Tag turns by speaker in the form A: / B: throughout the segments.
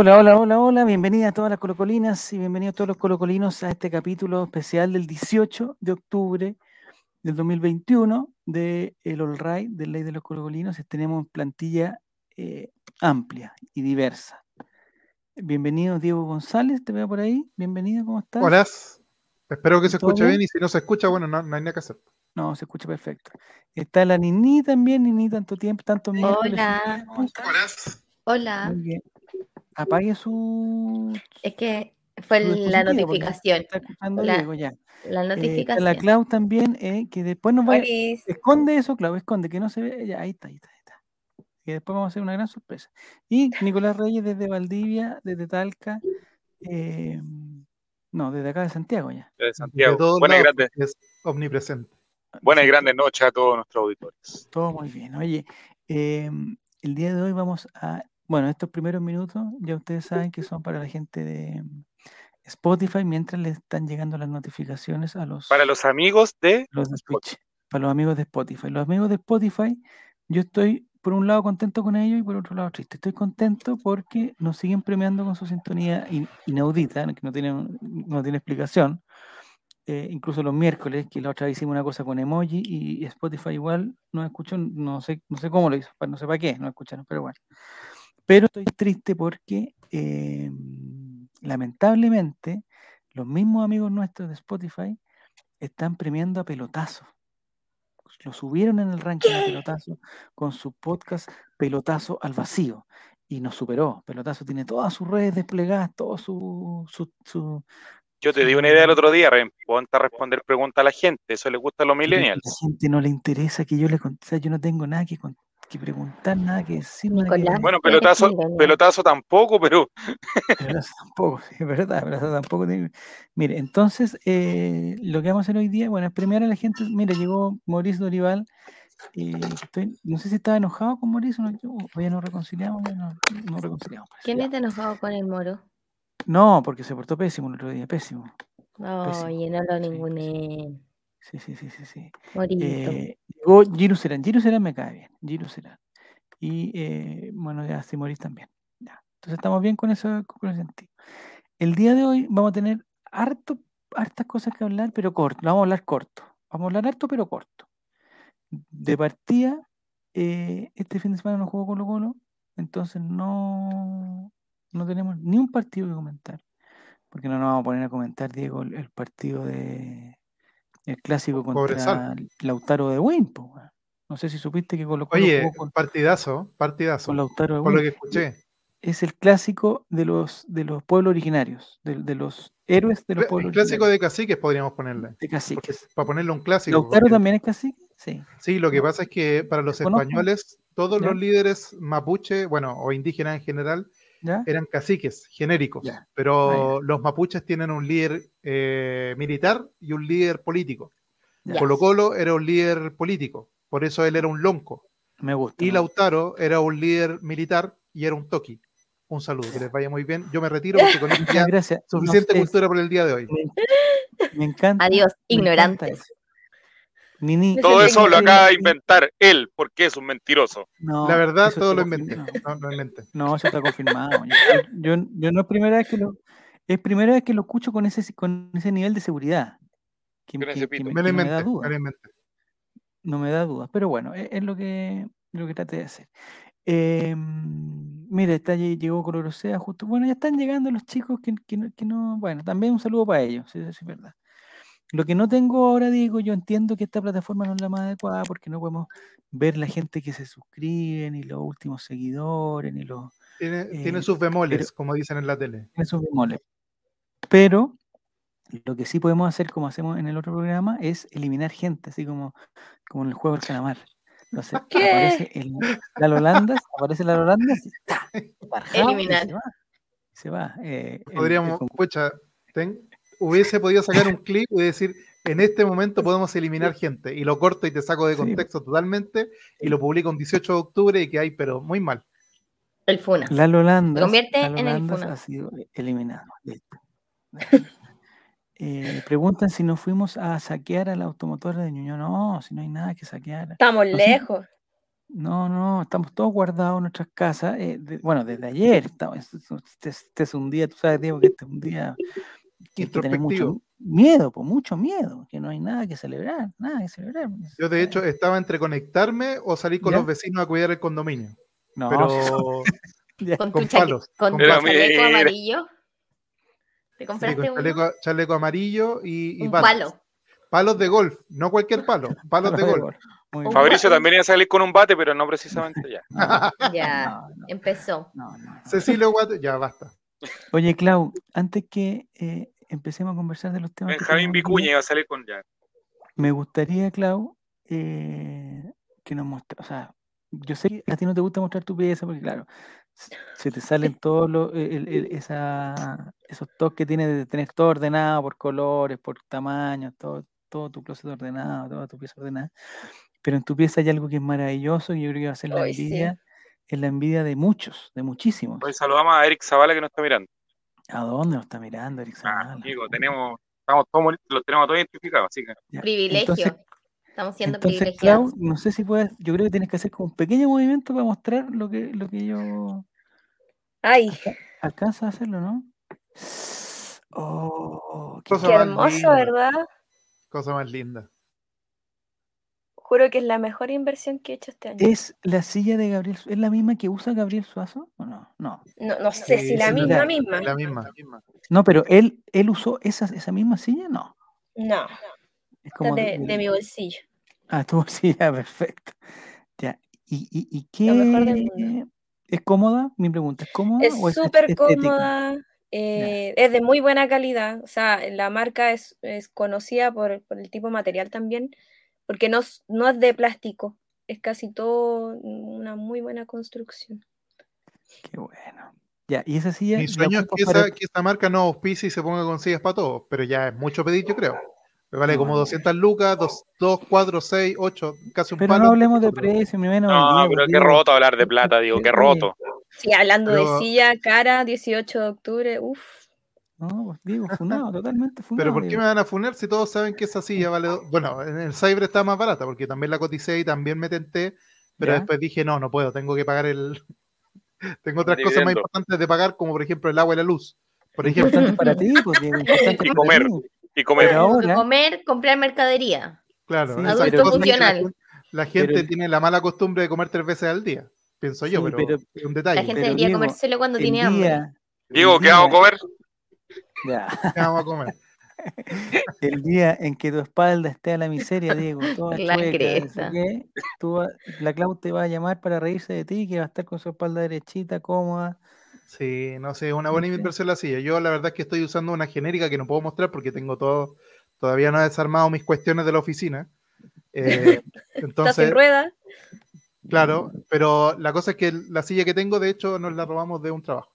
A: Hola, hola, hola, hola. Bienvenida a todas las colocolinas y bienvenidos todos los colocolinos a este capítulo especial del 18 de octubre del 2021 de El All Right, de Ley de los Colocolinos. Tenemos plantilla eh, amplia y diversa. Bienvenido Diego González, te veo por ahí. Bienvenido, ¿cómo estás?
B: Hola, espero que se escuche bien? y si no se escucha, bueno, no, hay nada que hacer.
A: No, se escucha perfecto. Está la Nini también, Nini, tanto tiempo, tanto.
C: Hola. Hola. Hola. Muy bien.
A: Apague su.
C: Es que fue la notificación.
A: Está escuchando la, Diego ya.
C: La eh, notificación.
A: la Clau también, eh, que después nos va a... Esconde eso, Clau, esconde, que no se ve. Ya, ahí está, ahí está, ahí está. Que después vamos a hacer una gran sorpresa. Y Nicolás Reyes desde Valdivia, desde Talca. Eh, no, desde acá de Santiago ya.
D: Desde Santiago. Buenas y grandes.
B: Es omnipresente.
D: Buenas y grandes noches a todos nuestros auditores.
A: Todo muy bien. Oye, em, el día de hoy vamos a bueno, estos primeros minutos ya ustedes saben que son para la gente de Spotify mientras le están llegando las notificaciones a los...
D: Para los amigos de...
A: Los de para los amigos de Spotify. Los amigos de Spotify, yo estoy por un lado contento con ellos y por otro lado triste. Estoy contento porque nos siguen premiando con su sintonía inaudita, que no tiene, no tiene explicación. Eh, incluso los miércoles, que la otra vez hicimos una cosa con emoji y Spotify igual no escuchó, no sé, no sé cómo lo hizo, no sé para qué, no escucharon, pero bueno. Pero estoy triste porque em, lamentablemente los mismos amigos nuestros de Spotify están premiando a pelotazo. Lo subieron en el ranking de pelotazo con su podcast Pelotazo al Vacío y nos superó. Pelotazo tiene todas sus redes desplegadas, todo su, su,
D: yo te di una idea el otro día, ponte a responder preguntas a la gente, eso le gusta a los millennials.
A: A la gente no le interesa que yo le conteste, yo no tengo nada que contar que preguntar, nada que decir.
D: Bueno, pelotazo, pelotazo tampoco, pero.
A: Pelotazo tampoco, sí, es verdad, pelotazo tampoco. Mire, entonces, eh, lo que vamos a hacer hoy día, bueno, es premiar a la gente. Mire, llegó Mauricio Dorival. Eh, no sé si estaba enojado con Mauricio o ya no reconciliamos, no, no reconciliamos.
C: ¿Quién está enojado con el moro?
A: No, porque se portó pésimo el otro día, pésimo.
C: Oye, no lo ninguné.
A: Sí, sí, sí, sí, sí. Eh, llegó Giru Serán. Giru Serán me cae bien. Giru Serán. Y eh, bueno, ya Simoris también. Ya. Entonces estamos bien con eso, con ese sentido. El día de hoy vamos a tener harto, hartas cosas que hablar, pero corto. Vamos a hablar corto. Vamos a hablar harto, pero corto. De partida, eh, este fin de semana no juego Colo Colo, entonces no, no tenemos ni un partido que comentar. Porque no nos vamos a poner a comentar, Diego, el partido de, el clásico contra Lautaro de Wayne, No sé si supiste que colocó.
B: Oye, partidazo, partidazo.
A: Con Lautaro de
B: Por lo que escuché.
A: Es el clásico de los, de los pueblos originarios, de, los héroes de los pueblos
B: El clásico de caciques podríamos ponerle.
A: De caciques.
B: para ponerle un clásico.
A: ¿Lautaro también es cacique? Sí.
B: Sí, lo que pasa es que para los españoles, todos los líderes mapuche, bueno, o indígenas en general, eran caciques genéricos, pero ah, los mapuches tienen un líder eh, militar y un líder político. Colo Colo era un líder político, por eso él era un lonco.
A: Me gusta.
B: Y Lautaro era un líder militar y era un toki. Un saludo, que les vaya muy bien. Yo me retiro porque con esto ya suficiente cultura por el día de hoy.
A: Me, encanta.
C: Adiós, ignorantes.
D: Todo eso lo acaba de inventar él, porque es un mentiroso.
B: la verdad, todo lo inventé.
A: No, eso está confirmado. Yo, no es primera vez que lo, es primera vez que lo escucho con ese, con ese nivel de seguridad.
B: me, me, da dudas.
A: No me da dudas, pero bueno, es, lo que lo que traté de hacer. Eh, mira, está, llegó Colorosea justo. Bueno, ya están llegando los chicos que, que, no. Bueno, también un saludo para ellos, sí, es verdad. Lo que no tengo ahora, digo, yo entiendo que esta plataforma no es la más adecuada porque no podemos ver la gente que se suscribe, ni los últimos seguidores, ni los...
B: Tiene, eh, sus bemoles, como dicen en la tele.
A: Tiene sus bemoles. Pero lo que sí podemos hacer, como hacemos en el otro programa, es eliminar gente, así como, como en el juego del calamar. Entonces, aparece el, la Holanda, aparece la Holanda,
C: eliminar.
A: Se va.
B: Eh, Podríamos, pucha, ten, hubiese podido sacar un clip y decir, en este momento podemos eliminar gente, y lo corto y te saco de contexto totalmente, y lo publico un 18 de octubre y que hay, pero muy mal.
C: El Funa.
A: La Holanda.
C: Convierte en el Funa.
A: ha sido eliminado. Eh, preguntan si nos fuimos a saquear a la automotora de Ñuñoa. No, si no hay nada que saquear.
C: Estamos lejos.
A: No, no, estamos todos guardados en nuestras casas. Eh, bueno, desde ayer. Estamos, este, este, es un día, tú sabes, Diego, que este es un día que, mucho miedo, pues mucho miedo, que no hay nada que celebrar, nada que celebrar.
B: Yo, de hecho, estaba entre conectarme o salir con los vecinos a cuidar el condominio. No, pero
C: con, con, palos. Con, chaleco amarillo.
B: ¿Te compraste un chaleco, amarillo y,
C: un palo.
B: Palos de golf, no cualquier palo, palos de golf.
D: Fabricio también iba a salir con un bate, pero no precisamente ya.
C: ya, empezó.
B: Cecilio Guate, ya basta.
A: Oye, Clau, antes que eh, empecemos a conversar de los temas.
D: Benjamín Vicuña iba a salir con ya.
A: Me gustaría, Clau, eh, que nos muestre, o sea, yo sé que a ti no te gusta mostrar tu pieza, porque claro, se te salen todos los, esos toques que tienes de tener todo ordenado por colores, por tamaños, todo, todo tu closet ordenado, toda tu pieza ordenada. Pero en tu pieza hay algo que es maravilloso y yo creo que va a ser la envidia, es la envidia de muchos, de muchísimos.
D: Hoy saludamos a Eric Zavala que nos está mirando.
A: ¿A dónde nos está mirando Eric ah, Zavala?
D: digo, tenemos, estamos todos, lo tenemos todos identificados, así que.
C: Privilegio. Estamos siendo entonces, Clau,
A: no sé si puedes, yo creo que tienes que hacer como un pequeño movimiento para mostrar lo que, lo que yo.
C: Ay.
A: Alcanza a hacerlo, ¿no?
C: Oh, qué, hermoso, ¿verdad?
B: Cosa más linda.
C: Juro que es la mejor inversión que he hecho este año.
A: ¿Es la silla de Gabriel ¿Es la misma que usa Gabriel Suazo o no?
C: No, no, sé si la misma, misma.
B: La misma.
A: No, pero él, él usó esa, esa misma silla, no.
C: No. Es como de, mi bolsillo.
A: Ah, tu bolsillo, perfecto. Ya. ¿Y, y, y qué? ¿Es cómoda? Mi pregunta, ¿es cómoda?
C: Es súper cómoda. Eh, es de muy buena calidad. O sea, la marca es, es conocida por, por, el tipo de material también porque no, no es de plástico, es casi todo una muy buena construcción.
A: Qué bueno. Ya, y esa silla.
B: Mi sueño es que, esa, que esta marca no auspice y se ponga con sillas para todos, pero ya es mucho pedir, yo creo. Me vale como 200 lucas, 2, 4, 6, 8, casi un
A: Pero no hablemos de precio, mi menos.
D: No, pero qué roto hablar de plata, digo, qué roto.
C: Sí, hablando de silla, cara, 18 de octubre, uff.
A: No, pues, digo, funado, totalmente funado.
B: Pero ¿por qué me van a funar si todos saben que esa silla vale? Bueno, en el Cyber está más barata porque también la coticé y también me tenté, pero después dije, no, no puedo, tengo que pagar el. tengo otras cosas más importantes de pagar, como por ejemplo el agua y la luz. Por ejemplo.
A: para ti, porque
D: y comer. Y comer.
C: comer, comprar mercadería.
B: Claro,
C: adulto funcional.
B: La, gente tiene la mala costumbre de comer tres veces al día, pienso yo, pero, es un detalle.
C: La gente debería comérselo cuando tiene hambre.
D: Diego, ¿qué hago comer?
A: Ya.
B: vamos a comer?
A: El día en que tu espalda esté a la miseria, Diego, toda la chueca, tú la Clau te va a llamar para reírse de ti, que va a estar con su espalda derechita, cómoda.
B: Sí, no sé, una buena inversión la silla. Yo la verdad es que estoy usando una genérica que no puedo mostrar porque tengo todo, todavía no he desarmado mis cuestiones de la oficina. Eh, entonces,
C: ¿Estás en rueda?
B: Claro, pero la cosa es que la silla que tengo, de hecho, nos la robamos de un trabajo.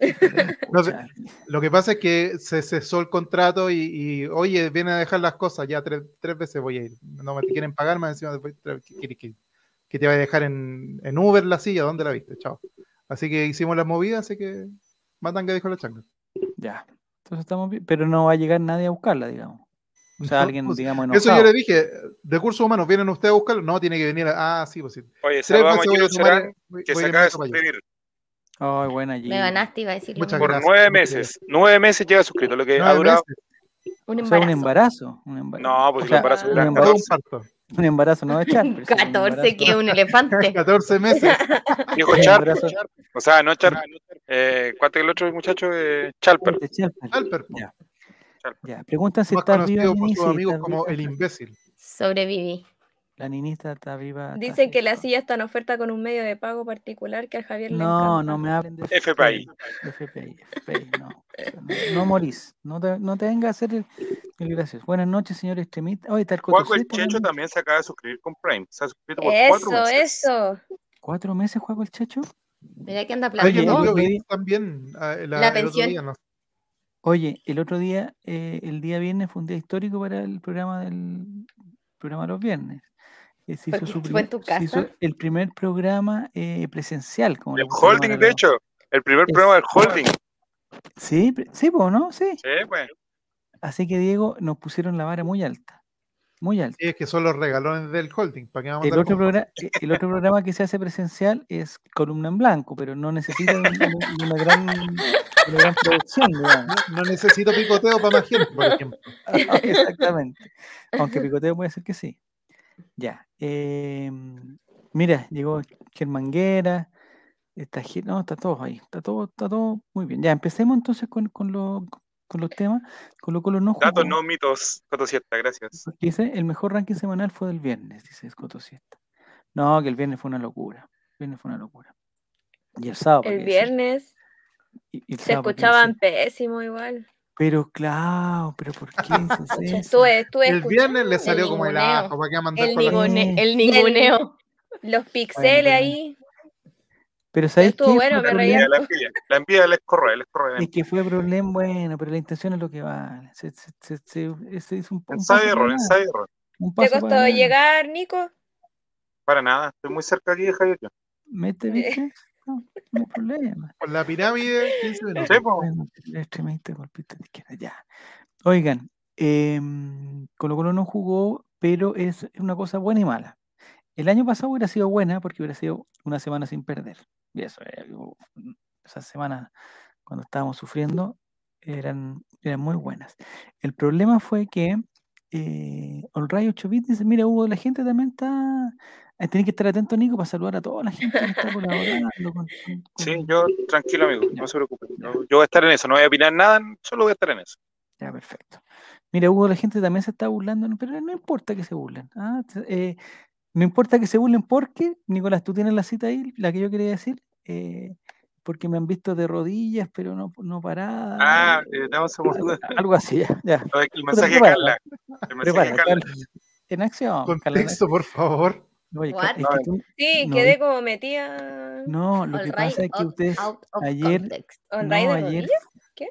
B: lo que pasa es que se cesó el contrato y, oye, viene a dejar las cosas, ya tres, veces voy a ir. No me quieren pagar, más encima después, que, que, te va a dejar en, Uber la silla, ¿dónde la viste? Chao. Así que hicimos la movida, así que matan que dejó la chancla.
A: Ya, entonces estamos bien, pero no va a llegar nadie a buscarla, digamos. O sea, alguien, pues, digamos,
B: Eso yo le dije, de cursos humanos, ¿vienen ustedes a buscarlo? No, tiene que venir a... Ah, sí, pues sí.
D: Oye, saludamos a que se acaba de suscribir.
A: Ay, buena
C: Me ganaste, iba a decir.
D: Por nueve meses. Nueve meses lleva suscrito, lo que ha durado.
A: Un embarazo. un embarazo.
D: No, pues un embarazo.
A: Un embarazo, un embarazo no de Char.
C: 14, que es un elefante.
B: 14 meses.
D: Dijo Char. O sea, no Char. Eh, ¿Cuánto es el otro muchacho? Eh, Chalper.
B: Chalper.
A: Ya. ya. Pregunta si está vivo.
B: por sus amigos como el imbécil.
C: Sobreviví.
A: La niñita está viva.
C: Dicen que la silla está en oferta con un medio de pago particular que a Javier
A: le
C: encanta.
A: No, no me hablen de
D: FPI.
A: FPI, FPI, no. No, morís. No te, no te venga a hacer el, gracias. Buenas noches, señor extremista. Oye, está el
D: el Checho también se acaba de suscribir con Prime. Se ha suscrito por
C: eso,
D: cuatro meses.
C: Eso, eso.
A: ¿Cuatro meses juego el Checho?
C: Mira que anda planeando.
B: Oye, no, también ah, la,
C: la pensión.
A: Oye, el otro día, eh, el día viernes fue un día histórico para el programa del programa de los viernes se hizo, su
C: primer, tu casa?
A: el primer programa eh, presencial. Como
D: el holding, de hecho. El primer programa del holding.
A: Sí, sí, pues, ¿no? Sí.
D: Sí, pues.
A: Así que, Diego, nos pusieron la vara muy alta. muy alto.
B: es que son los regalones del holding. ¿para qué vamos
A: el, otro programa, eh, el otro programa que se hace presencial es columna en blanco, pero no necesita una, una, gran, una gran producción.
B: No, necesito picoteo para más gente, por ejemplo.
A: Exactamente. Aunque picoteo puede ser que sí. Ya. Eh, mira, llegó Germanguera. Está, no, está todo ahí. Está todo, está todo muy bien. Ya, empecemos entonces con, con, lo, con los temas. Colo Colo no
D: jugó. Datos no mitos, Coto Siesta, gracias.
A: Dice, el mejor ranking semanal fue del viernes, dice Coto Siesta. No, que el viernes fue una locura. El viernes fue una locura. Y el sábado.
C: El viernes. se escuchaban pésimo igual.
A: Pero claro, pero ¿por qué?
C: el
B: viernes le salió como el ajo, ¿para qué mandar
C: el, el ninguneo. Los pixeles ahí.
A: Pero ¿sabes qué?
C: bueno, me reía.
D: La envidia, la envidia les corre, les corre.
A: Es que fue problema bueno, pero la intención es lo que vale. Se, se, se, se hizo un,
D: ensayo error, ensayo error.
C: ¿Te costó llegar, Nico?
D: Para nada, estoy muy cerca aquí de Javier.
A: Mete, viste. No, no hay problema.
B: Por la pirámide, 15 minutos.
A: Extremista golpista de izquierda, ya. Oigan, eh, Colo Colo no jugó, pero es una cosa buena y mala. El año pasado hubiera sido buena porque hubiera sido una semana sin perder. Y eso, mm, esas semanas cuando estábamos sufriendo eran, eran muy buenas. El problema fue que eh, Rayo 8 dice, mira Hugo, la gente también está... Eh, tiene que estar atento, Nico, para saludar a toda la gente que está colaborando.
D: Sí, yo tranquilo, amigo, no se preocupe. Yo, voy a estar en eso, no voy a opinar nada, solo voy a estar en eso.
A: Ya, perfecto. Mira, Hugo, la gente también se está burlando, pero no importa que se burlen. ¿ah? Eh, no importa que se burlen porque, Nicolás, tú tienes la cita ahí, la que yo quería decir, eh, porque me han visto de rodillas, pero no, no parada.
D: Ah, eh, damos
A: algo, algo así, ya. ya.
D: El mensaje de Carla. El mensaje de Carla.
A: En acción.
B: Contexto, por favor.
C: Oye, sí, quedé como metida.
A: No, lo que pasa es que ustedes ayer, no, ayer,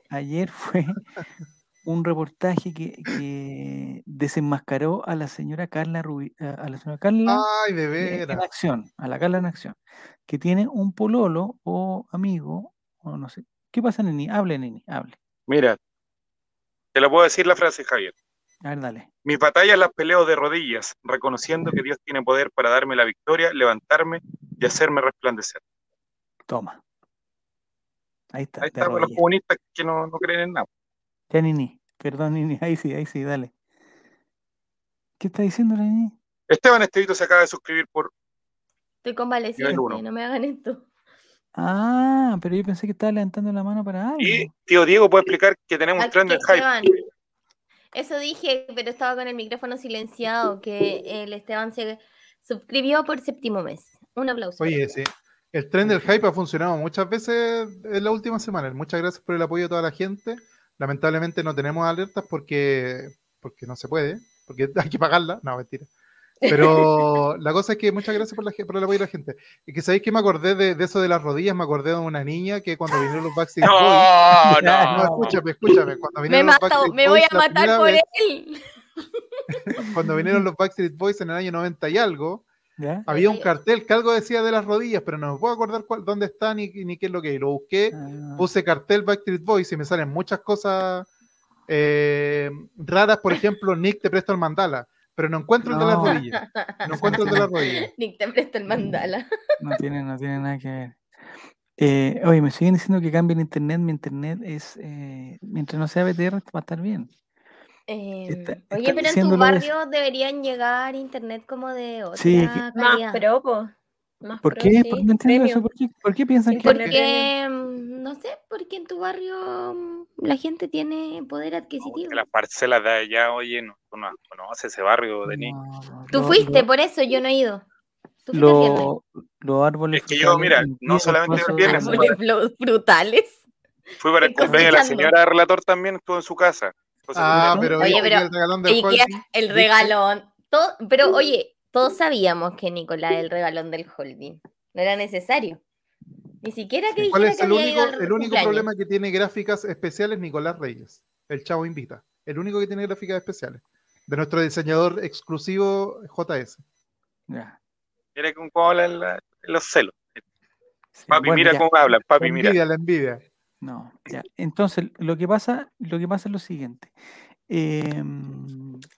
A: ayer fue un reportaje que, desenmascaró a la señora Carla Rubí, a la señora Carla
B: Ay, de
A: en acción, a la Carla en acción, que tiene un pololo o amigo, o no sé. ¿Qué pasa, Nini? Hable, Nini, hable.
D: Mira, te lo puedo decir la frase, Javier.
A: A ver, dale.
D: Mis batallas las peleo de rodillas, reconociendo que Dios tiene poder para darme la victoria, levantarme y hacerme resplandecer.
A: Toma. Ahí está.
D: Ahí está los comunistas que no, no creen en nada.
A: Ya, Nini. Perdón, Nini, ahí sí, ahí sí, dale. ¿Qué está diciendo la Nini?
D: Esteban Estevito se acaba de suscribir por.
C: Estoy convaleciente, no me hagan esto.
A: Ah, pero yo pensé que estaba levantando la mano para algo.
D: Y tío Diego puede explicar que tenemos un trend del hype.
C: Eso dije, pero estaba con el micrófono silenciado, que el Esteban se suscribió por séptimo mes. Un aplauso.
B: Oye, sí. El tren del hype ha funcionado muchas veces en la última semana. Muchas gracias por el apoyo de toda la gente. Lamentablemente no tenemos alertas porque, porque no se puede, porque hay que pagarla. No, mentira. Pero la cosa es que muchas gracias por, la, por el apoyo de la gente. Y que sabéis que me acordé de, eso de las rodillas, me acordé de una niña que cuando vinieron los Backstreet
D: Boys.
B: No, no, no, escúchame, escúchame. Cuando vinieron
C: me,
B: los Backstreet
C: me voy a matar por él.
B: Cuando vinieron los Backstreet Boys en el año 90 y algo, había un cartel que algo decía de las rodillas, pero no me puedo acordar cuál, dónde está ni, ni qué es lo que es. Lo busqué, ah. puse cartel Backstreet Boys y me salen muchas cosas eh, raras. Por ejemplo, Nick te presta el mandala, pero no encuentro el de las rodillas. No encuentro el de las rodillas.
C: Nick te presta el mandala.
A: No tiene, no tiene nada que ver. Eh, oye, me siguen diciendo que cambien internet. Mi internet es, eh, mientras no sea BTR, va a estar bien.
C: Em, oye, pero en tu barrio deberían llegar internet como de otra
A: sí,
C: Más pro,
A: ¿Por, qué? ¿Por, no entiendo eso. ¿Por, qué? ¿Por qué piensan que...?
C: Porque, mm, no sé, porque en tu barrio mm, la gente tiene poder adquisitivo.
D: las parcelas de allá, oye, no, no conoce ese barrio de ni.
C: Tú fuiste, por eso yo no he ido.
A: Los árboles.
D: Es que yo, mira, no solamente el viernes.
C: Árboles brutales.
D: Fui para el cumpleaños de la señora relator también, estuvo en su casa.
B: Ah, pero, oye, pero el regalón del
C: holding. El regalón. Todo, pero oye, todos sabíamos que Nicolás el regalón del holding. No era necesario. Ni siquiera que
B: ¿Cuál es el único, el único problema que tiene gráficas especiales Nicolás Reyes? El chavo invita. El único que tiene gráficas especiales. De nuestro diseñador exclusivo JS.
D: Ya. Mira cómo hablan los celos. papi, mira cómo hablan, papi,
B: la
D: mira.
B: Envidia, la envidia.
A: No, ya. Entonces, lo que pasa, lo que pasa es lo siguiente. eh,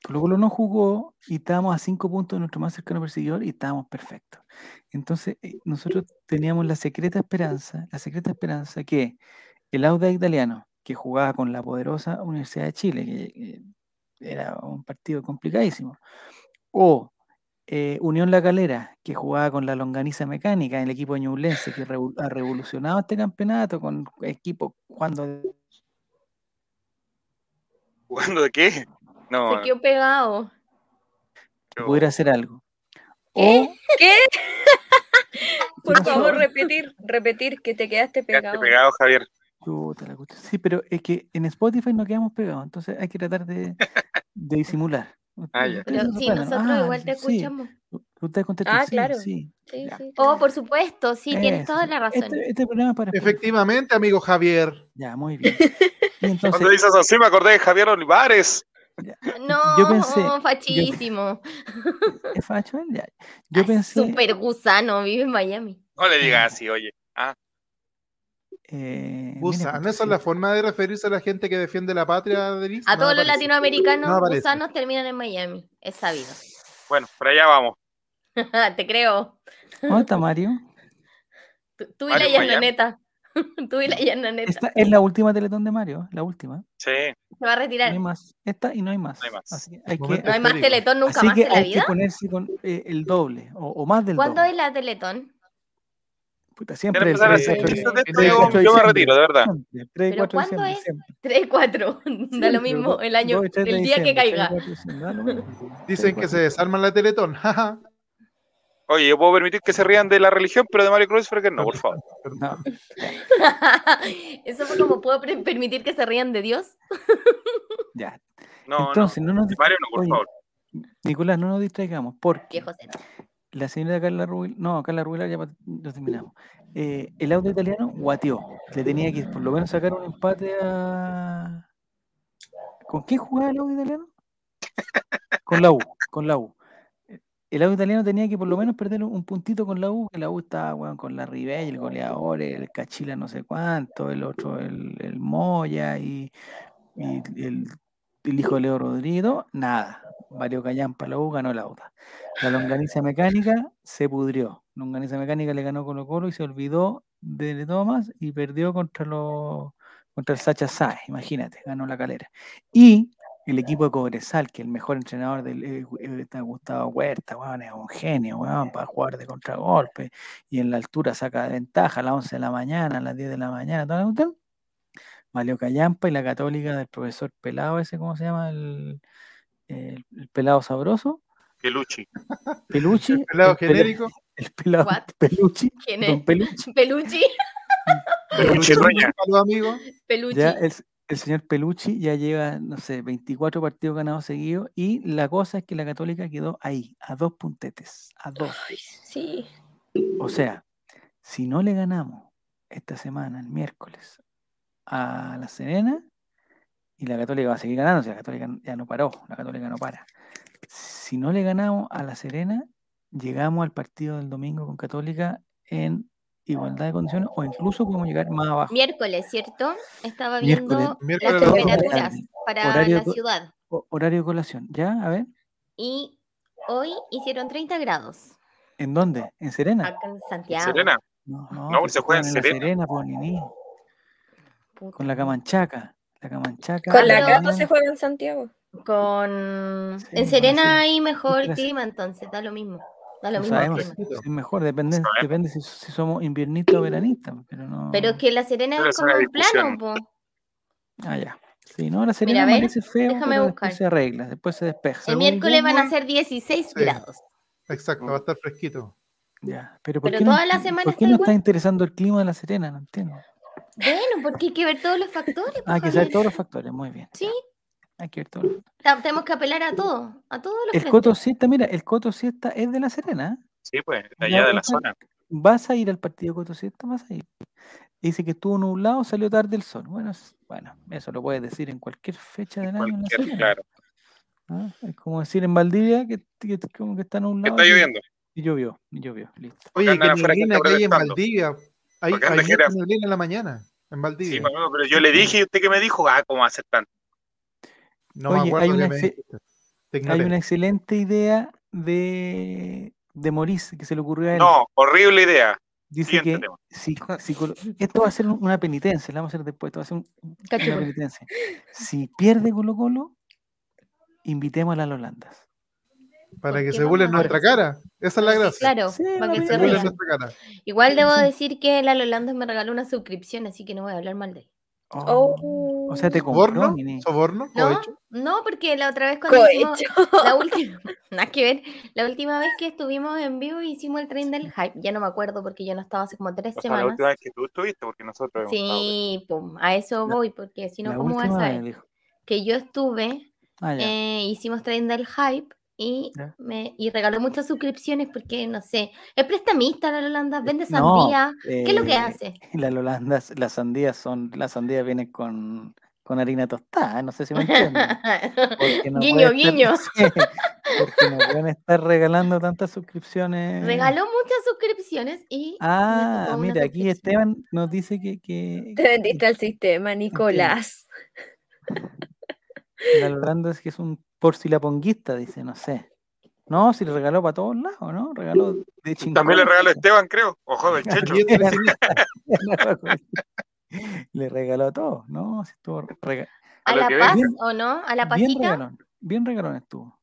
A: Colo Colo no jugó y estábamos a cinco puntos de nuestro más cercano perseguidor y estábamos perfectos. Entonces, eh, nosotros teníamos la secreta esperanza, la secreta esperanza que el Auda italiano, que jugaba con la poderosa Universidad de Chile, que, era un partido complicadísimo, o eh, Unión La Calera, que jugaba con la longaniza mecánica, el equipo ñublense, que ha revolucionado este campeonato con equipo cuando
D: ¿Jugando de qué?
E: No. Se quedó pegado.
A: Pudiera hacer algo.
E: ¿Qué? ¿Qué? Por favor, repetir, repetir que te quedaste pegado. Quedaste
D: pegado, Javier.
A: Sí, pero es que en Spotify no quedamos pegados, entonces hay que tratar de, de disimular.
E: Ah, ya. Pero sí, nosotros ah, igual te escuchamos.
A: Usted
E: ah, claro. Sí, sí, sí Oh, por supuesto, sí, tienes toda la razón.
A: Este, este programa para
B: Efectivamente, amigo Javier.
A: Ya, muy bien.
D: Entonces, Cuando dices así me acordé de Javier Olivares.
E: No, yo pensé, fachísimo.
A: ¿Es facho? Ya. Yo pensé.
E: Super gusano, vive en Miami.
D: No le digas así, oye. Ah.
B: Eh, gusano, esa es la forma de referirse a la gente que defiende la patria, de
E: A todos los latinoamericanos gusanos terminan en Miami, es sabido.
D: Bueno, por allá vamos.
E: Te creo.
A: ¿Cómo está Mario?
E: Tú, y la Yananeta. tú y la Yananeta.
A: Esta es la última Teletón de Mario, la última.
D: Sí.
E: Se va a retirar.
A: No hay más. Esta y no hay más.
D: No hay más.
E: hay, que, no hay más Teletón nunca más en la vida.
A: Hay que ponerse con eh, el doble o, más del
E: ¿Cuándo
A: doble.
E: es la Teletón?
A: Puta, siempre.
D: yo me retiro, de verdad.
E: 3 ¿Pero cuándo es? 3 y 4. Da lo mismo el año, el día que caiga.
B: Dicen que se desarman la Teletón.
D: Oye, yo puedo permitir que se rían de la religión, pero de Mario que no, por favor.
E: Eso fue como puedo permitir que se rían de Dios.
A: ya. No, Entonces, no, nos
D: Mario, no, por favor.
A: Nicolás, no nos distraigamos, porque la señora Carla Rubil, no, Carla Rubilar ya lo terminamos. Eh, el auto italiano guateó. Le tenía que por lo menos sacar un empate a. ¿Con quién jugaba el auto italiano? Con la U, con la U el auto italiano tenía que por lo menos perder un puntito con la U, que la U estaba con la Ribey, el goleador, el Cachila no sé cuánto, el otro, el, Moya y, el, hijo de Leo Rodríguez, nada. Mario para la U ganó la UTA. La longaniza mecánica se pudrió. Longaniza mecánica le ganó Colo Colo y se olvidó de Thomas y perdió contra los contra el Sacha Sáez, imagínate, ganó la calera. Y el equipo de Cobresal, que el mejor entrenador del eh, eh Gustavo Huerta, es un genio, para jugar de contragolpe, y en la altura saca de ventaja a las 11 de la mañana, a las 10 de la mañana, todo Valió Callampa y la católica del profesor Pelado, ese, ¿cómo se llama? El, el, pelado sabroso.
D: Peluchi.
A: Peluchi.
B: El pelado genérico.
A: El pelado Peluchi.
E: ¿Quién es? Peluchi. Peluchi.
D: Peluchi,
B: amigo.
E: Peluchi.
A: Ya, el señor Pelucci ya lleva, no sé, 24 partidos ganados seguidos y la cosa es que la Católica quedó ahí, a dos puntetes, a dos.
E: sí.
A: O sea, si no le ganamos esta semana, el miércoles, a la Serena, y la Católica va a seguir ganando, o sea, la Católica ya no paró, la Católica no para. Si no le ganamos a la Serena, llegamos al partido del domingo con Católica en igualdad de condiciones o incluso podemos llegar más abajo.
E: Miércoles, ¿cierto? Estaba viendo las temperaturas para la ciudad.
A: Horario de colación, ¿ya? A ver.
E: Y hoy hicieron 30 grados.
A: ¿En dónde? ¿En Serena?
E: Acá en Santiago.
D: ¿Serena?
A: No, no, no se juega en Serena. Serena por Con la Camanchaca. La Camanchaca.
E: Con la Cato se juega en Santiago. Con... en Serena hay mejor clima, entonces da lo mismo. Da lo mismo
A: sabemos es mejor, depende, depende si, somos inviernistas o veranistas. Pero, no...
E: pero es que la Serena es como un plano, po.
A: Ah, ya. Sí, no, la Serena Mira, parece feo, déjame pero buscar. después se arregla, después se despeja.
E: El miércoles van a ser 16 grados.
B: Exacto, va a estar fresquito.
A: Ya, pero ¿por qué, no, ¿por qué no está interesando el clima de la Serena? No entiendo.
E: Bueno, porque hay que ver todos los factores.
A: Ah, hay que saber todos los factores, muy bien.
E: Sí,
A: hay que ver todo.
E: Tenemos que apelar a todo, a todos los
A: El Coto Siesta, mira, el Coto Siesta es de La Serena.
D: Sí, pues, de allá de la zona.
A: ¿Vas a ir al partido Coto Siesta? Vas a ir. Dice que estuvo nublado, salió tarde el sol. Bueno, bueno, eso lo puedes decir en cualquier fecha del año.
D: claro.
A: ¿Ah? Es como decir en Valdivia que, que, como que está nublado.
D: está lloviendo.
A: Y llovió, y llovió, listo.
B: Oye, que que hay en Valdivia. Hay, hay neblina en la mañana, en Valdivia.
D: Sí, pero yo le dije, ¿y usted qué me dijo? Ah, ¿cómo va a ser tanto?
A: No me acuerdo hay una, hay una excelente idea de, de Maurice que se le ocurrió a él.
D: No, horrible idea.
A: Dice que si, esto va a ser una penitencia, la vamos a hacer después, esto va a ser una penitencia. Si pierde Colo Colo, invitemos a las Holandas.
B: Para que se burlen nuestra cara. Esa es la gracia.
E: Claro, para que se nuestra cara. Igual debo decir que la Holandas me regaló una suscripción, así que no voy a hablar mal de él.
A: Oh. O sea, te
B: compró. ¿Soborno?
E: No, no, porque la otra vez cuando hicimos la última, nada que ver, la última vez que estuvimos en vivo hicimos el tren del hype, ya no me acuerdo porque yo no estaba hace como tres semanas. La
D: última vez que tú estuviste, porque nosotros
E: Sí, pum, a eso voy, porque si no, ¿cómo vas a saber? Que yo estuve, ah, eh, hicimos tren del hype y, me, y regaló muchas suscripciones porque, no sé, es prestamista la Lolanda, vende sandía. ¿Qué es lo que eh, hace?
A: La Lolanda, las sandías son, las sandías vienen con, con harina tostada, no sé si me entienden.
E: guiño, guiño.
A: porque no pueden estar regalando tantas suscripciones.
E: Regaló muchas suscripciones y.
A: Ah, mira, aquí Esteban nos dice que. que
C: Te vendiste al sistema, Nicolás.
A: La Lolanda es que es un por si la ponguista, dice, no sé. No, si le regaló para todos lados, ¿no? Regaló de chingón.
D: También le regaló a Esteban, creo. Ojo del checho.
A: le regaló a todos, ¿no? Si estuvo
E: ¿A, la paz o no? ¿A la pasita?
A: Bien regalón, bien regalón estuvo.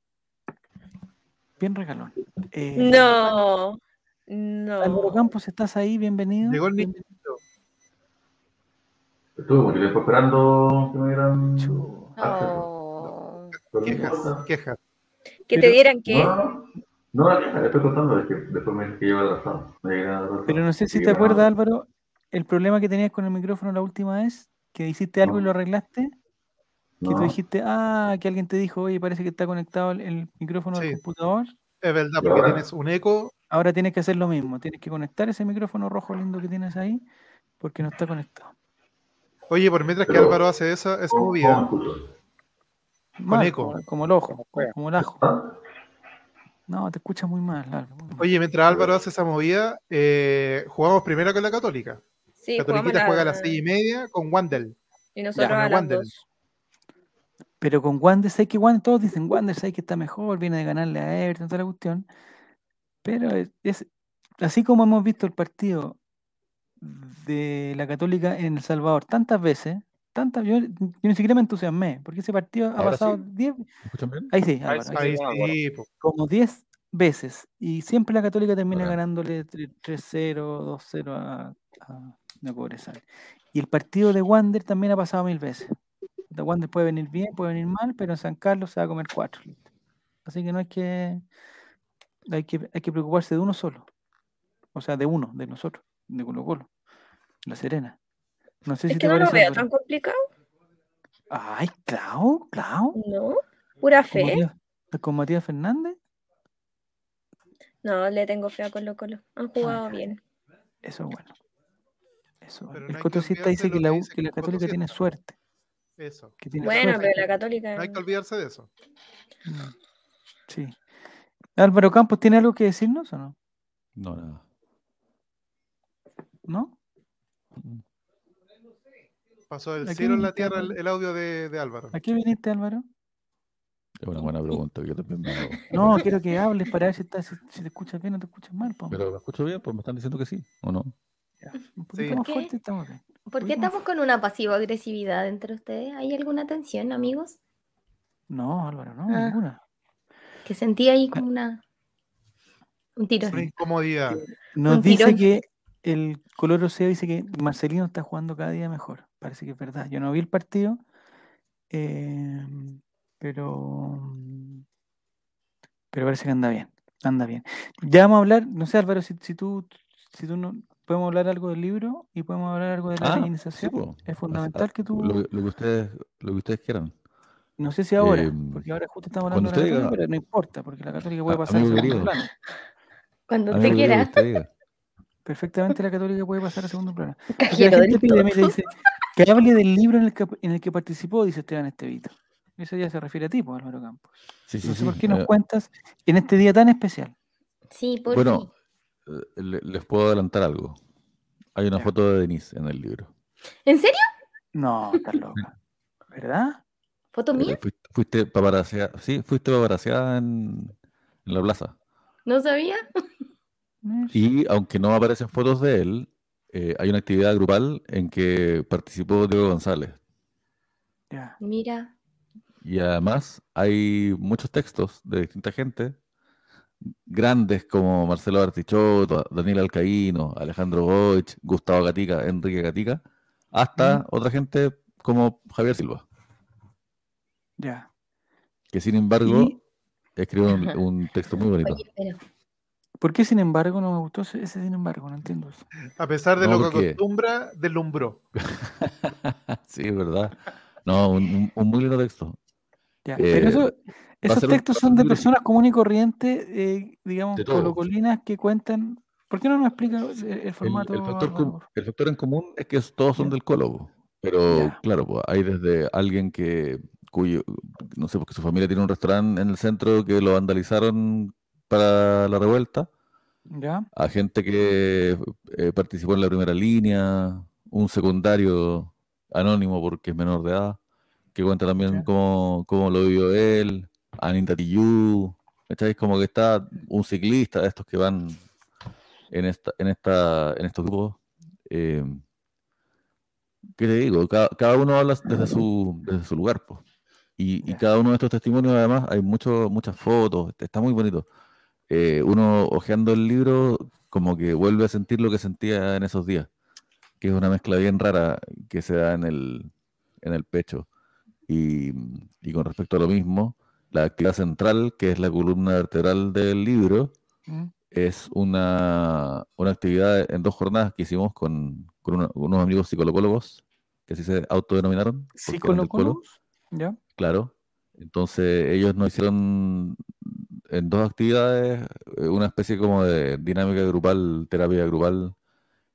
A: Bien regalón.
C: Eh, no, no.
A: Álvaro Campos, ¿estás ahí? Bienvenido.
B: Llegó el niño.
F: Estuve mucho tiempo esperando que me dieran...
B: Oh. Quejas, quejas.
C: Que te dieran que.
F: No, no, le estoy contando, es que después me que lleva atrasado.
A: Pero no sé si te acuerdas, Álvaro, el problema que tenías con el micrófono la última vez, que hiciste algo y lo arreglaste. Que tú dijiste, ah, que alguien te dijo, oye, parece que está conectado el, micrófono del computador.
B: Es verdad, porque tienes un eco.
A: Ahora tienes que hacer lo mismo, tienes que conectar ese micrófono rojo lindo que tienes ahí, porque no está conectado.
B: Oye, por mientras que Álvaro hace esa, esa movida,
A: como el ojo, como el ajo. No, te escucha muy mal,
B: Oye, mientras Álvaro hace esa movida, eh, jugamos primero con la Católica. Sí, Catoliquita juega a las seis y media con Wandel.
C: Y nosotros a las dos.
A: Pero con Wander, sé que Wander, todos dicen Wander, sé que está mejor, viene de ganarle a Everton, toda la cuestión. Pero es, así como hemos visto el partido de la Católica en El Salvador tantas veces, yo, ni siquiera me entusiasmé, porque ese partido ha pasado 10. Ahí sí, ahí, sí, como 10 veces. Y siempre la Católica termina ganándole 3-0, 2-0 a, a, Cobresal. Y el partido de Wander también ha pasado mil veces. De Wander puede venir bien, puede venir mal, pero en San Carlos se va a comer 4. Así que no hay que, hay que, hay que preocuparse de uno solo. O sea, de uno, de nosotros, de Colo Colo, La Serena. No sé
C: es
A: si
C: que no lo veo tan complicado.
A: Ay, Clau, Clau.
C: No, pura fe.
A: ¿Con Matías, Fernández?
C: No, le tengo fe a Colo Colo. Han ah, jugado bien.
A: Eso es bueno. Eso. el Cotosista dice que la, que la Católica tiene suerte.
B: Eso.
C: bueno, pero la Católica.
B: No hay que olvidarse de eso.
A: Mm. Sí. Álvaro Campos, ¿tiene algo que decirnos o no?
F: No, nada.
A: ¿No?
B: Pasó del cielo en la tierra el, audio de, de, Álvaro.
A: ¿A qué viniste, Álvaro?
F: Es una buena pregunta yo también me hago.
A: No, quiero que hables para ver si, te escuchas bien o te escuchas mal.
F: Pero me escucho bien, pues me están diciendo que sí, ¿o no?
A: un poquito más fuerte estamos
E: bien. ¿Por qué estamos con una pasiva agresividad entre ustedes? ¿Hay alguna tensión, amigos?
A: No, Álvaro, no, ah. ninguna.
E: Que sentí ahí como una... Un tiro.
B: Una incomodidad.
A: Nos dice que el color Ocea dice que Marcelino está jugando cada día mejor. Parece que es verdad. Yo no vi el partido, em, pero, pero parece que anda bien. Anda bien. Ya vamos a hablar, no sé Álvaro, si, tú, si tú no, podemos hablar algo del libro y podemos hablar algo de la ah, es fundamental que tú...
F: Lo, que ustedes, lo que ustedes quieran.
A: No sé si ahora, em, porque ahora justo estamos hablando de la Católica, pero no importa, porque la Católica puede pasar a segundo plano.
E: Cuando usted quiera
A: perfectamente la católica puede pasar a segundo plano. La gente pide, me dice, que hable del libro en el que, en el que participó, dice Esteban Estevito. Eso ya se refiere a ti, pues, Álvaro Campos. Sí, sí, no sé por qué nos cuentas en este día tan especial.
E: Sí, por
F: Bueno, eh, les puedo adelantar algo. Hay una foto de Denise en el libro.
E: ¿En serio?
A: No, estás loca. ¿Verdad?
E: ¿Foto mía?
F: fuiste paparaseada, sí, fuiste paparaseada en, en la plaza.
E: ¿No sabía?
F: Y aunque no aparecen fotos de él, eh, hay una actividad grupal en que participó Diego González.
E: Mira.
F: Y además hay muchos textos de distinta gente, grandes como Marcelo Artichoto, Daniel Alcaíno, Alejandro Goich, Gustavo Gatica, Enrique Gatica, hasta otra gente como Javier Silva.
A: Ya.
F: Que sin embargo escribió un, texto muy bonito.
A: ¿Por qué sin embargo no me gustó ese, sin embargo? No entiendo eso.
B: A pesar de lo que acostumbra, deslumbró.
F: sí, es verdad. No, un, muy lindo texto.
A: pero eh, eso, esos textos son de personas comunes y corrientes, eh, digamos, colocolinas que cuentan. ¿Por qué no nos explica el, formato?
F: El, factor, en común es que todos son del Cólogo. Pero claro, pues, hay desde alguien que cuyo, no sé, porque su familia tiene un restaurante en el centro que lo vandalizaron para la revuelta.
A: ¿Ya?
F: A gente que eh, participó en la primera línea, un secundario anónimo porque es menor de edad, que cuenta también cómo, lo vivió él, Anita Tijoux, ¿estáis? Como que está un ciclista de estos que van en esta, en esta, en estos grupos. Eh, ¿Qué te digo? Cada, uno habla desde su, desde su lugar, pues. Y, cada uno de estos testimonios, además, hay mucho, muchas fotos, está muy bonito. Eh, uno hojeando el libro, como que vuelve a sentir lo que sentía en esos días, que es una mezcla bien rara que se da en el, en el pecho. Y, con respecto a lo mismo, la actividad central, que es la columna vertebral del libro, mm. es una, una, actividad en dos jornadas que hicimos con, con unos amigos psicólogos, que así se autodenominaron.
A: ¿Psicólogos? ¿Ya?
F: Claro. Entonces ellos nos hicieron en dos actividades eh, una especie como de dinámica grupal, terapia grupal,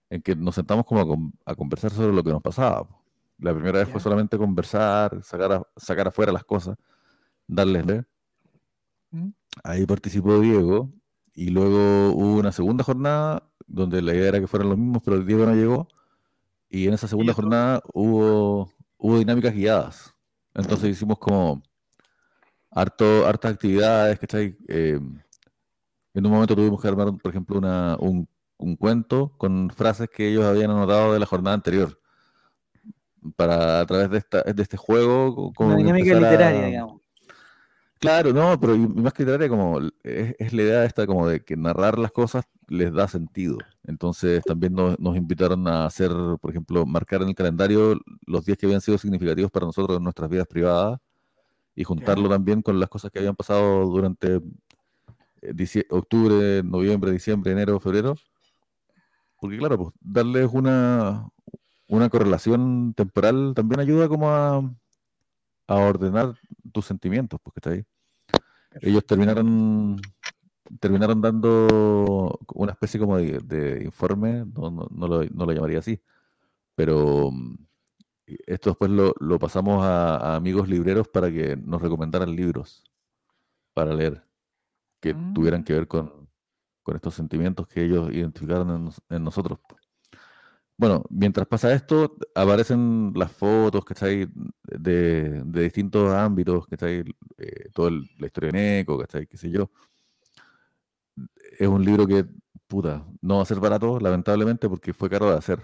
F: en que nos sentamos como a, conversar sobre lo que nos pasaba. La primera vez fue solamente conversar, sacar, sacar afuera las cosas, darles. ¿Mm? Ahí participó Diego y luego hubo una segunda jornada donde la idea era que fueran los mismos, pero Diego no llegó. Y en esa segunda jornada hubo, hubo dinámicas guiadas entonces hicimos como harto, hartas actividades, ¿cachai? Eh, en un momento tuvimos que armar, por ejemplo, una, un, cuento con frases que ellos habían anotado de la jornada anterior. Para a través de, esta, de este juego.
A: Como una dinámica literaria, digamos.
F: Claro, no, pero más que literaria, como es, la idea esta como de que narrar las cosas les da sentido. Entonces también nos, nos, invitaron a hacer, por ejemplo, marcar en el calendario los días que habían sido significativos para nosotros en nuestras vidas privadas y juntarlo también con las cosas que habían pasado durante eh, octubre, noviembre, diciembre, enero, febrero. Porque claro, pues darles una, una correlación temporal también ayuda como a, a ordenar tus sentimientos, porque está ahí. Ellos terminaron terminaron dando una especie como de, informe, no, no, lo, llamaría así, pero esto después lo, pasamos a, amigos libreros para que nos recomendaran libros para leer que tuvieran mm. que ver con, estos sentimientos que ellos identificaron en, nosotros. Bueno, mientras pasa esto, aparecen las fotos, ¿cachai? De, de distintos ámbitos, ¿cachai? Eh, toda la historia de Neco, ¿cachai? ¿Qué sé yo? Es un libro que, puta, no va a ser barato, lamentablemente, porque fue caro de hacer.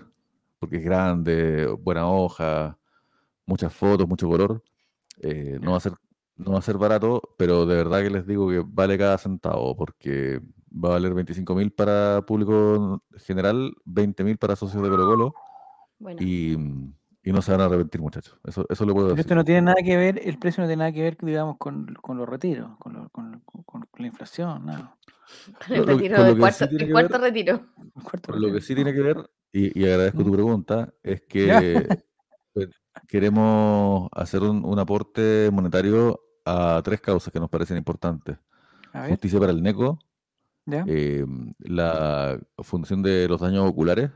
F: Porque es grande, buena hoja, muchas fotos, mucho color. Eh, no, va a ser, no va a ser barato, pero de verdad que les digo que vale cada centavo, porque va a valer 25 mil para público general, 20 mil para socios de Colo Colo. Y, no se van a arrepentir, muchachos. Eso, eso lo puedo decir.
A: Esto no tiene nada que ver, el precio no tiene nada que ver, digamos, con, con los retiros, con, con, la inflación, nada.
E: el retiro, el cuarto, retiro.
F: lo que sí tiene que ver, y, agradezco tu mm. pregunta, es que pues, queremos hacer un, aporte monetario a tres causas que nos parecen importantes. Justicia para el NECO, eh, la función de los daños oculares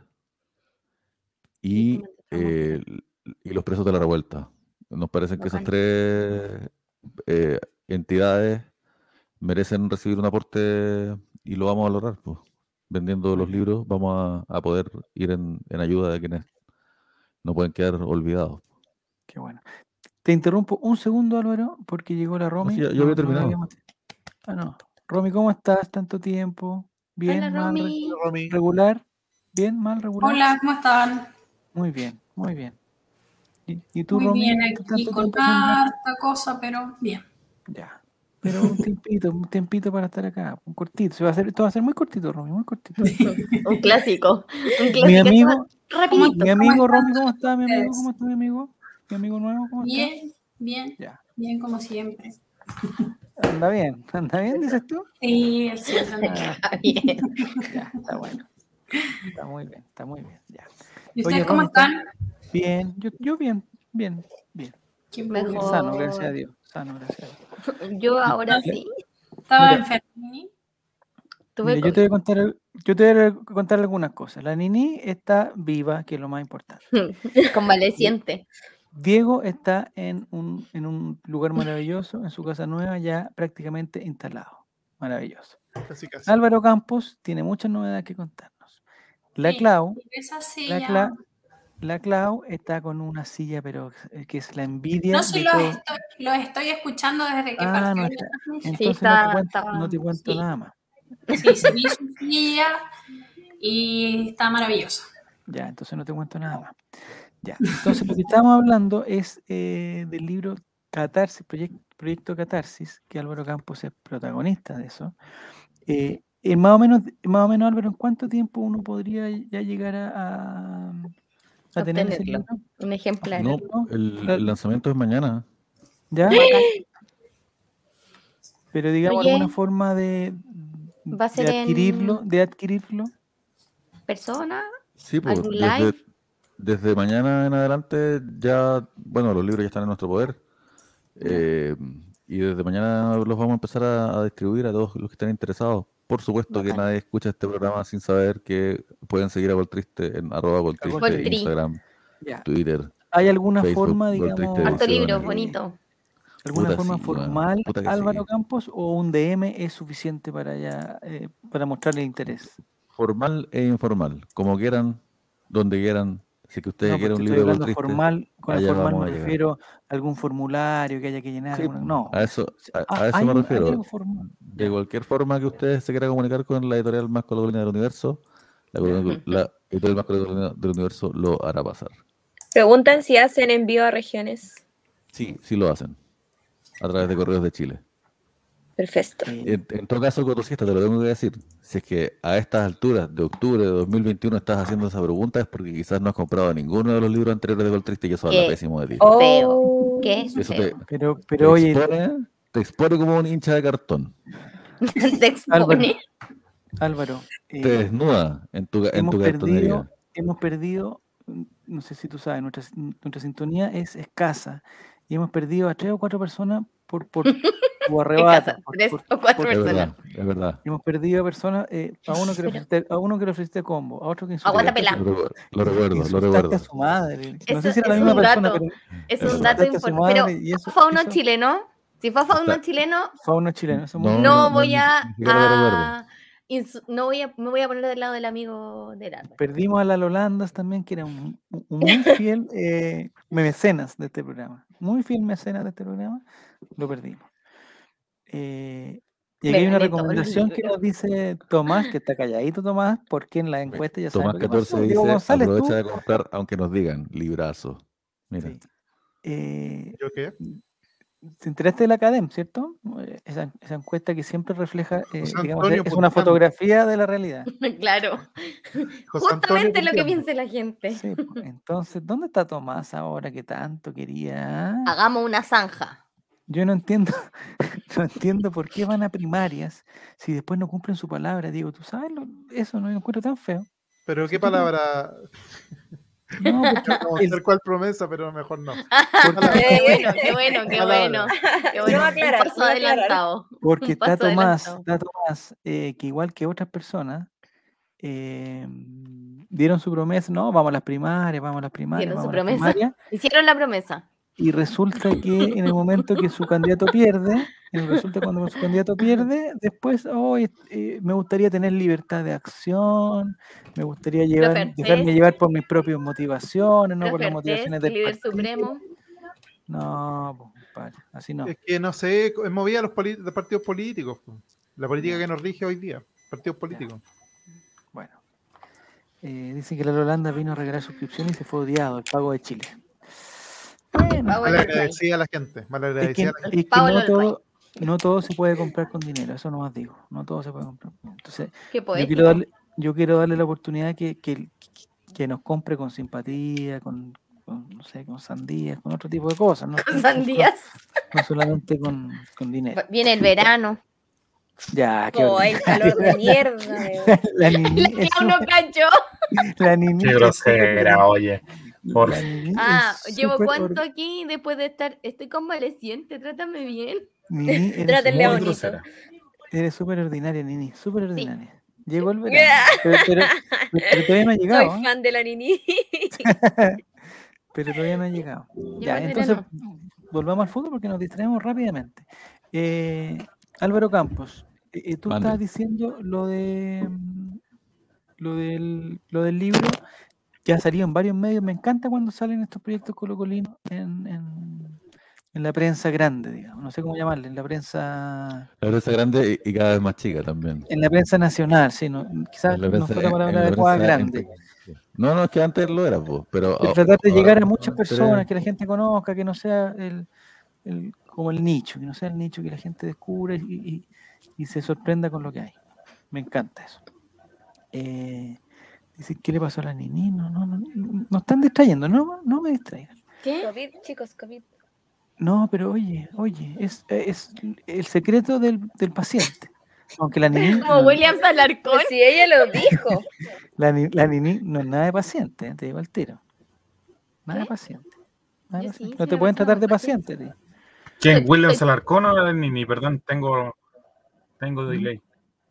F: y, eh, y los presos de la revuelta. Nos parecen que esas tres eh, entidades merecen recibir un aporte y lo vamos a valorar. Pues. Vendiendo los libros vamos a, poder ir en, ayuda de quienes no pueden quedar olvidados.
A: Qué bueno. Te interrumpo un segundo, Álvaro, porque llegó la Romy.
F: yo, había terminado.
A: ah, no. Romy, ¿cómo estás? Tanto tiempo. ¿Bien? mal, ¿Regular? ¿Bien? ¿Mal? ¿Regular?
G: Hola, ¿cómo están?
A: Muy bien, muy bien. ¿Y, tú,
G: muy
A: Romy?
G: Bien, aquí con harta cosa, pero bien.
A: Ya. Pero un tiempito, un tiempito para estar acá, un cortito. Se va a hacer, esto va a ser muy cortito, Romy, muy cortito.
E: un clásico. Un
A: clásico mi amigo, rapidito. Mi amigo Romy, ¿cómo está? Mi amigo, ¿cómo está mi amigo? Mi amigo nuevo, ¿cómo
G: está? Bien, bien. Ya. Bien como siempre.
A: Anda bien, anda bien, dices tú.
G: Sí, sí, está
A: bien. Ya, está bueno. Está muy bien, está muy bien. Ya.
G: ¿Y ustedes cómo están?
A: Bien, yo, yo bien, bien, bien.
E: Qué mejor.
A: Sano, gracias a Dios. Sano, gracias
E: a Dios. Yo ahora sí.
G: Estaba enfermo.
A: yo te voy a contar, yo te voy a contar algunas cosas. La Nini está viva, que es lo más importante.
E: Convaleciente.
A: Diego está en un, en un lugar maravilloso, en su casa nueva, ya prácticamente instalado. Maravilloso. Álvaro Campos tiene muchas novedades que contarnos. La Clau, la, Clau la Clau está con una silla, pero eh, que es la envidia.
G: No, sí, los estoy, lo estoy, escuchando desde que ah,
A: No, entonces no, te cuento, no te cuento nada más.
G: Sí, se vi su silla y está maravillosa.
A: Ya, entonces no te cuento nada más. Ya, entonces lo que estamos hablando es eh, del libro Catarsis, Proyecto, Catarsis, que Álvaro Campos es protagonista de eso. Eh, más, o menos, más o menos, Álvaro, ¿en cuánto tiempo uno podría ya llegar a,
E: a, tener ese libro? un ejemplar?
F: No, el, lanzamiento es mañana.
A: ¿Ya? Pero digamos alguna forma de, adquirirlo, de adquirirlo.
E: ¿Persona?
F: Sí, pues desde, desde mañana en adelante ya, bueno, los libros ya están en nuestro poder. Eh, y desde mañana los vamos a empezar a, distribuir a todos los que estén interesados. Por supuesto que nadie escucha este programa sin saber que pueden seguir a Voltriste en arroba Voltriste, Instagram, Twitter.
A: ¿Hay alguna forma, digamos,
E: harto libro, bonito?
A: ¿Alguna forma formal, Álvaro Campos, o un DM es suficiente para ya, eh, para mostrarle interés?
F: Formal e informal, como quieran, donde quieran, si que ustedes quieren un libro
A: triste, formal, con el formal me refiero a algún formulario que haya que llenar. no.
F: A eso, a, ah, eso me refiero. De cualquier forma que ustedes se quieran comunicar con la editorial más colonial del universo, la, editorial más colonial del universo lo hará pasar.
C: Preguntan si hacen envío a regiones.
F: Sí, sí lo hacen. A través de correos de Chile.
C: Perfecto.
F: En, todo caso, Cotosista, te lo tengo que decir. Si es que a estas alturas de octubre de 2021 estás haciendo esa pregunta, es porque quizás no has comprado ninguno de los libros anteriores de Goltriste y eso habla pésimo de ti.
E: Oh, ¿Qué?
F: Eso te,
A: pero, pero
F: te, expone, te, expone, como un hincha de cartón.
E: te expone.
A: Álvaro.
F: te eh, desnuda en tu, en tu
A: perdido, Hemos perdido, no sé si tú sabes, nuestra, nuestra sintonía es escasa y hemos perdido a tres o cuatro personas por, por o arrebata.
E: tres o cuatro personas.
F: Es verdad,
A: Hemos perdido a personas, eh, a, uno que le ofreciste, a uno que le ofreciste combo, a otro que
E: Aguanta pelá.
F: Lo, lo recuerdo, lo recuerdo.
A: A su madre. No sé si era la misma persona, pero.
E: Es un dato importante. Pero fue uno chileno. Si fue fauno chileno.
A: Fauno chileno.
E: No, no, voy a. a no voy a, me voy a poner del lado del amigo de la
A: Perdimos a la Lolandas también, que era un, un muy fiel eh, mecenas de este programa. Muy fiel mecenas de este programa. Lo perdimos. Eh, y aquí hay una recomendación que nos dice Tomás, que está calladito Tomás, porque en la encuesta ya
F: Tomás 14 dice, González, aprovecha de comprar, aunque nos digan, librazo. Mira.
A: Eh,
B: ¿Yo qué?
A: te enteraste de la Academ, ¿cierto? Esa, esa, encuesta que siempre refleja, eh, digamos, es una fotografía de la realidad.
E: Claro. Justamente lo que piensa la gente.
A: Sí, entonces, ¿dónde está Tomás ahora que tanto quería?
E: Hagamos una zanja.
A: Yo no entiendo, no entiendo por qué van a primarias si después no cumplen su palabra. Digo, ¿tú sabes? Lo, eso no me encuentro tan feo.
B: Pero ¿qué palabra? No, porque hacer cuál promesa, pero mejor no.
E: Qué bueno, qué bueno, qué bueno. Qué bueno. Aclarar, paso adelantado.
A: Porque está Tomás, está Tomás eh, que igual que otras personas, eh, dieron su promesa, no, vamos a las primarias, vamos a las primarias.
E: Dieron
A: su
E: promesa. Hicieron la promesa
A: y resulta que en el momento que su candidato pierde, resulta cuando su candidato pierde, después oh, me gustaría tener libertad de acción, me gustaría llevar, dejarme llevar por mis propias motivaciones, no por las motivaciones del
E: líder supremo.
A: No, pues, así no.
B: Es que no sé, movía los, los partidos políticos. La política que nos rige hoy día, partidos políticos.
A: Bueno. Eh, dice que la Holanda vino a regalar suscripción y se fue odiado el pago de Chile.
B: Bueno, mal agradecida a la gente. Mal agradecida
A: a la gente. Es que no, todo, no todo se puede comprar con dinero, eso no más digo. No todo se puede comprar. Entonces, yo quiero, darle, yo quiero darle la oportunidad que, que, que nos compre con simpatía, con, no sé, con sandías, con otro tipo de cosas. ¿no?
E: Con sandías.
A: No, solamente con, con, dinero.
E: Viene el verano.
A: Ya, qué
C: oh, el calor de mierda.
E: la niña. uno cayó.
A: La niña.
H: Qué grosera, oye. Por...
E: Ah, llevo cuánto aquí después de estar. Estoy convaleciente, trátame bien.
A: Nini,
C: Trátale bonito.
A: Eres súper ordinaria, Nini, súper ordinaria. Llegó el verano. Pero, pero, pero, todavía no ha llegado.
C: Soy fan de la Nini.
A: pero todavía no ha llegado. Ya, entonces volvamos al fútbol porque nos distraemos rápidamente. Eh, Álvaro Campos, eh, eh, tú estabas diciendo lo de lo del, lo del libro que ha salido en varios medios. Me encanta cuando salen estos proyectos colocolinos en, en, en la prensa grande, digamos. No sé cómo llamarle, en la prensa.
F: La prensa grande y, cada vez más chica también.
A: En la prensa nacional, sí. No, quizás no fue la palabra adecuada grande.
F: No, no, es que antes lo era, pues, pero...
A: tratar de llegar a muchas personas, que la gente conozca, que no sea el, el, como el nicho, que no sea el nicho que la gente descubre y, y, se sorprenda con lo que hay. Me encanta eso. Eh, dice, ¿qué le pasó a la Nini? No, no, no, no están distrayendo, no, no me distraigan.
C: ¿Qué? COVID, chicos, COVID.
A: No, pero oye, oye, es, es el secreto del, del paciente. Aunque la Nini.
E: Como William Salarcón.
C: si ella lo dijo.
A: La, la Nini no es nada de paciente, te digo al tiro. Nada de paciente. no te pueden tratar de paciente. Tío.
H: ¿Quién? ¿William Salarcón o la Nini? Perdón, tengo, tengo delay.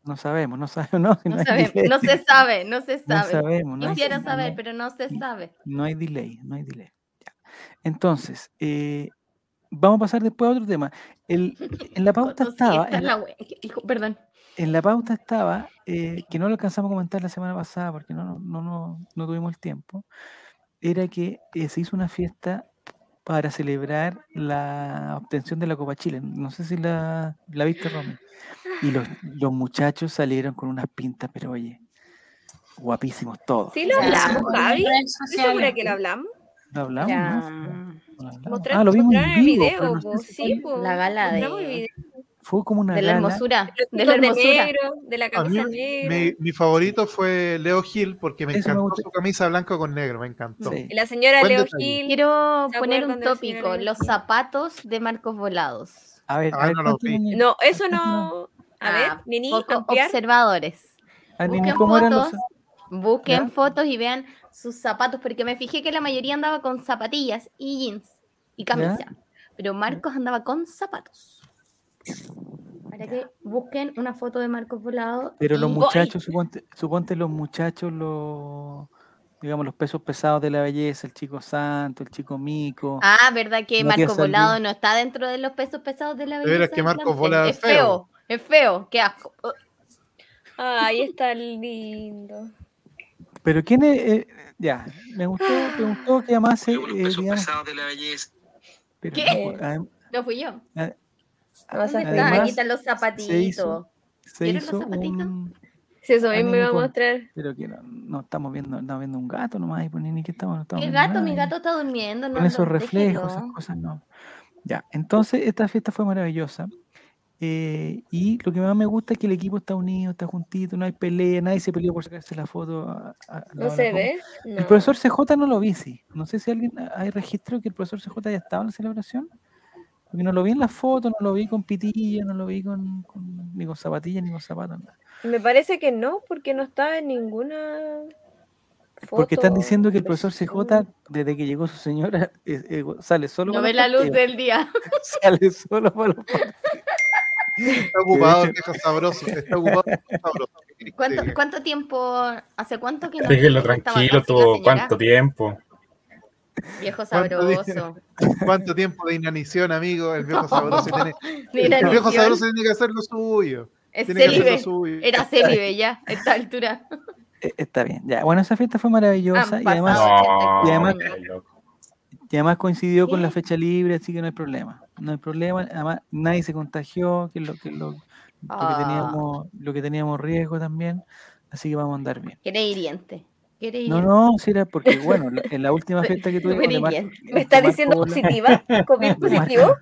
A: No sabemos, no sabemos.
E: No, no, sabemos, no se sabe, no se sabe.
A: No sabemos, no
E: Quisiera saber, pero no se sabe.
A: No hay delay, no hay delay. Entonces, eh, vamos a pasar después a otro tema. El, en la pauta estaba. En la,
E: perdón.
A: En la pauta estaba, eh, que no lo alcanzamos a comentar la semana pasada porque no, no, no, no tuvimos el tiempo, era que eh, se hizo una fiesta para celebrar la obtención de la Copa Chile. No sé si la, la viste, Romy. Y los, los muchachos salieron con unas pintas, pero oye, guapísimos todos.
C: Sí, lo hablamos, Javi. ¿Estoy segura que lo hablamos?
A: Lo hablamos,
C: ah, lo vimos en vivo, el video, sí,
E: la gala de...
A: Fue como una
E: de la hermosura,
C: de la hermosura. de la camisa
B: Mi, mi, favorito fue Leo Gil porque me encantó su camisa blanca con negro, me encantó.
C: La señora Leo Gil.
E: Quiero poner un tópico, los zapatos de Marcos Volados.
A: A ver, a ver
C: no, no, eso no. A ver, ah, Nini,
E: observadores.
A: A Nini, ¿cómo eran los...
E: Busquen fotos y vean sus zapatos, porque me fijé que la mayoría andaba con zapatillas y jeans y camisa, pero Marcos andaba con zapatos. Para que busquen una foto de Marcos Volado.
A: Pero los muchachos, suponte, suponte, los muchachos, los digamos los pesos pesados de la belleza, el chico santo, el chico mico.
E: Ah, ¿verdad que Marcos Volado no está dentro de los pesos pesados de la belleza? Pero
B: es que Marcos Volado
E: es feo. Es feo, qué asco.
C: Ay, está lindo.
A: Pero quién es, eh, ya, me gustó, me gustó que además eh, digamos,
H: de la belleza.
E: Pero, ¿Qué? No, no fui yo. A, además, quitan los zapatitos. Se hizo,
A: se hizo los zapatitos? Un,
C: Sí, eso mismo me iba a mostrar.
A: Pero que no, no, estamos viendo, estamos viendo un gato nomás, pues ni que estamos, no estamos
E: ¿Qué gato? Mi gato está durmiendo.
A: Con esos reflejos, esas cosas no. Ya, entonces esta fiesta fue maravillosa. Eh, y lo que más me gusta es que el equipo está unido, está juntito, no hay pelea, nadie se peleó por sacarse la foto.
C: ¿No se ve?
A: El profesor CJ no lo vi, sí. No sé si alguien hay registro que el profesor CJ ya estaba en la celebración. Porque no lo vi en la foto, no lo vi con pitilla, no lo vi con, ni con zapatillas, ni con zapatos.
C: Me parece que no, porque no estaba en ninguna. Foto.
A: Porque están diciendo que el profesor CJ, desde que llegó su señora, eh, eh, sale solo.
E: No ve la luz del día.
A: sale solo para los
B: Está ocupado, viejo sabroso. Está ocupado, sabroso.
E: ¿Cuánto, ¿Cuánto, tiempo? ¿Hace cuánto que no?
H: Déjenlo tranquilo, todo. ¿Cuánto tiempo?
E: Viejo sabroso.
B: ¿Cuánto, tiempo de inanición, amigo? El viejo sabroso tiene. El viejo sabroso tiene que hacer lo suyo.
E: Es célibe. Era célibe ya, a esta altura.
A: E, está bien, ya. Bueno, esa fiesta fue maravillosa y además, y además Y además coincidió con la fecha libre, así que no hay problema. No hay problema. Además, nadie se contagió, que es lo que, lo, que ah. teníamos, lo que teníamos riesgo también. Así que vamos a andar bien.
E: Qué hiriente.
A: No, no, sí era porque, bueno, en la última fiesta que tuve.
C: ¿Me estás diciendo positiva? ¿COVID positivo?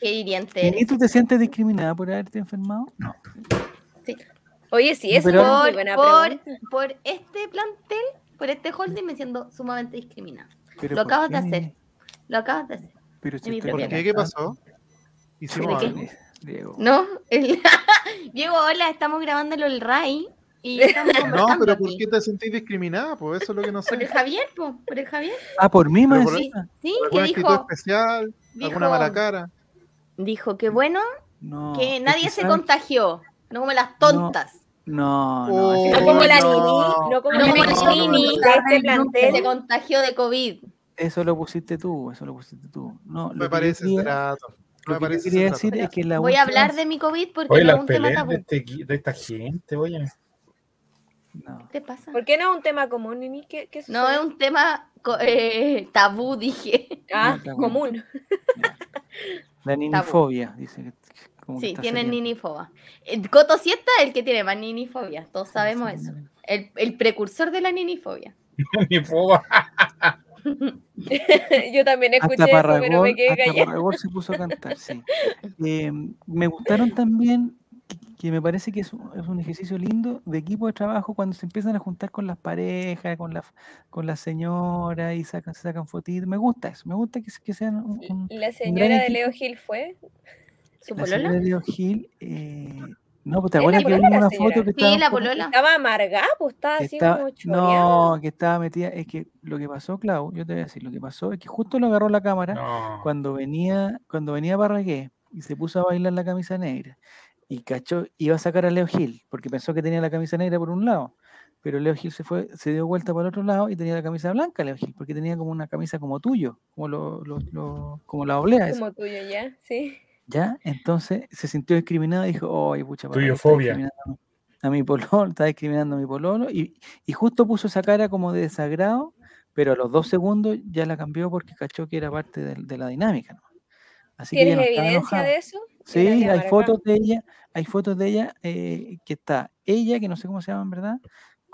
E: Qué hiriente.
A: ¿Y tú te sientes discriminada por haberte enfermado?
E: No. Sí. Oye, sí, eso por, por, por, este plantel, por este holding, me siento sumamente discriminada. Lo acabas de hacer. Lo acabas de hacer.
B: Pero si ¿Por qué? ¿Qué pasó?
E: ¿Hicimos algo? Diego. No, Diego, hola, estamos grabándolo el RAI y
B: no, pero ¿por qué te sentís discriminada? Pues eso es lo que no sé.
E: Por el Javier, po, por el Javier.
A: Ah, por mí, más
E: sí, sí que dijo.
B: especial? ¿Alguna mala cara?
E: Dijo que bueno, que nadie se contagió, no como las tontas.
A: No, no,
C: no, no como la Nini, no como la Nini de este plantel.
E: Se contagió de COVID.
A: Eso lo pusiste tú, eso lo pusiste tú. No,
B: me parece trato.
A: Lo que quería decir es que la
E: Voy a hablar de mi COVID porque
H: no es un tema tabú. De, este, de esta gente, oye.
E: No. ¿Qué pasa?
C: ¿Por qué no es un tema común, Nini? ¿Qué, qué
E: no, es un tema eh, tabú, dije.
C: Ah, común.
A: La ninifobia, dice.
E: Sí, tienen ninifobia. Coto Siesta es el que tiene más ninifobia, todos sabemos eso. El, el, precursor de la ninifobia.
H: Ninifobia.
C: Yo también escuché eso, pero me quedé callado.
A: se puso a cantar, sí. Eh, me gustaron también que me parece que es un, ejercicio lindo de equipo de trabajo cuando se empiezan a juntar con las parejas, con la, con la señora y sacan, sacan fotitos. Me gusta eso, me gusta que, que sean un,
C: ¿La señora de Leo Gil fue?
A: ¿Su la señora de Leo Gil, eh, no, pues te acuerdas que vimos una foto que estaba.
E: Sí, la polola.
C: Estaba amargada, pues estaba así como
A: No, que estaba metida. Es que lo que pasó, Clau, yo te voy a decir, lo que pasó es que justo lo agarró la cámara cuando venía, cuando venía Barragué y se puso a bailar la camisa negra y cachó, iba a sacar a Leo Gil, porque pensó que tenía la camisa negra por un lado, pero Leo Gil se fue, se dio vuelta para el otro lado y tenía la camisa blanca, Leo Gil, porque tenía como una camisa como tuyo, como lo, como la oblea.
C: Como tuyo, ya, sí.
A: Ya, entonces se sintió discriminado y dijo, ay, pucha,
H: fobia.
A: A mi pololo, está discriminando a mi pololo, y, y justo puso esa cara como de desagrado, pero a los dos segundos ya la cambió porque cachó que era parte de, la dinámica. ¿no?
C: Así ¿Tienes evidencia de eso?
A: Sí, hay fotos de ella, hay fotos de ella eh, que está ella, que no sé cómo se llama en verdad,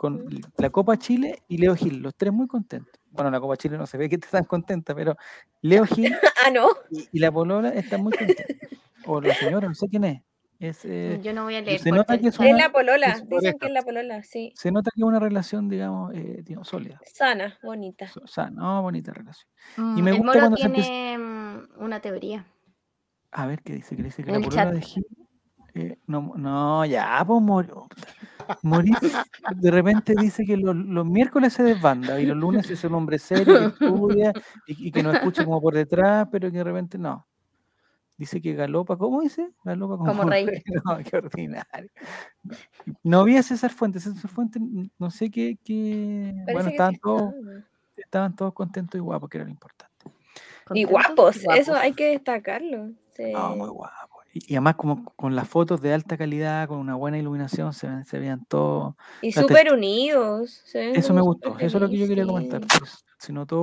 A: con la Copa Chile y Leo Gil, los tres muy contentos. Bueno, la Copa Chile no se ve que están contenta, pero Leo Gil
C: ah, no.
A: y, la Polola están muy contentos. O la señora, no sé quién es.
E: Mm, Yo no voy a leer.
C: Se nota que es, la polola, dicen que es la polola, sí.
A: Se nota que es una relación, digamos, eh, digamos sólida.
C: Sana, bonita.
A: Sana, no, bonita relación.
E: y me gusta cuando tiene se mm, una teoría.
A: A ver qué dice, que dice que la polola de Gil. Eh, no, no, ya, pues morir. de repente dice que los, los, miércoles se desbanda y los lunes es un hombre serio que estudia y, que no escucha como por detrás, pero que de repente no. Dice que galopa, ¿cómo dice? Galopa
E: como, rey.
A: No, qué ordinario. No vi a César Fuentes. César Fuentes, no sé qué. qué... Bueno, estaban, todos, estaban todos contentos y guapos, que era lo importante.
C: Y guapos, eso hay que destacarlo.
A: No, muy guapo. Y, además como con las fotos de alta calidad, con una buena iluminación, se, se veían todos.
C: Y súper unidos.
A: Eso me gustó, eso es lo que yo quería comentar. Pues, si no, todo,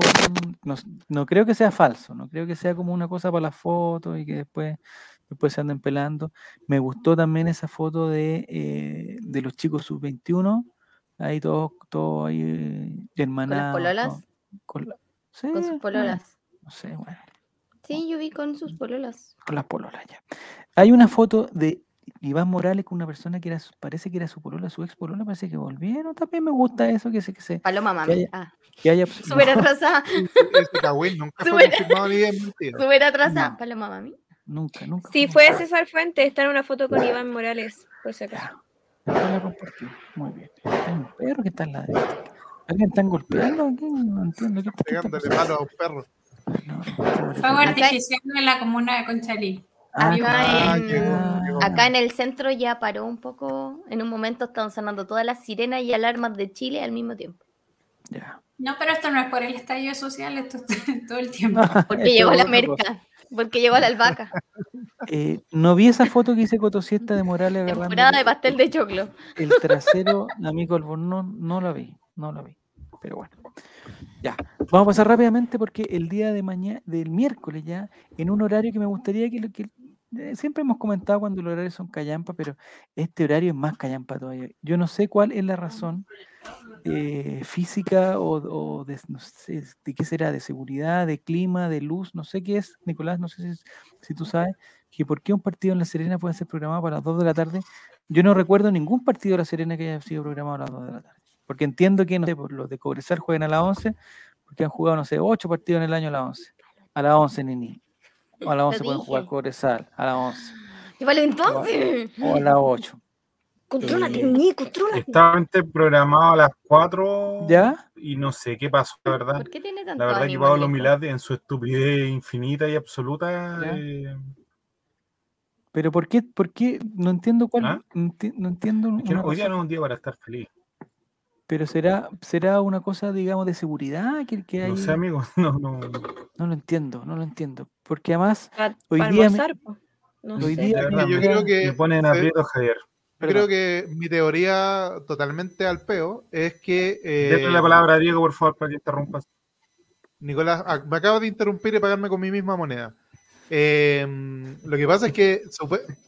A: no, no, creo que sea falso, no creo que sea como una cosa para las fotos y que después, después se anden pelando. Me gustó también esa foto de, eh, de los chicos sub-21, ahí todos, todos ahí hermanados.
E: ¿Con las pololas?
A: Con,
E: con sus pololas.
A: No sé, bueno.
E: Sí, yo vi con sus pololas.
A: Con las pololas, ya. Hay una foto de Iván Morales con una persona que era, parece que era su polola, su ex polola, parece que volvieron. También me gusta eso, que se... Que se
E: Paloma mami.
A: Que haya,
E: ah.
A: que haya
E: Súper atrasada. Súper atrasada.
A: No.
E: Paloma mami.
A: Nunca, nunca.
C: Sí, fue César Fuente, está en una foto con Iván Morales, por si acaso.
A: La compartí. Muy bien. Hay un perro que está en la de ¿Alguien está golpeando aquí? No entiendo. ¿Qué está
B: Pegándole malo a un perro.
G: Fuego artificial en la comuna de Conchalí.
E: Ah, acá, en, acá en el centro ya paró un poco. En un momento están sonando todas las sirenas y alarmas de Chile al mismo tiempo.
A: Ya.
G: No, pero esto no es por el estallido social, esto es todo el tiempo.
E: Porque llegó la merca, porque llegó la albahaca.
A: Eh, no vi esa foto que hice Cotosiesta de Morales.
E: Temporada de pastel de choclo.
A: El trasero de Amigo Albornoz no lo vi, no lo vi. Pero bueno. Ya, vamos a pasar rápidamente porque el día de mañana, del miércoles ya, en un horario que me gustaría que, que eh, siempre hemos comentado cuando los horarios son callampa, pero este horario es más callampa todavía. Yo no sé cuál es la razón eh, física o, de, no sé, de qué será, de seguridad, de clima, de luz, no sé qué es, Nicolás, no sé si, si tú sabes, que por qué un partido en La Serena puede ser programado para las 2 de la tarde. Yo no recuerdo ningún partido de La Serena que haya sido programado a las 2 de la tarde. Porque entiendo que, no sé, por los de Cobresal juegan a las 11, porque han jugado, no sé, 8 partidos en el año a las 11. A las 11, Nini. O a las 11 pueden jugar Cobresal, a las 11.
E: ¿Y vale entonces?
A: O a las 8.
E: Contrólate, eh, contrólate.
H: Estaba programado a las 4.
A: ¿Ya?
H: Y no sé qué pasó, la verdad.
E: ¿Por qué tiene tanto
H: La verdad que Pablo Milad, en su estupidez infinita y absoluta. Eh...
A: Pero ¿por qué? ¿Por qué? No entiendo cuál.
H: ¿Ah?
A: No, entiendo.
H: Es que hoy día no es un día para estar feliz.
A: Pero será, será una cosa, digamos, de seguridad que, que hay.
H: No sé, amigo, no, no.
A: No lo entiendo, no lo entiendo. Porque además, hoy día. hoy día
B: yo creo que.
H: Me ponen aprieto, Javier.
B: Yo creo que mi teoría totalmente al peo es que.
H: Eh, la palabra a Diego, por favor, para que interrumpas.
B: Nicolás, ah, me acabas de interrumpir y pagarme con mi misma moneda. Em, lo que pasa es que,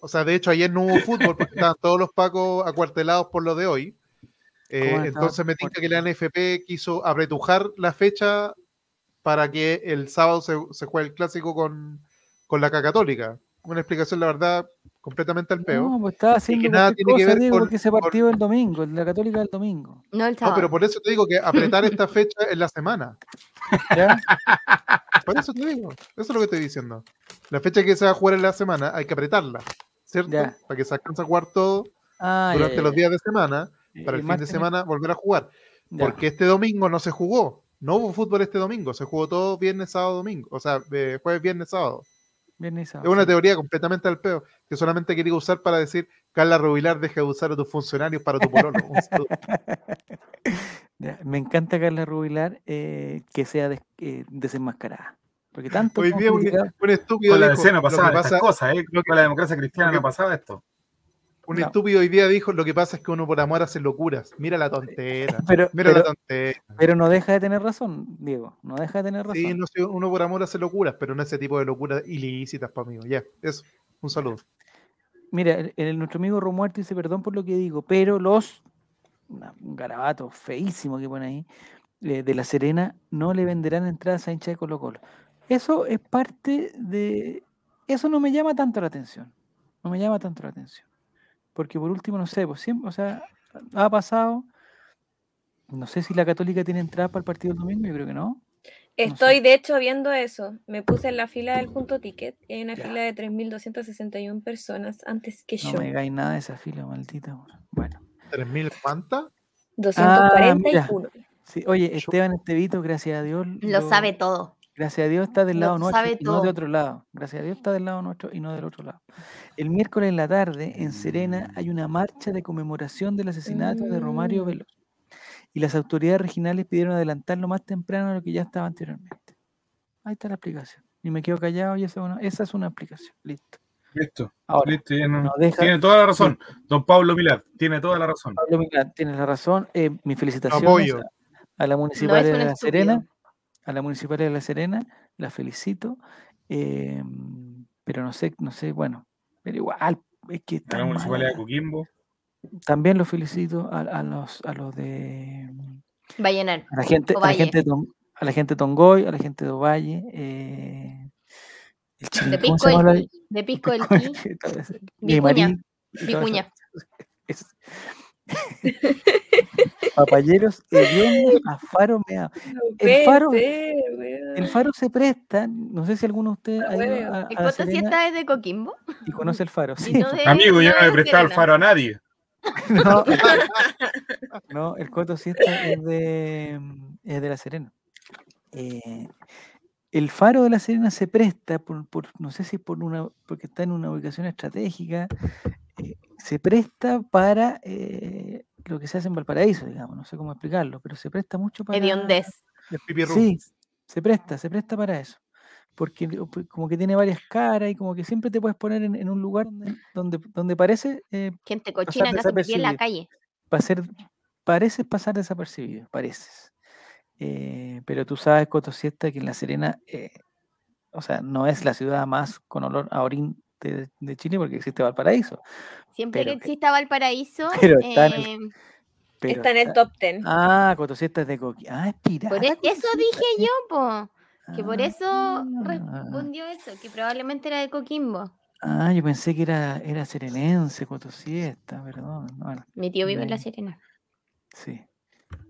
B: o sea, de hecho, ayer no hubo fútbol porque estaban todos los pacos acuartelados por lo de hoy. Eh, entonces me tinca que la NFP quiso apretujar la fecha para que el sábado se, juegue el clásico con, la Católica. Una explicación, la verdad, completamente al peo.
A: No, pues estaba haciendo que nada tiene que ver con, porque se partió el domingo, la Católica el domingo.
E: No, el sábado.
B: No, pero por eso te digo que apretar esta fecha en la semana. ¿Ya? Por eso te digo, eso es lo que estoy diciendo. La fecha que se va a jugar en la semana hay que apretarla, ¿cierto? Para que se alcance a jugar todo ah, durante los días de semana para el fin de semana volver a jugar. Porque este domingo no se jugó. No hubo fútbol este domingo. Se jugó todo viernes, sábado, domingo. O sea, jueves, viernes, sábado.
A: Viernes,
B: sábado es una teoría completamente al peo que solamente quería usar para decir Carla Rubilar deja de usar a tus funcionarios para tu pololo.
A: me encanta Carla Rubilar eh, que sea eh, desenmascarada. Porque tanto.
B: Hoy día un, estúpido.
H: Con la escena pasaba pasa, cosas, ¿eh? Con la democracia cristiana no pasaba esto.
B: Un estúpido hoy día dijo, lo que pasa es que uno por amor hace locuras. Mira la tontera. Pero, mira la tontera.
A: Pero no deja de tener razón, Diego. No deja de tener razón.
B: Sí, no, uno por amor hace locuras, pero no ese tipo de locuras ilícitas para mí. Ya, eso. Un saludo.
A: Mira, el, nuestro amigo Romuerto dice, perdón por lo que digo, pero los, un garabato feísimo que pone ahí, eh, de La Serena, no le venderán entradas a hincha de Colo Colo. Eso es parte de... Eso no me llama tanto la atención. No me llama tanto la atención. Porque por último, no sé, pues siempre, o sea, ha pasado. No sé si la Católica tiene entrada para el partido del domingo, yo creo que no.
C: Estoy de hecho viendo eso. Me puse en la fila del punto ticket y hay una fila de 3.261 personas antes que yo.
A: No me digáis nada de esa fila, maldita. Bueno.
B: ¿3.000 cuántas?
C: 241.
A: Ah, sí, oye, Esteban Estevito, gracias a Dios.
E: Lo, sabe todo.
A: Gracias a Dios está del lado nuestro y no de otro lado. Gracias a Dios está del lado nuestro y no del otro lado. El miércoles en la tarde, en Serena, hay una marcha de conmemoración del asesinato de Romario mm. Veloz. Y las autoridades regionales pidieron adelantarlo más temprano de lo que ya estaba anteriormente. Ahí está la explicación. Y me quedo callado y esa, esa es una explicación. Listo.
H: Listo. Listo tiene, toda la razón. Don Pablo Milad, tiene toda la razón.
A: Pablo Milad, tiene la razón. Eh, mi felicitaciones a, la municipalidad de La Serena a la Municipalidad de La Serena, la felicito, em, pero no sé, no sé, bueno, pero igual, es que...
H: A la Municipalidad de Coquimbo.
A: También lo felicito a, los, a los de...
E: Vallenar.
A: A la gente, a la gente, de, a la gente de Tongoy, a la gente de Ovalle, eh,
E: el de Pisco, el, de Pisco el Vicuña. Vicuña.
A: Papayeros hediondos a Faro Mea. El faro, el faro se presta, no sé si alguno de ustedes ha
E: ido a, ¿El Coto Siesta es de Coquimbo?
A: Y conoce el faro, sí.
H: Amigo, yo no le he prestado el faro a nadie.
A: No, no, el Coto Siesta es de, es de La Serena. Eh, el faro de La Serena se presta, por, por, no sé si por una, porque está en una ubicación estratégica, eh, se presta para eh, lo que se hace en Valparaíso, digamos, no sé cómo explicarlo, pero se presta mucho para...
E: Hediondez.
A: Sí, se presta, se presta para eso. Porque pues, como que tiene varias caras y como que siempre te puedes poner en, un lugar donde, donde parece...
E: Eh, Gente cochina que se en la calle.
A: Para ser, pareces pasar desapercibido, pareces. Eh, pero tú sabes, Coto Siesta, que en La Serena, eh, o sea, no es la ciudad más con olor a orín de, Chile porque existe Valparaíso.
E: Siempre que exista Valparaíso.
A: Pero está, en el,
C: em, está en el top ten.
A: Ah, Coto Siesta es de Coqui. Ah, es pirata.
E: E, eso dije yo, po. Que por eso ah. respondió eso, que probablemente era de Coquimbo.
A: Ah, yo pensé que era, era serenense, Coto Siesta, perdón.
E: Mi tío vive en La Serena.
A: Sí.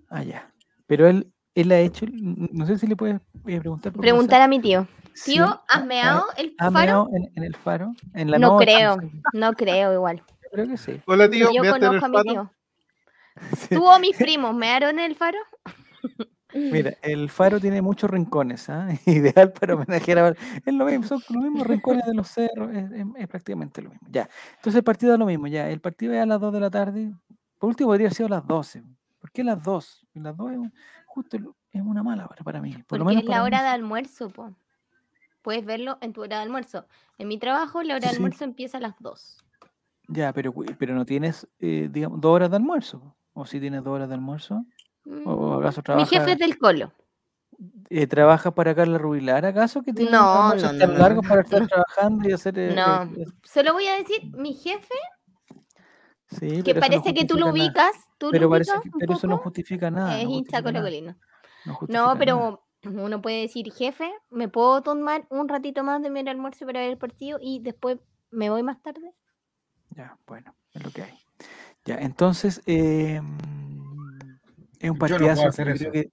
A: Ah, ya. Pero él, él ha hecho, no sé si le puedes eh, preguntar.
E: Preguntar a mi tío. Tío, ¿has meado el faro?
A: En, el faro? En la
E: no creo, no creo igual.
A: Creo que sí.
B: Hola tío,
E: yo conozco a mi tío. ¿Tú o mis primos mearon en el faro?
A: Mira, el faro tiene muchos rincones, ¿ah? ideal para homenajear a... Es lo mismo, son los mismos rincones de los cerros, es, prácticamente lo mismo. Ya, entonces el partido es lo mismo, ya, el partido es a las 2 de la tarde, por último podría haber sido a las 12. ¿Por qué las 2? Las 2 es, justo es una mala hora para mí.
E: Por Porque es la hora de almuerzo, po. Puedes verlo en tu hora de almuerzo. En mi trabajo, la hora de almuerzo empieza a las 2.
A: Ya, pero, pero no tienes, eh, digamos, dos horas de almuerzo. ¿O si tienes dos horas de almuerzo? ¿O
E: mm, acaso Mi jefe es del colo.
A: Eh, ¿Trabaja para Carla Rubilar acaso? que tiene
E: no, no, no,
A: largo para estar trabajando y hacer...
E: Eh, no, eh, se lo voy a decir, mi jefe Sí, que parece que tú lo ubicas. ¿Tú
A: pero, parece pero eso no justifica nada.
E: Es no hincha colocolino. No, no, pero uno puede decir, jefe, ¿me puedo tomar un ratito más de mi almuerzo para ver el partido y después me voy más tarde?
A: Ya, bueno, es lo que hay. Ya, entonces, eh, es un partidazo. No, hacer Que...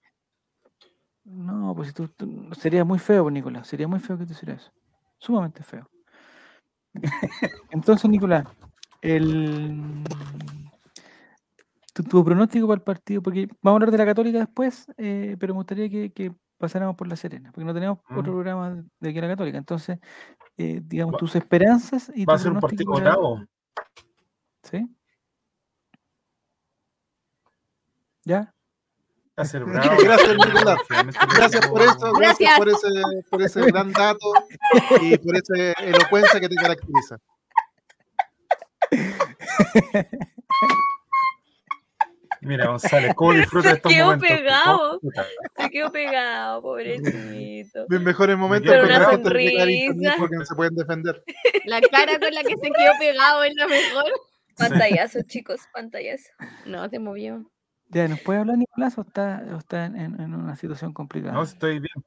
A: no pues tú, sería muy feo, Nicolás. Sería muy feo que te hiciera eso. Sumamente feo. entonces, Nicolás, el tu, pronóstico para el partido, porque vamos a hablar de la Católica después, eh, pero me gustaría que, pasáramos por la Serena, porque no tenemos otro mm. programa de aquí a la Católica. Entonces, eh, digamos, tus esperanzas y
H: Va a ser un partido bravo.
A: ¿Sí? ¿Ya?
B: Va a ser bravo. Gracias, Nicolás. Gracias por eso, gracias, por, ese, por ese gran dato y por esa elocuencia que te caracteriza.
H: Mira, González, ¿cómo disfruta estos
C: se
H: quedó momentos?
C: Pegado, se quedó pegado, pobrecito.
B: Mis mejores momentos
C: pero una sonrisa.
B: porque no se pueden defender.
E: La cara con la que se quedó pegado es la mejor.
C: Pantallazo, chicos, pantallazo.
E: No, se movió.
A: Ya, ¿nos puede hablar Nicolás o está, o está en, en, una situación complicada?
H: No, estoy bien.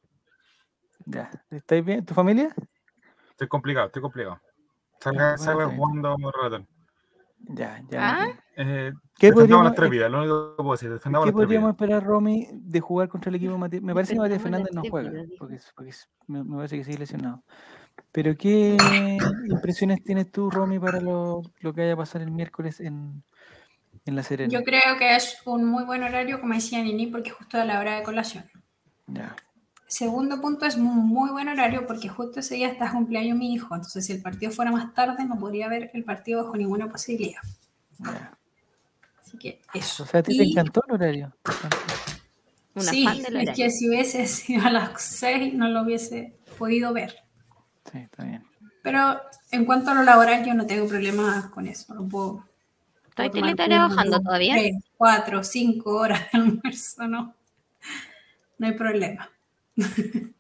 A: Ya, ¿estáis bien? ¿Tu familia?
H: Estoy complicado, estoy complicado. Salga, salga jugando un.
A: Ya, ya.
E: ¿Ah?
H: Eh, ¿Qué podríamos, las tres vidas, lo único que puedo decir.
A: ¿Qué podríamos esperar, Romy, de jugar contra el equipo Matías? Me parece que Matías Fernández no juega, porque, porque me, me, parece que sigue lesionado. Pero ¿qué impresiones tienes tú, Romy, para lo, lo que vaya a pasar el miércoles en, en La Serena?
G: Yo creo que es un muy buen horario, como decía Nini, porque justo a la hora de colación.
A: Ya.
G: Segundo punto, es muy buen horario porque justo ese día está cumpleaños mi hijo. Entonces, si el partido fuera más tarde, no podría ver el partido bajo ninguna posibilidad. Así que eso.
A: O sea, ¿a ti te encantó el horario?
G: sí, es que si hubiese sido a las 6 no lo hubiese podido ver.
A: Sí, está bien.
G: Pero en cuanto a lo laboral, yo no tengo problemas con eso. No puedo.
E: ¿Estoy trabajando todavía? 3,
G: 4, 5 horas de almuerzo, no. No hay problema.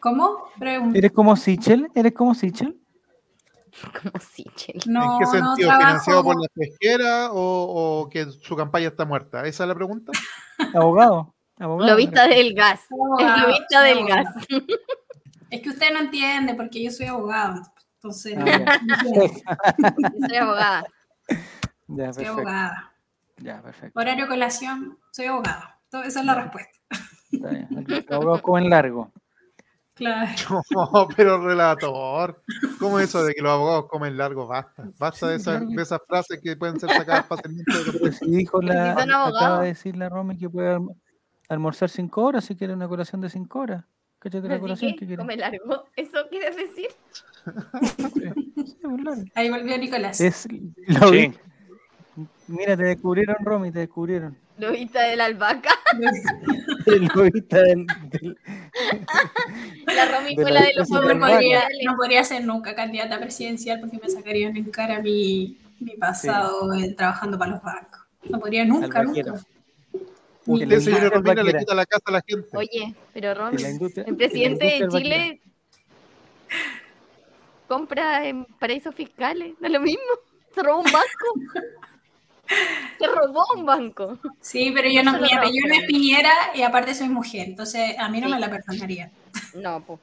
G: ¿Cómo?
A: ¿Eres como Sichel? ¿Eres como Sichel?
E: Como Sichel.
B: No, ¿En qué sentido? ¿Financiado por la pesquera o, que su campaña está muerta? ¿Esa es la pregunta?
A: Abogado.
E: Lo vista del gas. lo vista del gas.
G: Es que usted no entiende porque yo soy abogado. Entonces,
E: ah, yo soy abogada.
A: Ya,
G: soy abogada.
A: Ya, perfecto.
G: Horario colación, soy abogada. Esa es la respuesta.
A: Los abogados comen largo.
G: Claro.
B: No, pero relator, ¿cómo es eso de que los abogados comen largo? Basta, basta de, esas frases que pueden ser sacadas fácilmente.
A: Si dijo la, acaba de decir la Romy que puede almorzar cinco horas si quiere una colación de cinco horas. Cállate la colación que, quiere.
E: Come largo, ¿eso quieres decir?
G: Ahí volvió Nicolás.
A: Es, lo sí. Mira, te descubrieron, Romy, te descubrieron.
E: Lobita de la albahaca.
A: el lobita del,
E: La Romy fue la de los
G: no podría, no podría ser nunca candidata presidencial porque me sacarían en cara mi, mi pasado trabajando para los bancos. No podría nunca, nunca.
B: Usted, Romina, le quita la casa a la gente.
E: Oye, pero Ron, el presidente de Chile compra en paraísos fiscales, no es lo mismo. Se robó un banco. Se robó un banco.
G: Sí, pero yo no, mi apellido no es Piñera y aparte soy mujer, entonces a mí no me la perdonaría.
E: No, pues.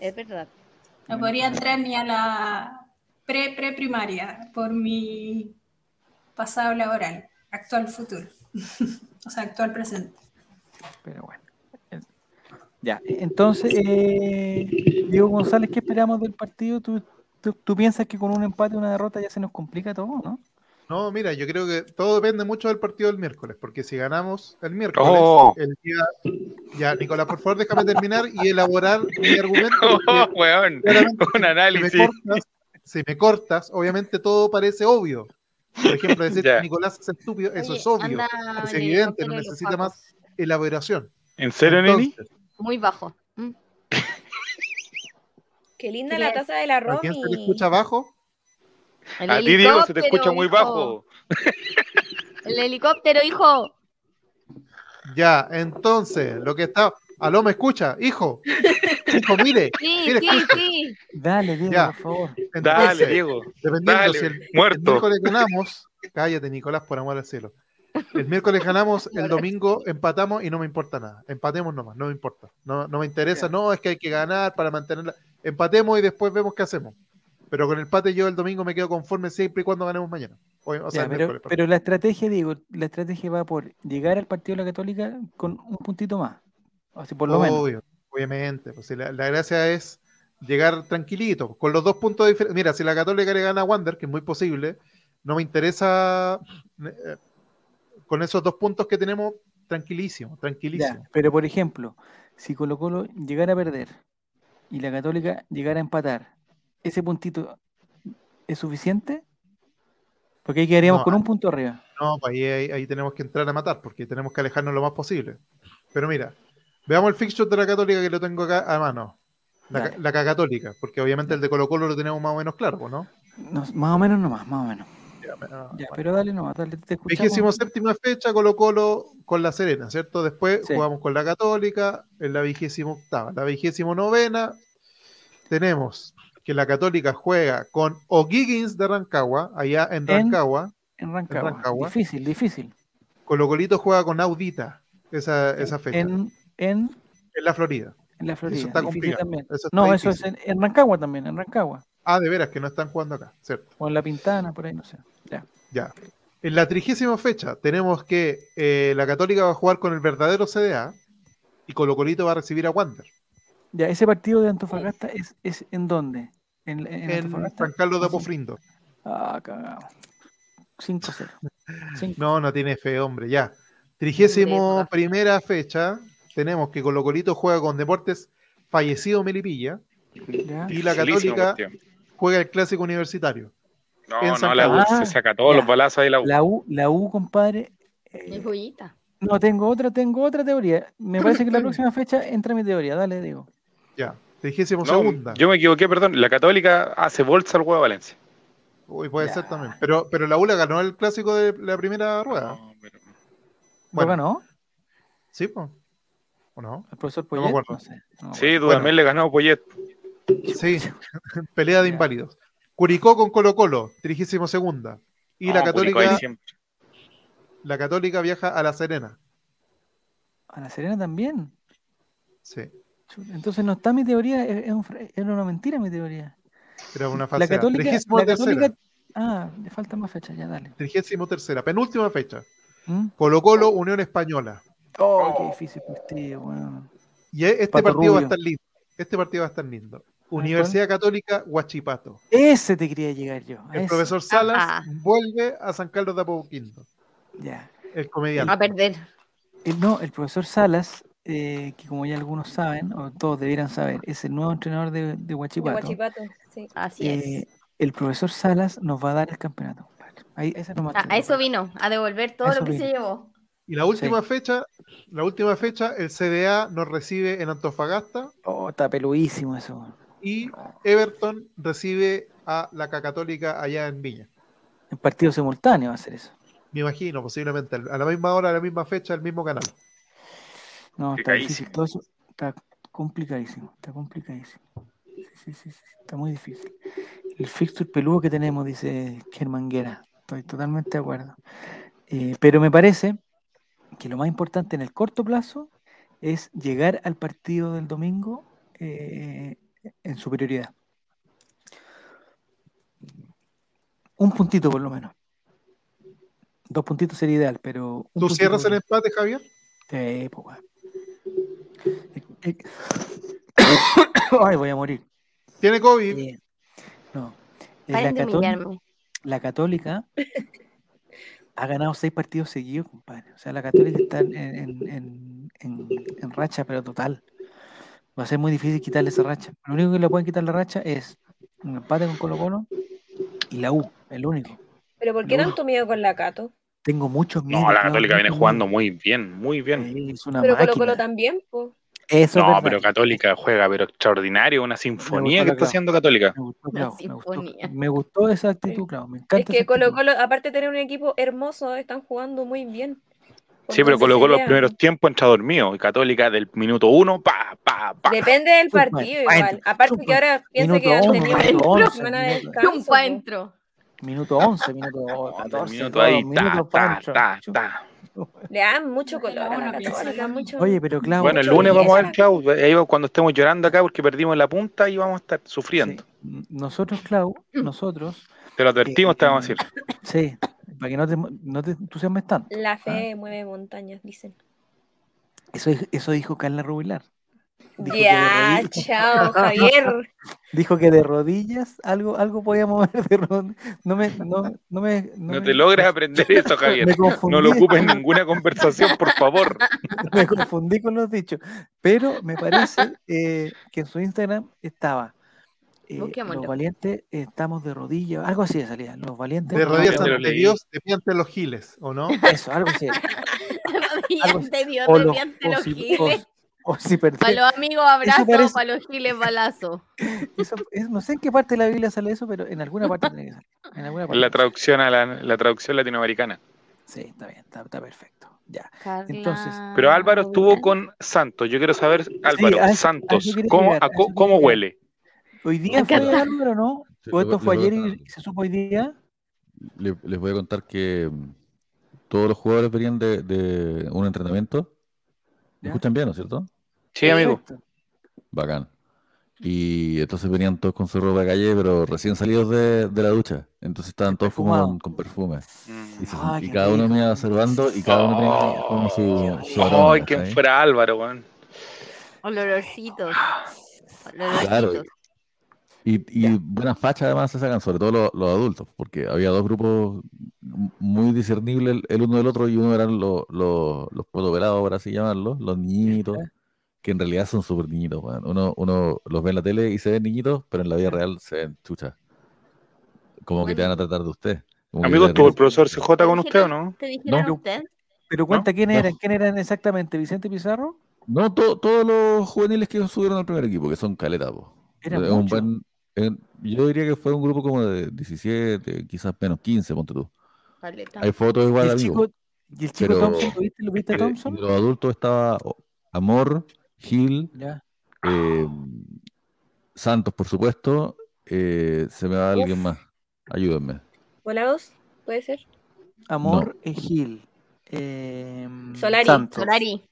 E: Es verdad.
G: No podría entrar ni a la pre-pre-primaria por mi pasado laboral, actual futuro. o sea, actual presente.
A: Pero bueno. Ya, entonces, eh, Diego González, ¿qué esperamos del partido? ¿Tú, tú, piensas que con un empate o una derrota ya se nos complica todo, no?
B: No, mira, yo creo que todo depende mucho del partido del miércoles, porque si ganamos el miércoles, oh. el día. Ya, Nicolás, por favor, déjame terminar y elaborar mi argumento.
D: Oh, weón, un análisis.
B: Si me, cortas, obviamente todo parece obvio. Por ejemplo, decir que Nicolás es estúpido, eso es obvio, es evidente, no necesita más elaboración.
D: ¿En serio, Nini?
E: Muy bajo. Mm.
C: Qué linda la taza de la Romy.
B: quién se le escucha bajo?
D: a ti, Diego, se te escucha muy bajo.
E: El helicóptero, hijo.
B: Ya, entonces, lo que está. Aló, ¿me escucha? Hijo. Hijo, mire.
E: Sí, sí, sí.
A: Dale, Diego, por favor.
D: Dale, Diego.
B: Dependiendo si el, muerto. el miércoles ganamos. Cállate, Nicolás, por amor al cielo. El miércoles ganamos, el domingo empatamos y no me importa nada. Empatemos nomás, no me importa. No, no me interesa, no, es que hay que ganar para mantenerla. Empatemos y después vemos qué hacemos. Pero con el empate yo el domingo me quedo conforme siempre y cuando ganemos mañana.
A: pero, la estrategia, digo, la estrategia va por llegar al partido de la Católica con un puntito más. Así por lo menos.
B: Obviamente. Pues, la, gracia es llegar tranquilito, con los dos puntos de diferencia. Mira, si la Católica le gana a Wander, que es muy posible, no me interesa eh, con esos dos puntos que tenemos, tranquilísimo, tranquilísimo.
A: pero por ejemplo, si Colo Colo llegara a perder y la Católica llegara a empatar, ¿ese puntito es suficiente? Porque ahí quedaríamos con un punto arriba.
B: No, pues ahí, tenemos que entrar a matar, porque tenemos que alejarnos lo más posible. Pero mira, veamos el fixture de la Católica que lo tengo acá a mano. La, la Católica, porque obviamente el de Colo Colo lo tenemos más o menos claro, ¿no?
A: no más o menos nomás, más o menos. Ya, pero dale nomás, dale, te
B: escuchamos. séptima fecha, Colo Colo con la Serena, ¿cierto? Después jugamos con la Católica en la vigésima octava. La vigésima novena tenemos que la Católica juega con O'Higgins de Rancagua, allá en Rancagua.
A: En, Rancagua. Difícil, difícil.
B: Colo Colito juega con Audita esa, esa fecha.
A: En, en,
B: la Florida.
A: En la Florida. Eso está complicado. no, eso es en, Rancagua también, en Rancagua.
B: Ah, de veras, que no están jugando acá, ¿cierto?
A: O en La Pintana, por ahí, no sé. Ya.
B: Ya. En la trigésima fecha tenemos que eh, la Católica va a jugar con el verdadero CDA y Colo Colito va a recibir a Wander.
A: Ya, ese partido de Antofagasta es, es en dónde?
B: En, en, San Carlos de Apofrindo.
A: Ah, cagado. 5-0.
B: No, no tiene fe, hombre, ya. Trigésimo primera fecha, tenemos que Colo Colito juega con Deportes fallecido Melipilla y la Católica juega el clásico universitario.
D: No, no, la U se saca todos los balazos ahí la U.
A: La U, la U compadre.
E: Eh, joyita.
A: No, tengo otra, tengo otra teoría. Me parece que la próxima fecha entra mi teoría. Dale, digo.
B: Ya, trigésimo segunda.
D: Yo me equivoqué, perdón. La Católica hace bolsa al huevo Valencia.
B: Uy, puede ser también. Pero, pero la U la ganó el clásico de la primera rueda. No, pero...
A: Bueno, ganó?
B: Sí, pues. ¿O no?
A: El profesor Poyet. No sé.
D: sí, Dudamel le ganó a Poyet.
B: Sí, pelea de inválidos. Curicó con Colo Colo, trigésimo segunda. Y la Católica. La Católica viaja a La Serena.
A: ¿A La Serena también?
B: Sí.
A: Entonces no está mi teoría, es, una mentira mi teoría.
B: Era una falsa.
A: La Católica, la Católica Ah, le falta más fecha, ya dale.
B: Trigésimo tercera, penúltima fecha. ¿Mm? Colo Colo, Unión Española.
A: Oh, qué difícil partido, bueno.
B: Y este partido va a estar lindo. Este partido va a estar lindo. Universidad Católica Huachipato.
A: Ese te quería llegar yo.
B: El profesor Salas vuelve a San Carlos de Apoquindo.
A: Ya.
B: El comediante.
E: Va a perder.
A: no, el profesor Salas, eh, que como ya algunos saben, o todos debieran saber, es el nuevo entrenador de, de Huachipato.
E: sí. Así es.
A: Eh, el profesor Salas nos va a dar el campeonato.
E: Ahí, a, a eso vino, a devolver todo lo que se llevó.
B: Y la última fecha, la última fecha, el CDA nos recibe en Antofagasta.
A: Oh, está peluísimo eso
B: y Everton recibe a la Católica allá en Viña.
A: En partido simultáneo va a ser eso.
B: Me imagino, posiblemente. A la misma hora, a la misma fecha, el mismo canal.
A: No, está difícil. Todo eso está complicadísimo. Está complicadísimo. Sí, sí, sí, está muy difícil. El fixture peludo que tenemos, dice Germán Guerra. Estoy totalmente de acuerdo. Eh, pero me parece que lo más importante en el corto plazo es llegar al partido del domingo eh, en superioridad. Un puntito por lo menos. Dos puntitos sería ideal, pero.
B: ¿Tú cierras el empate, Javier?
A: Sí, pues, Ay, voy a morir.
B: ¿Tiene COVID?
A: no. La, la, Católica ha ganado seis partidos seguidos, compadre. O sea, la Católica está en, en, racha, pero total. Va a ser muy difícil quitarle esa racha. Lo único que le pueden quitar la racha es un empate con Colo Colo y la U, el único.
C: ¿Pero por qué tanto miedo con la Cato?
A: Tengo muchos miedos.
D: No, la Católica viene jugando muy bien, muy bien.
C: pero Colo Colo también, pues
D: no, pero Católica juega, pero extraordinario, una sinfonía que está haciendo Católica.
A: Me gustó, esa actitud, claro. Me encanta.
C: Es que Colo Colo, aparte de tener un equipo hermoso, están jugando muy bien.
D: Sí, pero Colo Colo los primeros tiempos entra dormido. Y Católica del minuto uno, pa, pa, pa.
C: Depende del partido, igual. Aparte que ahora piensa que han tenido una semana de
E: descanso.
A: Minuto 11, minuto 14.
D: Minuto ahí, ta, ta, ta, ta.
C: Le dan mucho color
A: Oye, pero Clau.
D: Bueno, el lunes vamos a ver, Clau, cuando estemos llorando acá porque perdimos la punta y vamos a estar sufriendo.
A: Nosotros, Clau, nosotros.
D: Te lo advertimos, te vamos a decir.
A: Sí, para que no te, no te entusiasmes tanto.
C: La fe ¿ah? mueve montañas, dicen.
A: Eso, eso dijo Carla Rubilar.
C: Ya, chao, Javier.
A: Dijo que de rodillas algo, algo podía mover de rodillas. No me, no, no me,
D: no, te logres aprender eso, Javier. No lo ocupes en ninguna conversación, por favor.
A: Me confundí con los dichos. Pero me parece eh, que en su Instagram estaba. Eh, los valientes estamos de rodillas, algo así de salida. Los valientes.
B: De rodillas ante Dios, de ante los giles, ¿o no?
A: Eso, algo así.
E: rodillas de Dios, de ante los giles. Para los amigos abrazo, para los giles balazo.
A: no sé en qué parte de la Biblia sale eso, pero en alguna parte tiene que salir. En alguna parte.
D: La traducción a la, traducción latinoamericana.
A: Sí, está bien, está, perfecto. Ya. Entonces.
D: Pero Álvaro estuvo con Santos. Yo quiero saber, Álvaro, Santos, ¿cómo, ¿cómo huele?
A: Hoy día fue Álvaro, ¿no? ¿O esto fue ayer y se supo hoy día?
F: Les voy a contar que mm, todos los jugadores venían de, de un entrenamiento. ¿Me escuchan bien, no es cierto?
D: Sí, amigo.
F: Bacán. Y entonces venían todos con su ropa de calle, pero recién salidos de, la ducha. Entonces estaban todos como con, perfume. Y, cada uno me iba observando y cada uno tenía como su, su
D: ¡Ay, quién fuera Álvaro, weón!
E: Olorcitos.
F: Claro. Y, y buenas fachas además se sacan, sobre todo los, adultos, porque había dos grupos muy discernibles el, uno del otro y uno eran los, los, los por así llamarlos, los niñitos que en realidad son súper niñitos, Uno, uno los ve en la tele y se ven niñitos, pero en la vida real se ven chuchas. Como que te van a tratar de usted.
D: Amigo, ¿estuvo el profesor CJ con usted o no?
E: ¿Te dijeron usted?
A: Pero cuenta quién eran, quién eran exactamente, Vicente Pizarro.
F: No, todos los juveniles que subieron al primer equipo, que son caletas, un yo diría que fue un grupo como de 17, quizás menos 15, ponte tú. Hay fotos igual,
A: ¿Y el chico, ¿Y el chico Thompson, ¿lo viste, lo Thompson?
F: los adultos estaba Amor, Gil, eh, Santos, por supuesto. Eh, se me va alguien más. Ayúdenme.
C: ¿Volados? ¿Puede ser?
A: Amor no. Gil. Eh,
E: Solari. Solari.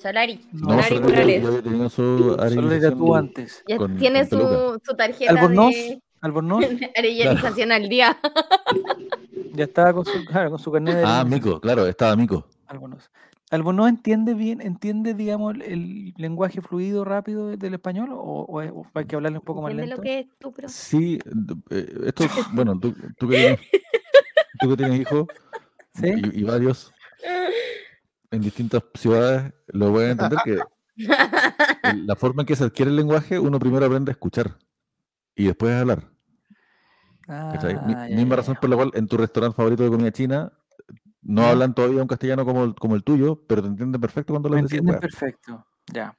E: Solari.
F: No, Solari Morales.
A: Solari tú antes.
E: Ya tiene su, su, tarjeta
A: Albornoz,
E: de
A: Albornoz.
E: arellanización al día.
A: ya estaba con su, claro, con su carnet de...
F: Ah, Mico, claro, estaba Mico.
A: Albornoz. ¿Albornoz entiende bien, entiende, digamos, el lenguaje fluido, rápido del español? ¿O, hay que hablarle un poco más lento?
E: Lo que es tú, pero...
F: Sí, eh, esto, bueno, tú, tú, que tienes, tú que tienes hijos ¿Sí? y, y, varios en distintas ciudades, lo voy a entender que la forma en que se adquiere el lenguaje, uno primero aprende a escuchar y después a hablar. Ah, misma razón por la cual en tu restaurante favorito de comida china no hablan todavía un castellano como el, como el tuyo, pero te entienden perfecto cuando lo
A: entienden perfecto, ya.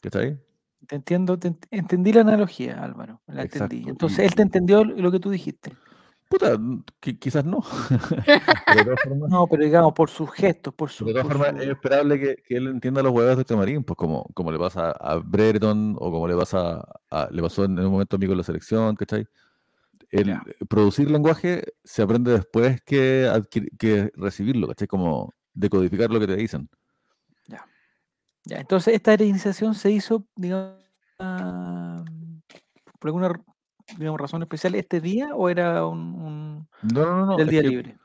F: ¿Qué ahí?
A: Te entiendo, entendí la analogía, Álvaro, la entendí. Entonces, él te entendió lo que tú dijiste.
F: Puta, quizás no.
A: no, pero digamos, por sus gestos, por su.
F: De todas formas, es esperable que, que, él entienda los huevos de Camarín, pues como, como le pasa a Brereton o como le pasa a, le pasó en, un momento a mí con la selección, ¿cachai? El, producir lenguaje se aprende después que, que recibirlo, ¿cachai? Como decodificar lo que te dicen.
A: Ya. Ya, entonces esta iniciación se hizo, digamos, ah, por alguna digamos, razón especial este día o era un,
F: no, no, no,
A: del día libre?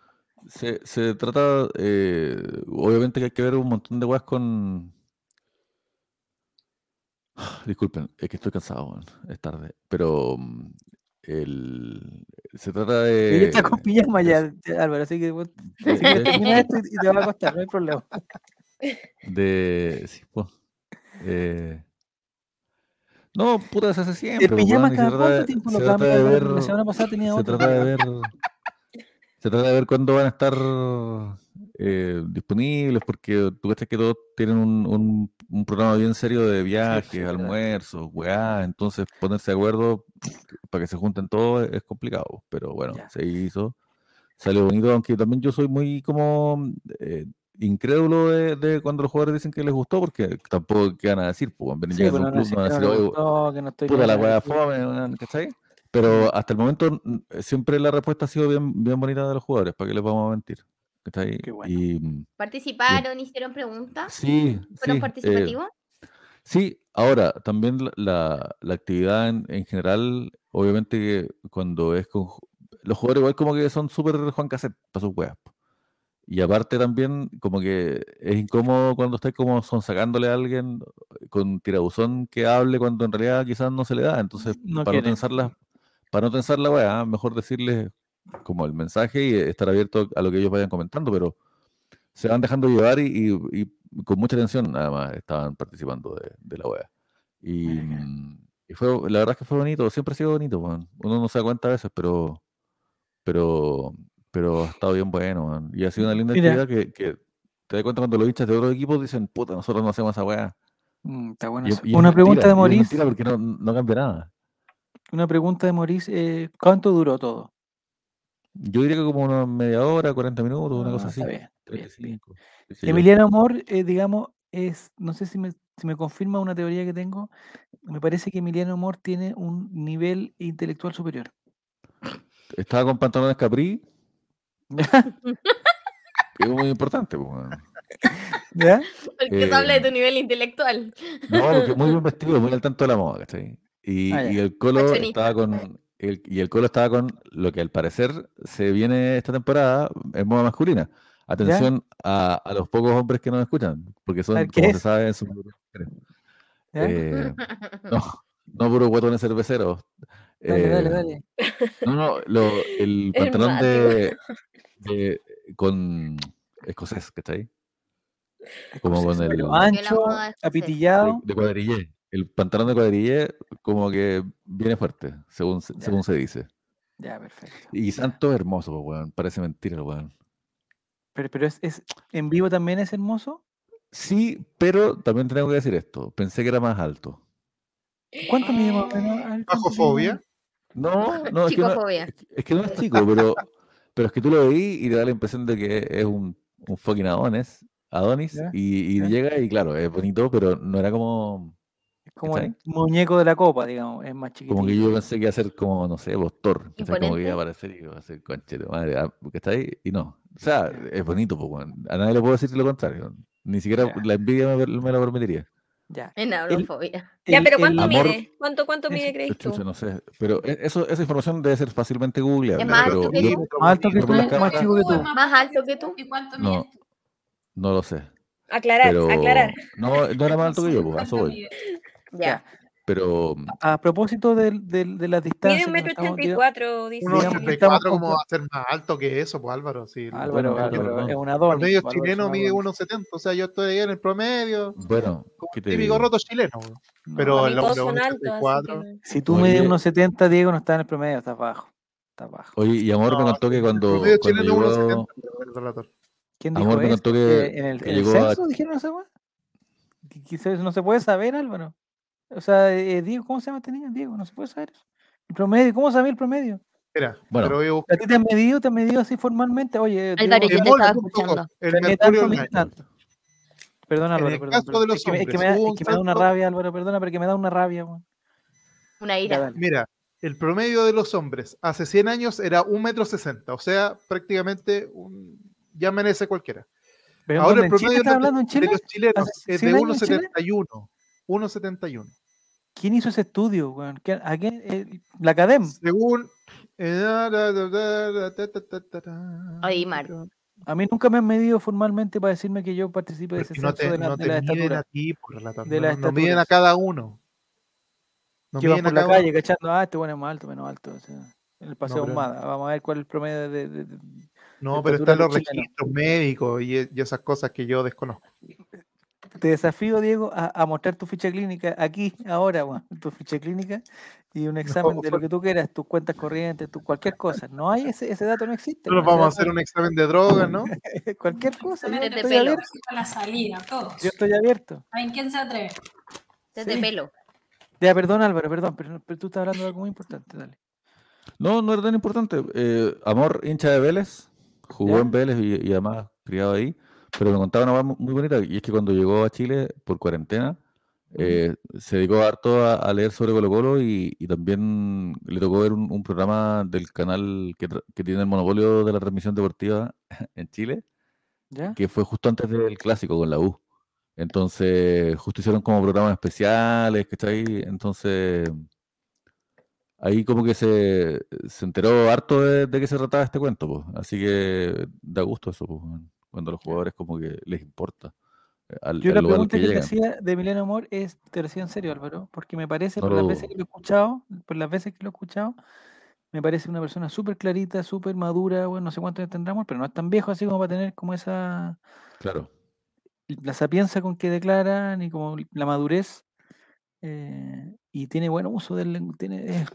F: Se, se trata, eh, obviamente que hay que ver un montón de weas con... Disculpen, es que estoy cansado, es tarde, pero mm, el, se trata de...
A: Yo está con pijama ya, Álvaro, así que, así que termina esto y te va a costar, no hay problema.
F: De... Sí, pues, eh, no, puta, se hace siempre.
A: ¿El pijama cada cuánto tiempo lo cambia? La semana pasada tenía
F: otro. Se trata de ver, se trata de ver cuándo van a estar eh, disponibles, porque tú crees que todos tienen un, un, programa bien serio de viajes, almuerzos, weá, entonces ponerse de acuerdo para que se junten todos es complicado, pero bueno, se hizo, salió bonito, aunque también yo soy muy como eh, incrédulo de, cuando los jugadores dicen que les gustó, porque tampoco quedan a decir, pues, no van a decir, puta la weá fome, ¿cachai? Pero hasta el momento siempre la respuesta ha sido bien, bien bonita de los jugadores, ¿para qué les vamos a mentir? ¿Cachai? Y,
E: ¿Participaron, hicieron preguntas?
F: Sí.
E: ¿Fueron
F: sí,
E: participativos?
F: Eh, sí, ahora, también la, la, actividad en, en, general, obviamente que cuando es con... Los jugadores igual como que son súper Juan Cassette para sus weas. Y aparte también, como que es incómodo cuando estáis como son sacándole a alguien con tirabuzón que hable cuando en realidad quizás no se le da. Entonces, para, no tensar la, para no tensar la weá, mejor decirles como el mensaje y estar abierto a lo que ellos vayan comentando, pero se van dejando llevar y, con mucha atención además estaban participando de, la weá. Y, fue, la verdad es que fue bonito, siempre ha sido bonito, uno no se da cuenta a veces, pero pero pero ha estado bien bueno, y ha sido una linda actividad que, te das cuenta cuando los hinchas de otros equipos dicen, puta, nosotros no hacemos esa weá.
A: Mm, está bueno. una pregunta de Maurice.
F: porque no, no, cambia nada.
A: Una pregunta de Maurice, eh, ¿cuánto duró todo?
F: Yo diría que como una media hora, 40 minutos, una cosa ah,
A: así. Emiliano Amor, eh, digamos, es, no sé si me, si me confirma una teoría que tengo, me parece que Emiliano Amor tiene un nivel intelectual superior.
F: Estaba con pantalones Capri, es muy importante. Pues,
E: ¿Ya? Porque tú hablas de tu nivel intelectual.
F: No, porque muy bien vestido, muy al tanto de la moda, ¿cachai? Y, ah, y el Colo estaba con. El, y el Colo estaba con lo que al parecer se viene esta temporada en moda masculina. Atención a, a, los pocos hombres que nos escuchan, porque son, como se sabe, son eh, no, no puro guatones cerveceros.
A: Dale, dale, eh, dale.
F: No, no, lo, el pantalón de, con escocés, ¿cachai?
A: Como con el ancho, apitillado.
F: De, cuadrillé. El pantalón de cuadrillé como que viene fuerte, según, según se dice.
A: Ya, perfecto.
F: Y Santo es hermoso, weón. Parece mentira, weón.
A: Pero, pero es, es, ¿en vivo también es hermoso?
F: Sí, pero también tengo que decir esto. Pensé que era más alto.
A: ¿Cuánto mide más o menos?
B: ¿Bajofobia?
F: No, no, es que no, es que no es chico, pero pero es que tú lo veí y te da la impresión de que es un, un fucking Adonis, Adonis y, llega y claro, es bonito, pero no era como...
A: Es como el muñeco de la copa, digamos, es más chiquito.
F: Como que yo pensé que iba a ser como, no sé, Bostor, como que iba a aparecer y iba a ser conchero, madre, ah, porque está ahí y no. O sea, es bonito, pues, a nadie le puedo decir lo contrario. Ni siquiera la envidia me, me lo permitiría.
E: Ya. En aurofobia. ya, pero ¿cuánto mide? ¿Cuánto, cuánto mide, crees tú?
F: No sé, pero e, eso, esa información debe ser fácilmente googleable.
E: ¿Es más alto que tú? Más alto que tú,
A: más chico que tú.
E: Más alto que tú.
G: ¿Y cuánto mide tú?
F: No lo sé.
E: Aclarar, aclarar.
F: No, no era más alto que yo, pues, eso voy.
E: Ya.
F: Pero.
A: A propósito de, de, de las distancias.
E: Mide un metro ochenta y cuatro, dice.
B: Un ochenta y cuatro, ¿cómo va a ser más alto que eso, pues Álvaro? Sí,
A: Álvaro, Álvaro, es una dona.
B: El promedio chileno mide 1,70, o sea, yo estoy ahí en el promedio.
F: Bueno,
B: ¿qué te típico roto chileno. Pero el hombre
A: 1,74. Si tú mides 1,70, Diego, no está en el promedio, está abajo. Está abajo.
F: Oye, y Amor me contó que cuando. El promedio chileno 1,70.
A: ¿Quién dijo Amor me contó que. ¿En el, en el censo dijeron esa weá? Quizás no se puede saber, Álvaro. O sea, eh, Diego, ¿cómo se llama este niño? Diego, no se puede saber eso. El promedio, ¿cómo sabía el promedio?
B: Mira, bueno, pero
A: ¿a ti te han medido, te han medido así formalmente? Oye,
E: Álvaro, yo te estaba escuchando.
B: El mercurio
A: Perdón, Álvaro, perdón. es, que me, da, una rabia, Álvaro, perdona, pero que me da una rabia.
E: Una ira.
B: Mira, el promedio de los hombres hace 100 años era un metro sesenta, o sea, prácticamente un, ya merece cualquiera. Ahora el promedio de, Chile? de los chilenos es de 1,71. 1,71.
A: ¿Quién hizo ese estudio? ¿A quién? Eh, ¿La Academ?
B: Según.
E: Oye, Mar.
A: A mí nunca me han medido formalmente para decirme que yo participe de ese
B: censo de la, no de la estatura. A ti, por la de la no, miden a cada uno.
A: No que por la calle cachando, ah, este bueno es más alto, menos alto. O sea, en el paseo no, Humada. Vamos a ver cuál es el promedio de. de, de
B: no, pero están los registros médicos y, y, esas cosas que yo desconozco.
A: Te desafío, Diego, a, a mostrar tu ficha clínica aquí, ahora, bueno, tu ficha clínica y un examen de lo que tú quieras, tus cuentas corrientes, tu cualquier cosa. No hay ese, ese dato, no existe.
B: Nosotros vamos a hacer un examen de drogas, ¿no?
A: cualquier cosa.
G: Yo estoy pelo. abierto. la salida, todos.
A: Yo estoy abierto.
G: ¿En quién se atreve?
E: Desde pelo.
A: Ya, perdón Álvaro, perdón, pero, tú estás hablando de algo muy importante, dale.
F: No, no era tan importante. Eh, Amor, hincha de Vélez, jugó en Vélez y, además criado ahí, pero me contaba una cosa muy bonita, y es que cuando llegó a Chile por cuarentena, eh, se dedicó harto a, leer sobre Colo Colo y, también le tocó ver un, programa del canal que, tiene el monopolio de la transmisión deportiva en Chile, que fue justo antes del clásico con la U. Entonces, justo hicieron como programas especiales, ¿cachai? Entonces, ahí como que se, se enteró harto de, de, qué se trataba este cuento, pues. Así que da gusto eso, pues, cuando a los jugadores como que les importa.
A: Yo la pregunta que, te hacía de Milena Amor es, te decía en serio, Álvaro, porque me parece, por las veces que lo he escuchado, por las veces que lo he escuchado, me parece una persona súper clarita, súper madura, bueno, no sé cuánto tendremos, pero no es tan viejo así como para tener como esa...
F: Claro.
A: La sapiencia con que declara, ni como la madurez. Eh, y tiene buen uso del tiene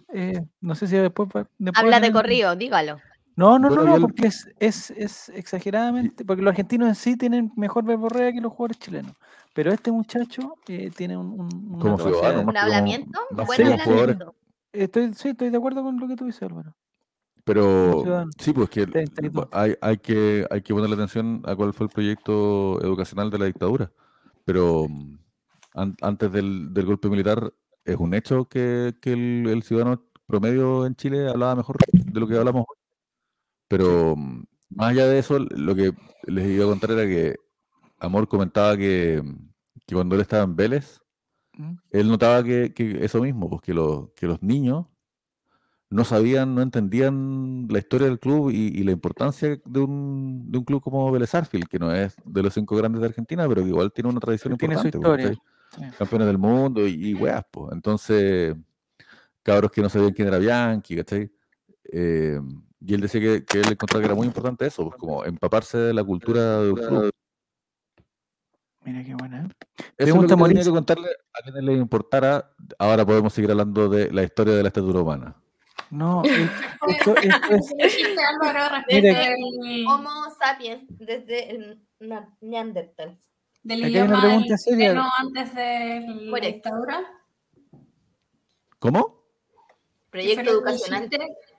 A: no sé si después,
E: habla de corrido dígalo
A: no, no, no, no, porque es, es, es, exageradamente, porque los argentinos en sí tienen mejor verborrea que los jugadores chilenos. Pero este muchacho eh, tiene un, un,
E: ¿Un hablamiento, buen hablamiento.
A: Estoy, sí, estoy de acuerdo con lo que tú dices, Álvaro.
F: Pero sí, pues que hay, hay que hay que ponerle atención a cuál fue el proyecto educacional de la dictadura. Pero antes del, del, golpe militar es un hecho que, que el, el, ciudadano promedio en Chile hablaba mejor de lo que hablamos hoy. Pero mm, más allá de eso, lo que les iba a contar era que Amor comentaba que, que cuando él estaba en Vélez, mm. él notaba que, que, eso mismo, pues que, los, que los niños no sabían, no entendían la historia del club y, la importancia de un, de un, club como Vélez Arfield, que no es de los cinco grandes de Argentina, pero que igual tiene una tradición importante. Tiene su historia. Campeones del mundo y, y weas, pues. Entonces, cabros que no sabían quién era Bianchi, ¿cachai? Eh, y él decía que, que él encontraba que era muy importante eso, pues, como empaparse de la cultura de un club.
A: Mira qué buena. ¿eh?
F: Eso es lo que tenía que contarle a quien le importara. Ahora podemos seguir hablando de la historia de la estatura humana.
A: No, esto, esto es...
E: desde el Homo sapiens, desde el Neandertal.
G: Del idioma pregunta seria. antes de la dictadura.
F: ¿Cómo?
E: Proyecto educacional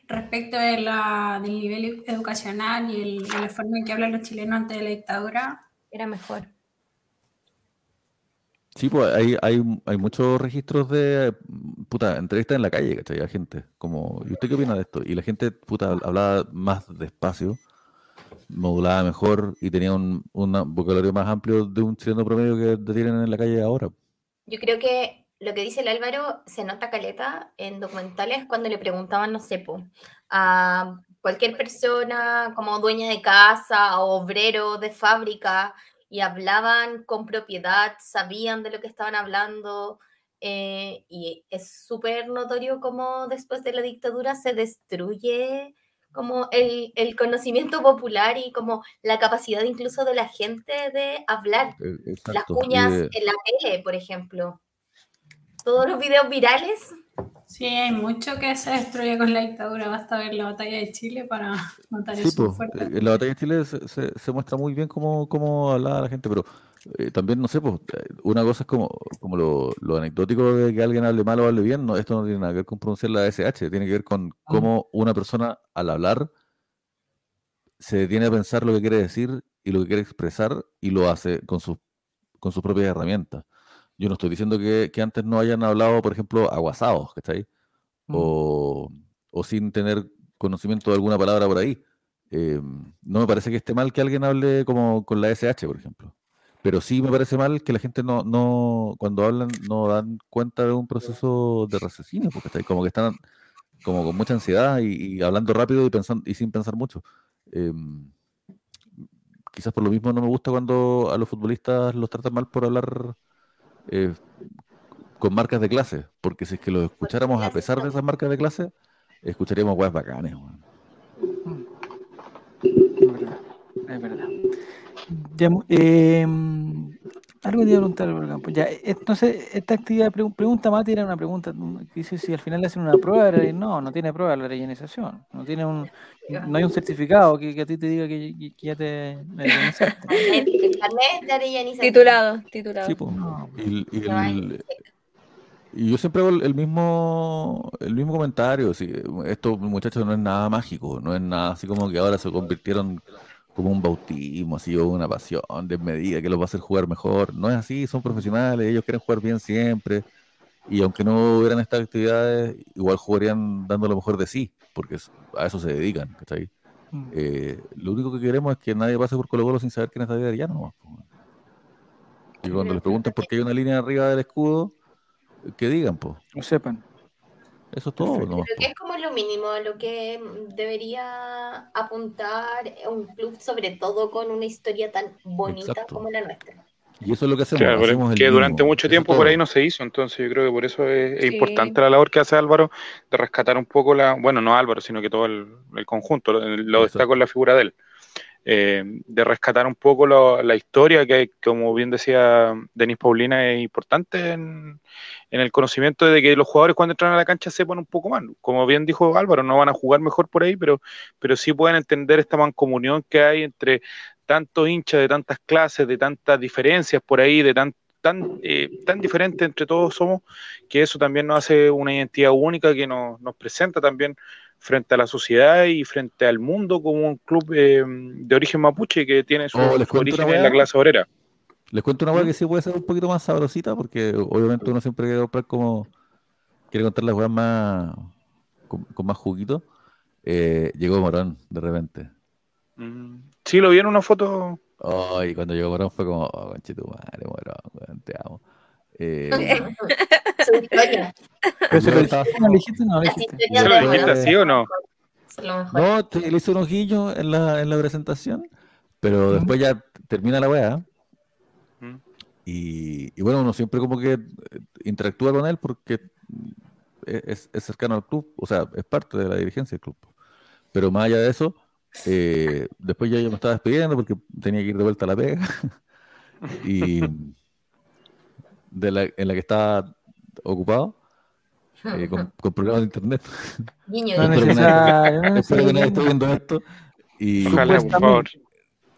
G: respecto de la, del nivel educacional y, el, la forma en que hablan los chilenos antes de la dictadura,
E: era mejor.
F: Sí, pues hay, hay, hay muchos registros de puta, entrevistas en la calle, ¿cachai? A gente, como, ¿y usted qué opina de esto? Y la gente, puta, hablaba más despacio, modulaba mejor y tenía un, un vocabulario más amplio de un chileno promedio que tienen en la calle ahora.
E: Yo creo que lo que dice el Álvaro se nota caleta en documentales cuando le preguntaban, no sé, a cualquier persona como dueña de casa o obrero de fábrica y hablaban con propiedad, sabían de lo que estaban hablando. Eh, y es súper notorio cómo después de la dictadura se destruye como el, el, conocimiento popular y como la capacidad incluso de la gente de hablar.
F: E,
E: Las cuñas en la tele, por ejemplo todos los videos virales.
G: Sí, hay mucho que se destruye con la dictadura. Basta ver la batalla de Chile para notar eso.
F: En la batalla de Chile se, se, muestra muy bien cómo, cómo hablaba la gente, pero eh, también, no sé, pues, una cosa es como, como lo, lo, anecdótico de que alguien hable mal o hable bien. No, esto no tiene nada que ver con pronunciar la SH, tiene que ver con ah. cómo una persona al hablar se detiene a pensar lo que quiere decir y lo que quiere expresar y lo hace con, sus con sus propias herramientas. Yo no estoy diciendo que, antes no hayan hablado, por ejemplo, aguasados, ¿cachai? Mm. O, o sin tener conocimiento de alguna palabra por ahí. Eh, no me parece que esté mal que alguien hable como con la SH, por ejemplo. Pero sí me parece mal que la gente no, no cuando hablan, no dan cuenta de un proceso de raciocinio, porque está como que están como con mucha ansiedad y, hablando rápido y pensando y sin pensar mucho. Em, quizás por lo mismo no me gusta cuando a los futbolistas los tratan mal por hablar eh, con marcas de clase, porque si es que los escucháramos a pesar de esas marcas de clase, escucharíamos guas bacanes.
A: Es verdad, es verdad. Em, algo te iba a preguntar, Ya, entonces, esta actividad, pregunta Mati era una pregunta, dice si al final le hacen una prueba, no, no tiene prueba la rellenización, no tiene un, no hay un certificado que, a ti te diga que, ya te rellenizaste.
C: Titulado, titulado. Sí, pues,
F: y, yo siempre hago el mismo, el mismo comentario, si, esto muchachos no es nada mágico, no es nada así como que ahora se convirtieron como un bautismo, así, o una pasión desmedida que los va a hacer jugar mejor. No es así, son profesionales, ellos quieren jugar bien siempre. Y aunque no hubieran estas actividades, igual jugarían dando lo mejor de sí, porque a eso se dedican, ¿cachai? Mm. Eh, lo único que queremos es que nadie pase por Colo Colo sin saber quién es David Arellano. Y cuando les pregunten por qué hay una línea arriba del escudo, que digan, pues.
A: Lo sepan.
F: Eso es todo.
E: Creo que es como lo mínimo a lo que debería apuntar un club, sobre todo con una historia tan bonita como la nuestra.
F: Y eso es lo que hacemos.
D: que durante mucho tiempo por ahí no se hizo, entonces yo creo que por eso es, importante la labor que hace Álvaro de rescatar un poco la, bueno, no Álvaro, sino que todo el, conjunto, lo, está con la figura de él. Eh, de rescatar un poco la historia que, como bien decía Denis Paulina, es importante en, el conocimiento de que los jugadores cuando entran a la cancha sepan un poco más. Como bien dijo Álvaro, no van a jugar mejor por ahí, pero, pero sí pueden entender esta mancomunión que hay entre tantos hinchas de tantas clases, de tantas diferencias por ahí, de tan, tan, eh, tan diferentes entre todos somos, que eso también nos hace una identidad única que nos, nos presenta también frente a la sociedad y frente al mundo como un club eh, de origen mapuche que tiene su, oh, origen en la clase obrera.
F: Les cuento una cosa que sí puede ser un poquito más sabrosita, porque obviamente uno siempre quiere comprar como. Quiere contar las cosas más. con, más juguito. Eh, llegó Morón, de repente.
D: Mm, sí, lo vi en una foto.
F: Ay, cuando llegó Morón fue como, oh, conchito madre, Morón, te amo. Eh,
E: Su historia.
F: Pero se lo dijiste, no,
D: lo dijiste así o no?
F: No, le hizo un ojillo en la, en la presentación, pero después ya termina la weá. Y, y, bueno, uno siempre como que interactúa con él porque es, es, cercano al club, o sea, es parte de la dirigencia del club. Pero más allá de eso, eh, después ya yo me estaba despidiendo porque tenía que ir de vuelta a la pega. y de la, en la que estaba ocupado. Eh, con, con, problemas de internet.
E: Niño,
F: espero que nadie esté viendo esto. Y,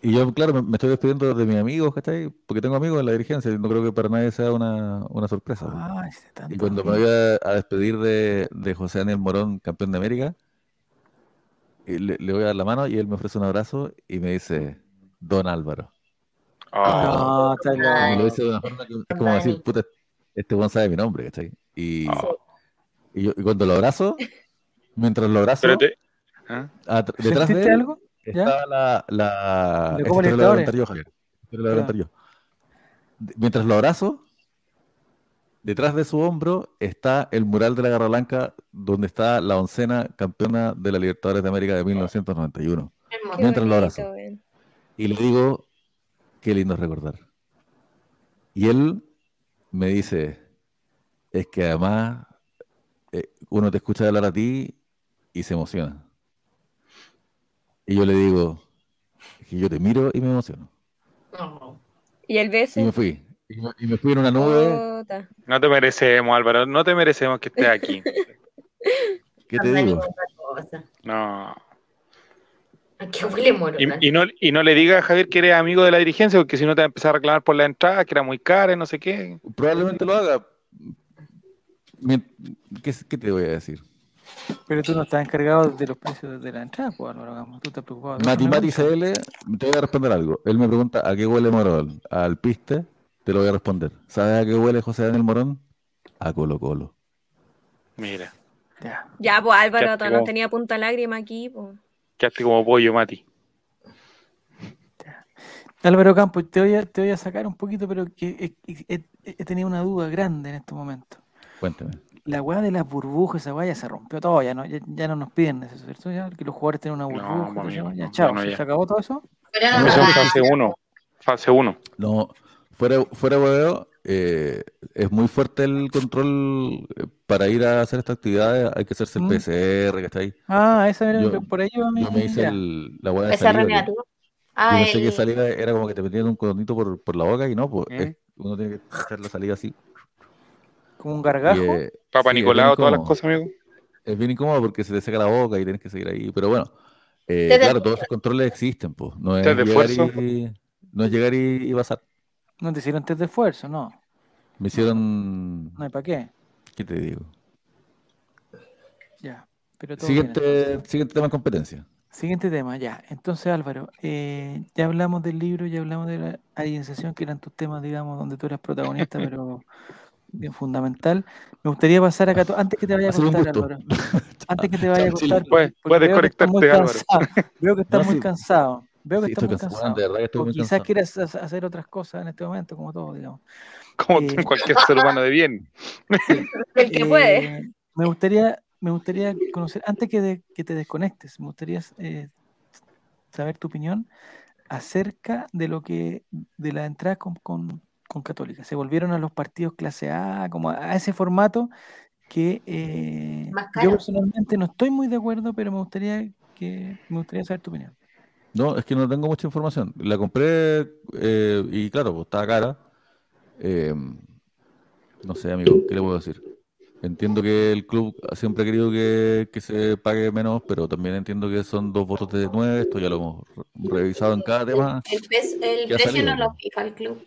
F: y yo, claro, me, estoy despidiendo de mis amigos, ¿cachai? Porque tengo amigos en la dirigencia y no creo que para nadie sea una, una sorpresa. y cuando me voy a, despedir de, de, José Daniel Morón, campeón de América, le, le, voy a dar la mano y él me ofrece un abrazo y me dice, Don Álvaro.
A: Ah,
F: ah lo hice de una forma que es como decir, puta, este buen sabe mi nombre, ¿cachai? Y, ah. y, yo, y, cuando lo abrazo, mientras lo abrazo, ¿Ah? detrás de él algo? está la... la
A: ¿De cómo le
F: yo, Javier. yo. Mientras lo abrazo, detrás de su hombro está el mural de la Garra Blanca donde está la oncena campeona de la Libertadores de América de 1991. Mientras lo abrazo. Y le digo, qué lindo recordar. Y él me dice, es que además eh, uno te escucha hablar a ti y se emociona. Y yo le digo, que yo te miro y me emociono.
C: ¿Y el beso?
F: Y me fui. Y me, fui en una nube.
D: No te merecemos, Álvaro, no te merecemos que estés aquí.
F: ¿Qué te digo?
D: No.
E: Aquí huele moro.
D: Y, y, no, y no le diga a Javier que eres amigo de la dirigencia, porque si no te va a empezar a reclamar por la entrada, que era muy cara, no sé qué.
F: Probablemente lo haga. ¿Qué, qué te voy a decir?
A: Pero tú no estás encargado de los precios de la entrada, pues, Tú estás
F: preocupado. Mati Mati CL, te voy a responder algo. Él me pregunta a qué huele Morón. Al piste, te lo voy a responder. ¿Sabes a qué huele José Daniel Morón? A Colo Colo.
D: Mira.
C: Ya, ya pues Álvaro no tenía punta lágrima aquí. Pues.
D: Quedaste como pollo, Mati.
A: Álvaro Campos, te voy, a, te voy a sacar un poquito, pero que he, tenido una duda grande en este momento.
F: Cuéntame
A: la weá de las burbujas, esa weá ya se rompió todo, ya no, ya, no nos piden eso, ¿cierto? Ya que los jugadores tienen una burbuja, ya, chao, ¿se acabó todo eso?
D: fase 1, fase 1.
F: No, fuera, fuera weá, eh, es muy fuerte el control eh, para ir a hacer estas actividades, hay que hacerse el. PCR, que está ahí.
A: Ah, esa era por ahí
F: yo me hice el, la weá de salida. Que, ah, no sé qué salida era como que te metían un cordonito por, por la boca y no, pues ¿Eh? uno tiene que hacer la salida así.
A: Como un gargajo.
D: Eh, Papa Nicolau, todas las cosas, amigo.
F: Es bien incómodo porque se te seca la boca y tienes que seguir ahí. Pero bueno, eh, claro, todos esos controles existen, pues. No es, llegar y, no es llegar y, pasar.
A: No te hicieron test de esfuerzo, no.
F: Me hicieron.
A: No hay para qué.
F: ¿Qué te digo?
A: Ya. Pero
F: siguiente, siguiente tema de competencia.
A: Siguiente tema, ya. Entonces, Álvaro, eh, ya hablamos del libro, ya hablamos de la alineación, que eran tus temas, digamos, donde tú eras protagonista, pero bien fundamental. Me gustaría pasar acá, antes que te vaya a contar, Álvaro. Antes que te vaya a contar.
D: Puedes desconectarte, Álvaro.
A: Veo que estás muy cansado. Veo que estás muy cansado. quizás quieras hacer otras cosas en este momento, como todo, digamos.
D: Como eh, cualquier ser humano de bien.
C: El que puede.
A: Eh, me gustaría, me gustaría conocer, antes que, que te desconectes, me gustaría eh, saber tu opinión acerca de lo que, de la entrada con, con con Católica. Se volvieron a los partidos clase A, como a ese formato que eh, yo personalmente no estoy muy de acuerdo, pero me gustaría que me gustaría saber tu opinión.
F: No, es que no tengo mucha información. La compré eh, y claro, pues, estaba cara. Eh, no sé, amigo, ¿qué le puedo decir? Entiendo que el club siempre ha querido que, se pague menos, pero también entiendo que son dos votos de nueve, esto ya lo hemos revisado en cada tema.
E: El, precio no lo fija el club,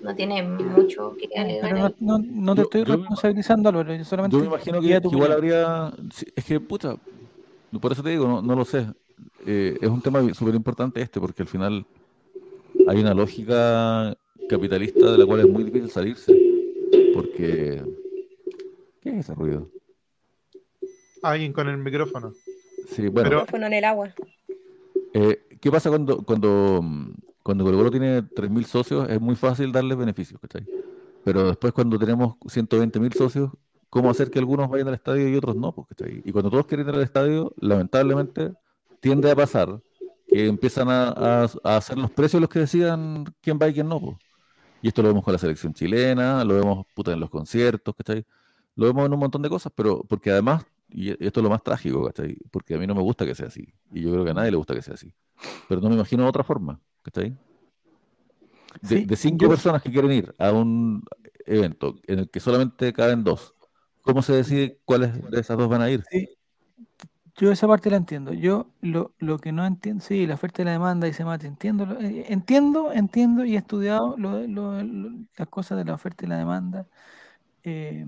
E: no tiene mucho que
A: pero no, no, te estoy responsabilizando, Álvaro, yo solamente...
F: Yo me imagino que, igual habría... Es que, puta, por eso te digo, no, lo sé. Eh, es un tema súper importante este, porque al final hay una lógica capitalista de la cual es muy difícil salirse, porque ¿Qué es ese ruido?
B: Alguien con el micrófono.
F: Sí, bueno.
C: El micrófono en el agua.
F: Eh, ¿Qué pasa cuando, cuando, cuando Colo Colo tiene 3.000 socios? Es muy fácil darles beneficios, ¿cachai? Pero después cuando tenemos 120.000 socios, ¿cómo hacer que algunos vayan al estadio y otros no? Pues, ¿cachai? Y cuando todos quieren ir al estadio, lamentablemente tiende a pasar que empiezan a, hacer los precios los que decidan quién va y quién no. Y esto lo vemos con la selección chilena, lo vemos puta, en los conciertos, ¿cachai? lo vemos en un montón de cosas, pero porque además, y esto es lo más trágico, ¿cachai? Porque a mí no me gusta que sea así, y yo creo que a nadie le gusta que sea así, pero no me imagino otra forma, ¿cachai? De, de cinco personas que quieren ir a un evento en el que solamente caben dos, ¿cómo se decide cuáles de esas dos van a ir?
A: Sí. Yo esa parte la entiendo. Yo lo, lo que no entiendo, sí, la oferta y la demanda y se mate, entiendo, eh, entiendo, entiendo y he estudiado las cosas de la oferta y la demanda. Eh,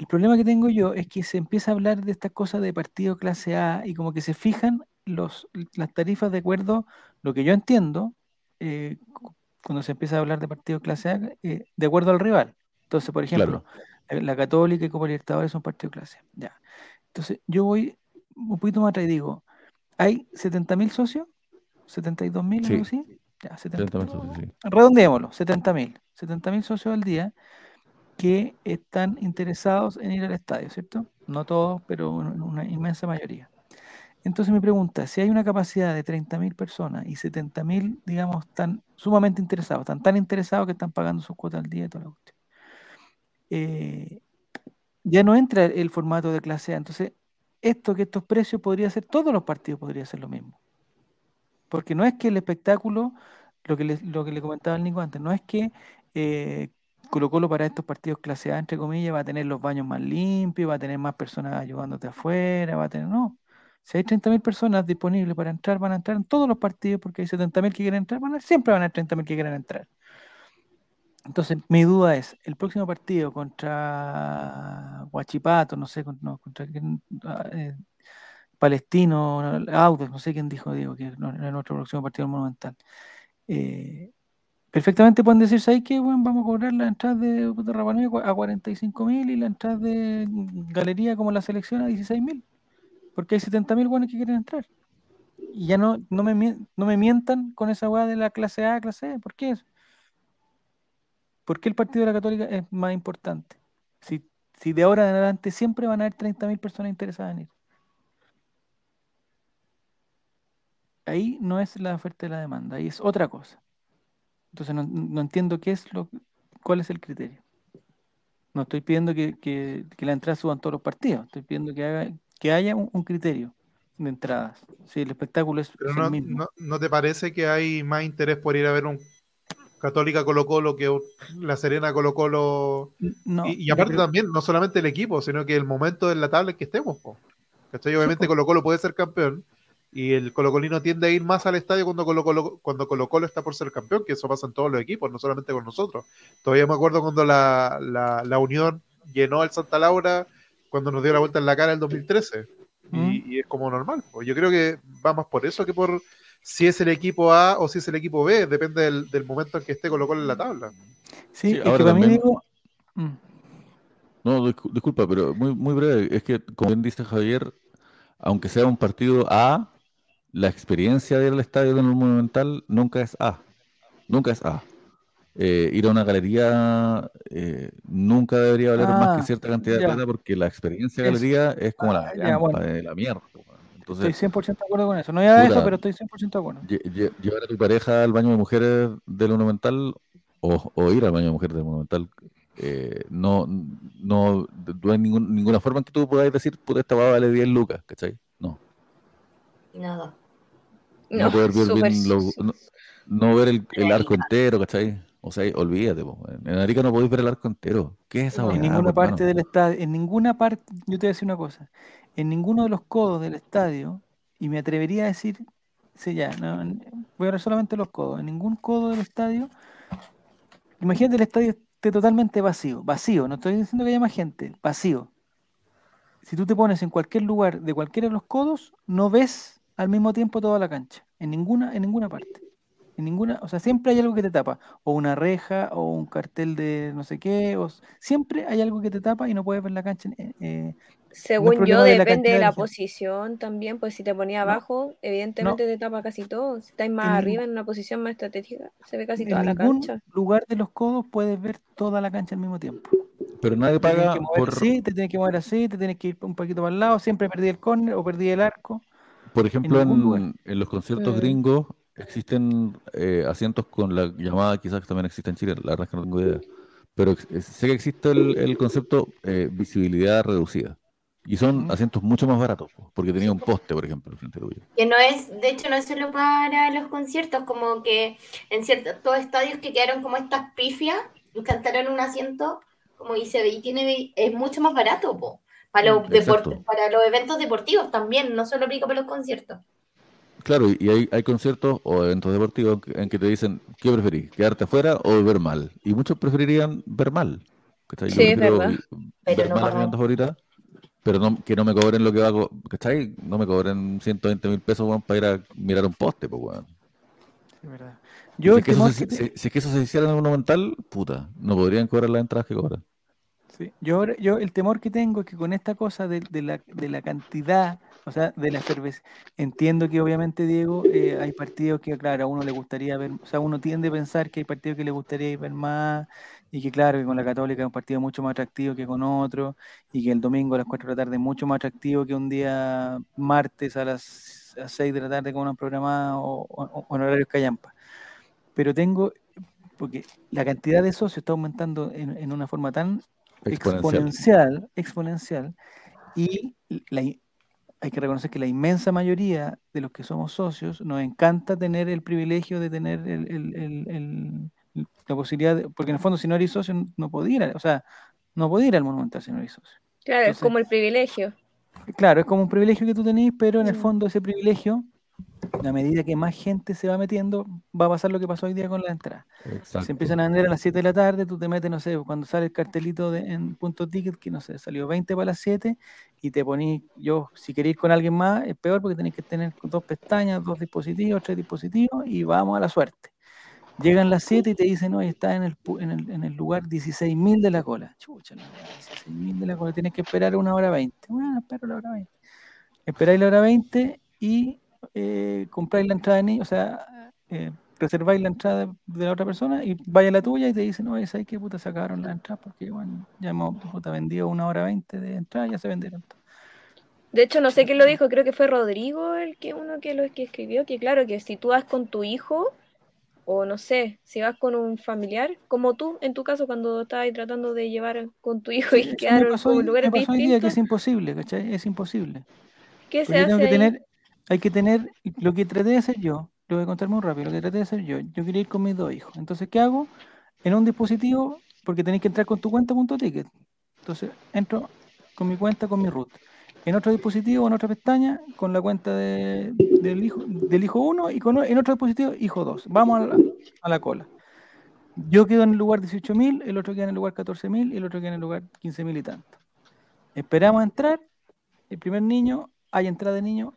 A: el problema que tengo yo es que se empieza a hablar de estas cosas de partido clase A y como que se fijan los, las tarifas de acuerdo, lo que yo entiendo, eh, cuando se empieza a hablar de partido clase A, eh, de acuerdo al rival. Entonces, por ejemplo, la, Católica y Copa Libertadores son partido clase A. Ya. Entonces, yo voy un poquito más atrás y digo, ¿hay 70.000 socios? ¿72.000? Sí. Algo así? Ya, 70, sí. Redondeémoslo, 70.000. 70.000 socios al día que están interesados en ir al estadio, ¿cierto? No todos, pero una inmensa mayoría. Entonces me pregunta, si hay una capacidad de 30.000 personas y 70.000, digamos, están sumamente interesados, están tan interesados que están pagando sus cuotas al día y toda la cuestión. Eh, ya no entra el formato de clase A. Entonces, esto que estos precios podría ser, todos los partidos podría ser lo mismo. Porque no es que el espectáculo, lo que le, lo que le comentaba el Nico antes, no es que eh, Colo Colo para estos partidos clase A, entre comillas, va a tener los baños más limpios, va a tener más personas ayudándote afuera, va a tener, no. Si hay 30.000 personas disponibles para entrar, van a entrar en todos los partidos porque hay 70.000 que quieren entrar, van a, siempre van a haber 30.000 que quieren entrar. Entonces, mi duda es, el próximo partido contra Huachipato, no sé, contra ah, eh, Palestino, Audes, no sé quién dijo, Diego, que es nuestro próximo partido monumental. Eh, perfectamente pueden decir, ¿sabes qué? Bueno, vamos a cobrar la entrada de, de a 45 mil y la entrada de galería como la selección a 16 mil. Porque hay 70 mil buenos que quieren entrar. Y ya no, no, me, no me mientan con esa weá de la clase A, clase E. ¿Por qué eso? ¿Por qué el partido de la Católica es más importante? Si, si de ahora en adelante siempre van a haber 30 mil personas interesadas en ir. Ahí no es la oferta de la demanda, ahí es otra cosa. Entonces no, entiendo qué es lo, cuál es el criterio. No estoy pidiendo que, la entrada suban todos los partidos, estoy pidiendo que, haga, que haya un, criterio de entradas. Si el espectáculo es,
B: no,
A: el mismo.
B: No, te parece que hay más interés por ir a ver un Católica Colo Colo que la Serena Colo Colo? y, aparte también, no solamente el equipo, sino que el momento de la tabla en que estemos. Obviamente Colo Colo puede ser campeón, y el colocolino tiende a ir más al estadio cuando Colo Colo, cuando Colo, Colo está por ser campeón, que eso pasa en todos los equipos, no solamente con nosotros. Todavía me acuerdo cuando la, la, Unión llenó al Santa Laura cuando nos dio la vuelta en la cara el 2013. ¿Mm? Y, es como normal. Pues yo creo que va más por eso que por si es el equipo A o si es el equipo B, depende del, momento en que esté Colo Colo en la tabla.
A: Sí, ahora mí digo...
F: Mm. No, disculpa, pero muy, muy breve. Es que, como bien dice Javier, aunque sea un partido A, la experiencia de ir al estadio de un monumental nunca es A. Nunca es A. Eh, ir a una galería eh, nunca debería valer más que ah, cierta cantidad de plata porque la experiencia de galería es como la, ah, de la mierda.
A: Estoy 100% de acuerdo con eso. No a eso, pero estoy 100% de acuerdo.
F: Llevar a tu pareja al baño de mujeres del monumental o, o ir al baño de mujeres del monumental eh, no, no, no hay ninguna forma en que tú puedas decir, puta, esta va a valer 10 lucas, ¿cachai? No.
E: Nada.
F: No, no poder ver bien no, ver el, arco entero, ¿cachai? O sea, olvídate, en Arica no podéis ver el arco entero. ¿Qué es esa
A: En ninguna parte del estadio, en ninguna parte, yo te voy a decir una cosa, en ninguno de los codos del estadio, y me atrevería a decir, sí, ya, no, voy a ver solamente los codos, en ningún codo del estadio, imagínate el estadio esté totalmente vacío, vacío, no estoy diciendo que haya más gente, vacío. Si tú te pones en cualquier lugar de cualquiera de los codos, no ves al mismo tiempo toda la cancha, en ninguna, en ninguna parte. En ninguna, o sea, siempre hay algo que te tapa, o una reja, o un cartel de no sé qué, o siempre hay algo que te tapa y no puedes ver la cancha. Eh,
C: Según yo, depende de la, posición también, pues si te ponía abajo, evidentemente te tapa casi todo. Si estás más arriba, en una posición más estratégica, se ve casi toda la cancha. En
A: lugar de los codos puedes ver toda la cancha al mismo tiempo.
F: Pero nadie paga
A: te por... así, te tienes que mover así, te tienes que ir un poquito para el lado, siempre perdí el córner o perdí el arco.
F: Por ejemplo, en, los conciertos mm. gringos existen eh, asientos con la llamada, quizás también existe en Chile, la verdad es que no tengo idea. Pero eh, sé que existe el, concepto eh, visibilidad reducida. Y son asientos mucho más baratos, porque tenía un poste, por ejemplo, frente tuyo.
E: Que no es, de hecho, no es solo para los conciertos, como que en ciertos estadios que quedaron como estas pifias, cantaron un asiento, como dice, y tiene, es mucho más barato, po. Para los, para los eventos deportivos también, no solo aplica para los conciertos.
F: Claro, y hay, hay conciertos o eventos deportivos en que te dicen, ¿qué preferís? ¿Quedarte afuera o ver mal? Y muchos preferirían ver mal.
C: Sí, es verdad.
F: Ver pero mal ahorita, pero no, que no me cobren lo que hago, ¿cachai? No me cobren 120 mil pesos para ir a mirar un poste, pues, weón. Sí, verdad. Yo si, es que eso se, si, es que eso se hiciera en un monumental, puta, no podrían cobrar las entradas que cobran.
A: Yo, yo el temor que tengo es que con esta cosa de, la, de la, cantidad, o sea, de la cerveza, entiendo que obviamente, Diego, eh, hay partidos que, claro, a uno le gustaría ver, o sea, uno tiende a pensar que hay partidos que le gustaría ver más, y que claro, que con la Católica es un partido mucho más atractivo que con otro, y que el domingo a las 4 de la tarde es mucho más atractivo que un día martes a las 6 de la tarde con una programada o, o, o en horarios callampa. Pero tengo, porque la cantidad de socios está aumentando en, en una forma tan exponencial, exponencial, y hay que reconocer que la inmensa mayoría de los que somos socios nos encanta tener el privilegio de tener el, la posibilidad, de, porque en el fondo si no eres socio no podía ir, o sea, no podía ir al Monumental si no eres socio.
C: Claro, es como el privilegio.
A: Claro, es como un privilegio que tú tenés, pero en el mm. fondo ese privilegio, a medida que más gente se va metiendo, va a pasar lo que pasó hoy día con la entrada. Se empiezan a vender a las 7 de la tarde, tú te metes, no sé, cuando sale el cartelito de, en punto ticket, que no sé, salió 20 para las 7, y te ponís, yo, si queréis ir con alguien más, es peor porque tenéis que tener dos pestañas, dos dispositivos, tres dispositivos, y vamos a la suerte. Llegan las 7 y te dicen, hoy está en el, en el, en el lugar 16.000 de la cola. Chucha, 16.000 de la cola, tienes que esperar una hora 20. Bueno, espero la hora 20. Esperáis la hora 20 y eh, compráis la entrada de niño, o sea, eh, reserváis la entrada de la otra persona y vaya la tuya y te dicen, no, es ahí que puta se acabaron las entradas porque bueno, ya hemos puta, vendido una hora 20 de entrada, ya se vendieron
C: De hecho, no sé quién lo dijo, creo que fue Rodrigo el que uno que lo que escribió, que claro, que si tú vas con tu hijo, o no sé, si vas con un familiar, como tú, en tu caso, cuando estabas tratando de llevar con tu hijo y quedar en lugares
A: me
C: distintos.
A: que es imposible, ¿cachai? Es imposible.
C: ¿Qué se hace?
A: Que tener, hay que tener, lo que traté de hacer yo, lo voy a contar muy rápido, lo que traté de hacer yo, yo quería ir con mis dos hijos. Entonces, ¿qué hago? En un dispositivo, porque tenéis que entrar con tu cuenta, punto ticket. Entonces, entro con mi cuenta, con mi root en otro dispositivo, en otra pestaña, con la cuenta de, del hijo del hijo 1 y con, en otro dispositivo, hijo 2. Vamos a la, cola. Yo quedo en el lugar 18.000, el otro queda en el lugar 14.000 y el otro queda en el lugar 15.000 y tanto. Esperamos entrar, el primer niño, hay entrada de niño,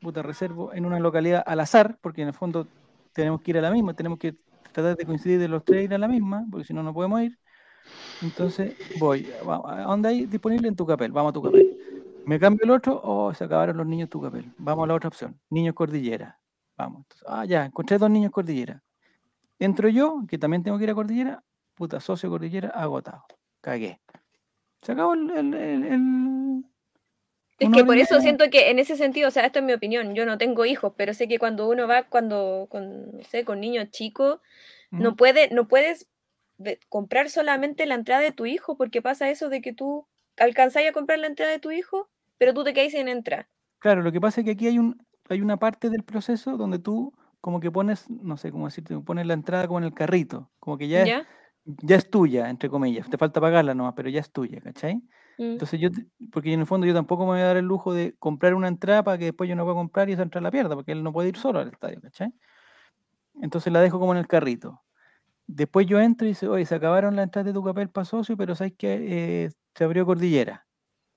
A: puta, reservo en una localidad al azar, porque en el fondo tenemos que ir a la misma, tenemos que tratar de coincidir de los tres ir a la misma, porque si no, no podemos ir. Entonces voy, ¿a dónde hay disponible? En tu capel, vamos a tu capel. ¿Me cambio el otro o se acabaron los niños tu papel? Vamos a la otra opción. Niños cordillera. Vamos. ah, ya, encontré dos niños cordillera. Entro yo, que también tengo que ir a cordillera. Puta, socio cordillera, agotado. Cagué. Se acabó el.
C: es que por eso siento que en ese sentido, o sea, esto es mi opinión, yo no tengo hijos, pero sé que cuando uno va cuando con, no sé, con niños chicos, no puede, no puedes comprar solamente la entrada de tu hijo, porque pasa eso de que tú alcanzáis a comprar la entrada de tu hijo pero tú te quedas sin entrar.
A: Claro, lo que pasa es que aquí hay, un, hay una parte del proceso donde tú como que pones, no sé cómo decirte, pones la entrada como en el carrito, como que ya, Es, ya es tuya, entre comillas, te falta pagarla nomás, pero ya es tuya, ¿cachai? Mm. Entonces yo, porque en el fondo yo tampoco me voy a dar el lujo de comprar una entrada para que después yo no pueda comprar y esa entrada la pierda, porque él no puede ir solo al estadio, ¿cachai? Entonces la dejo como en el carrito. Después yo entro y dice, oye, se acabaron las entradas de tu papel para socio, pero sabes que eh, se abrió cordillera.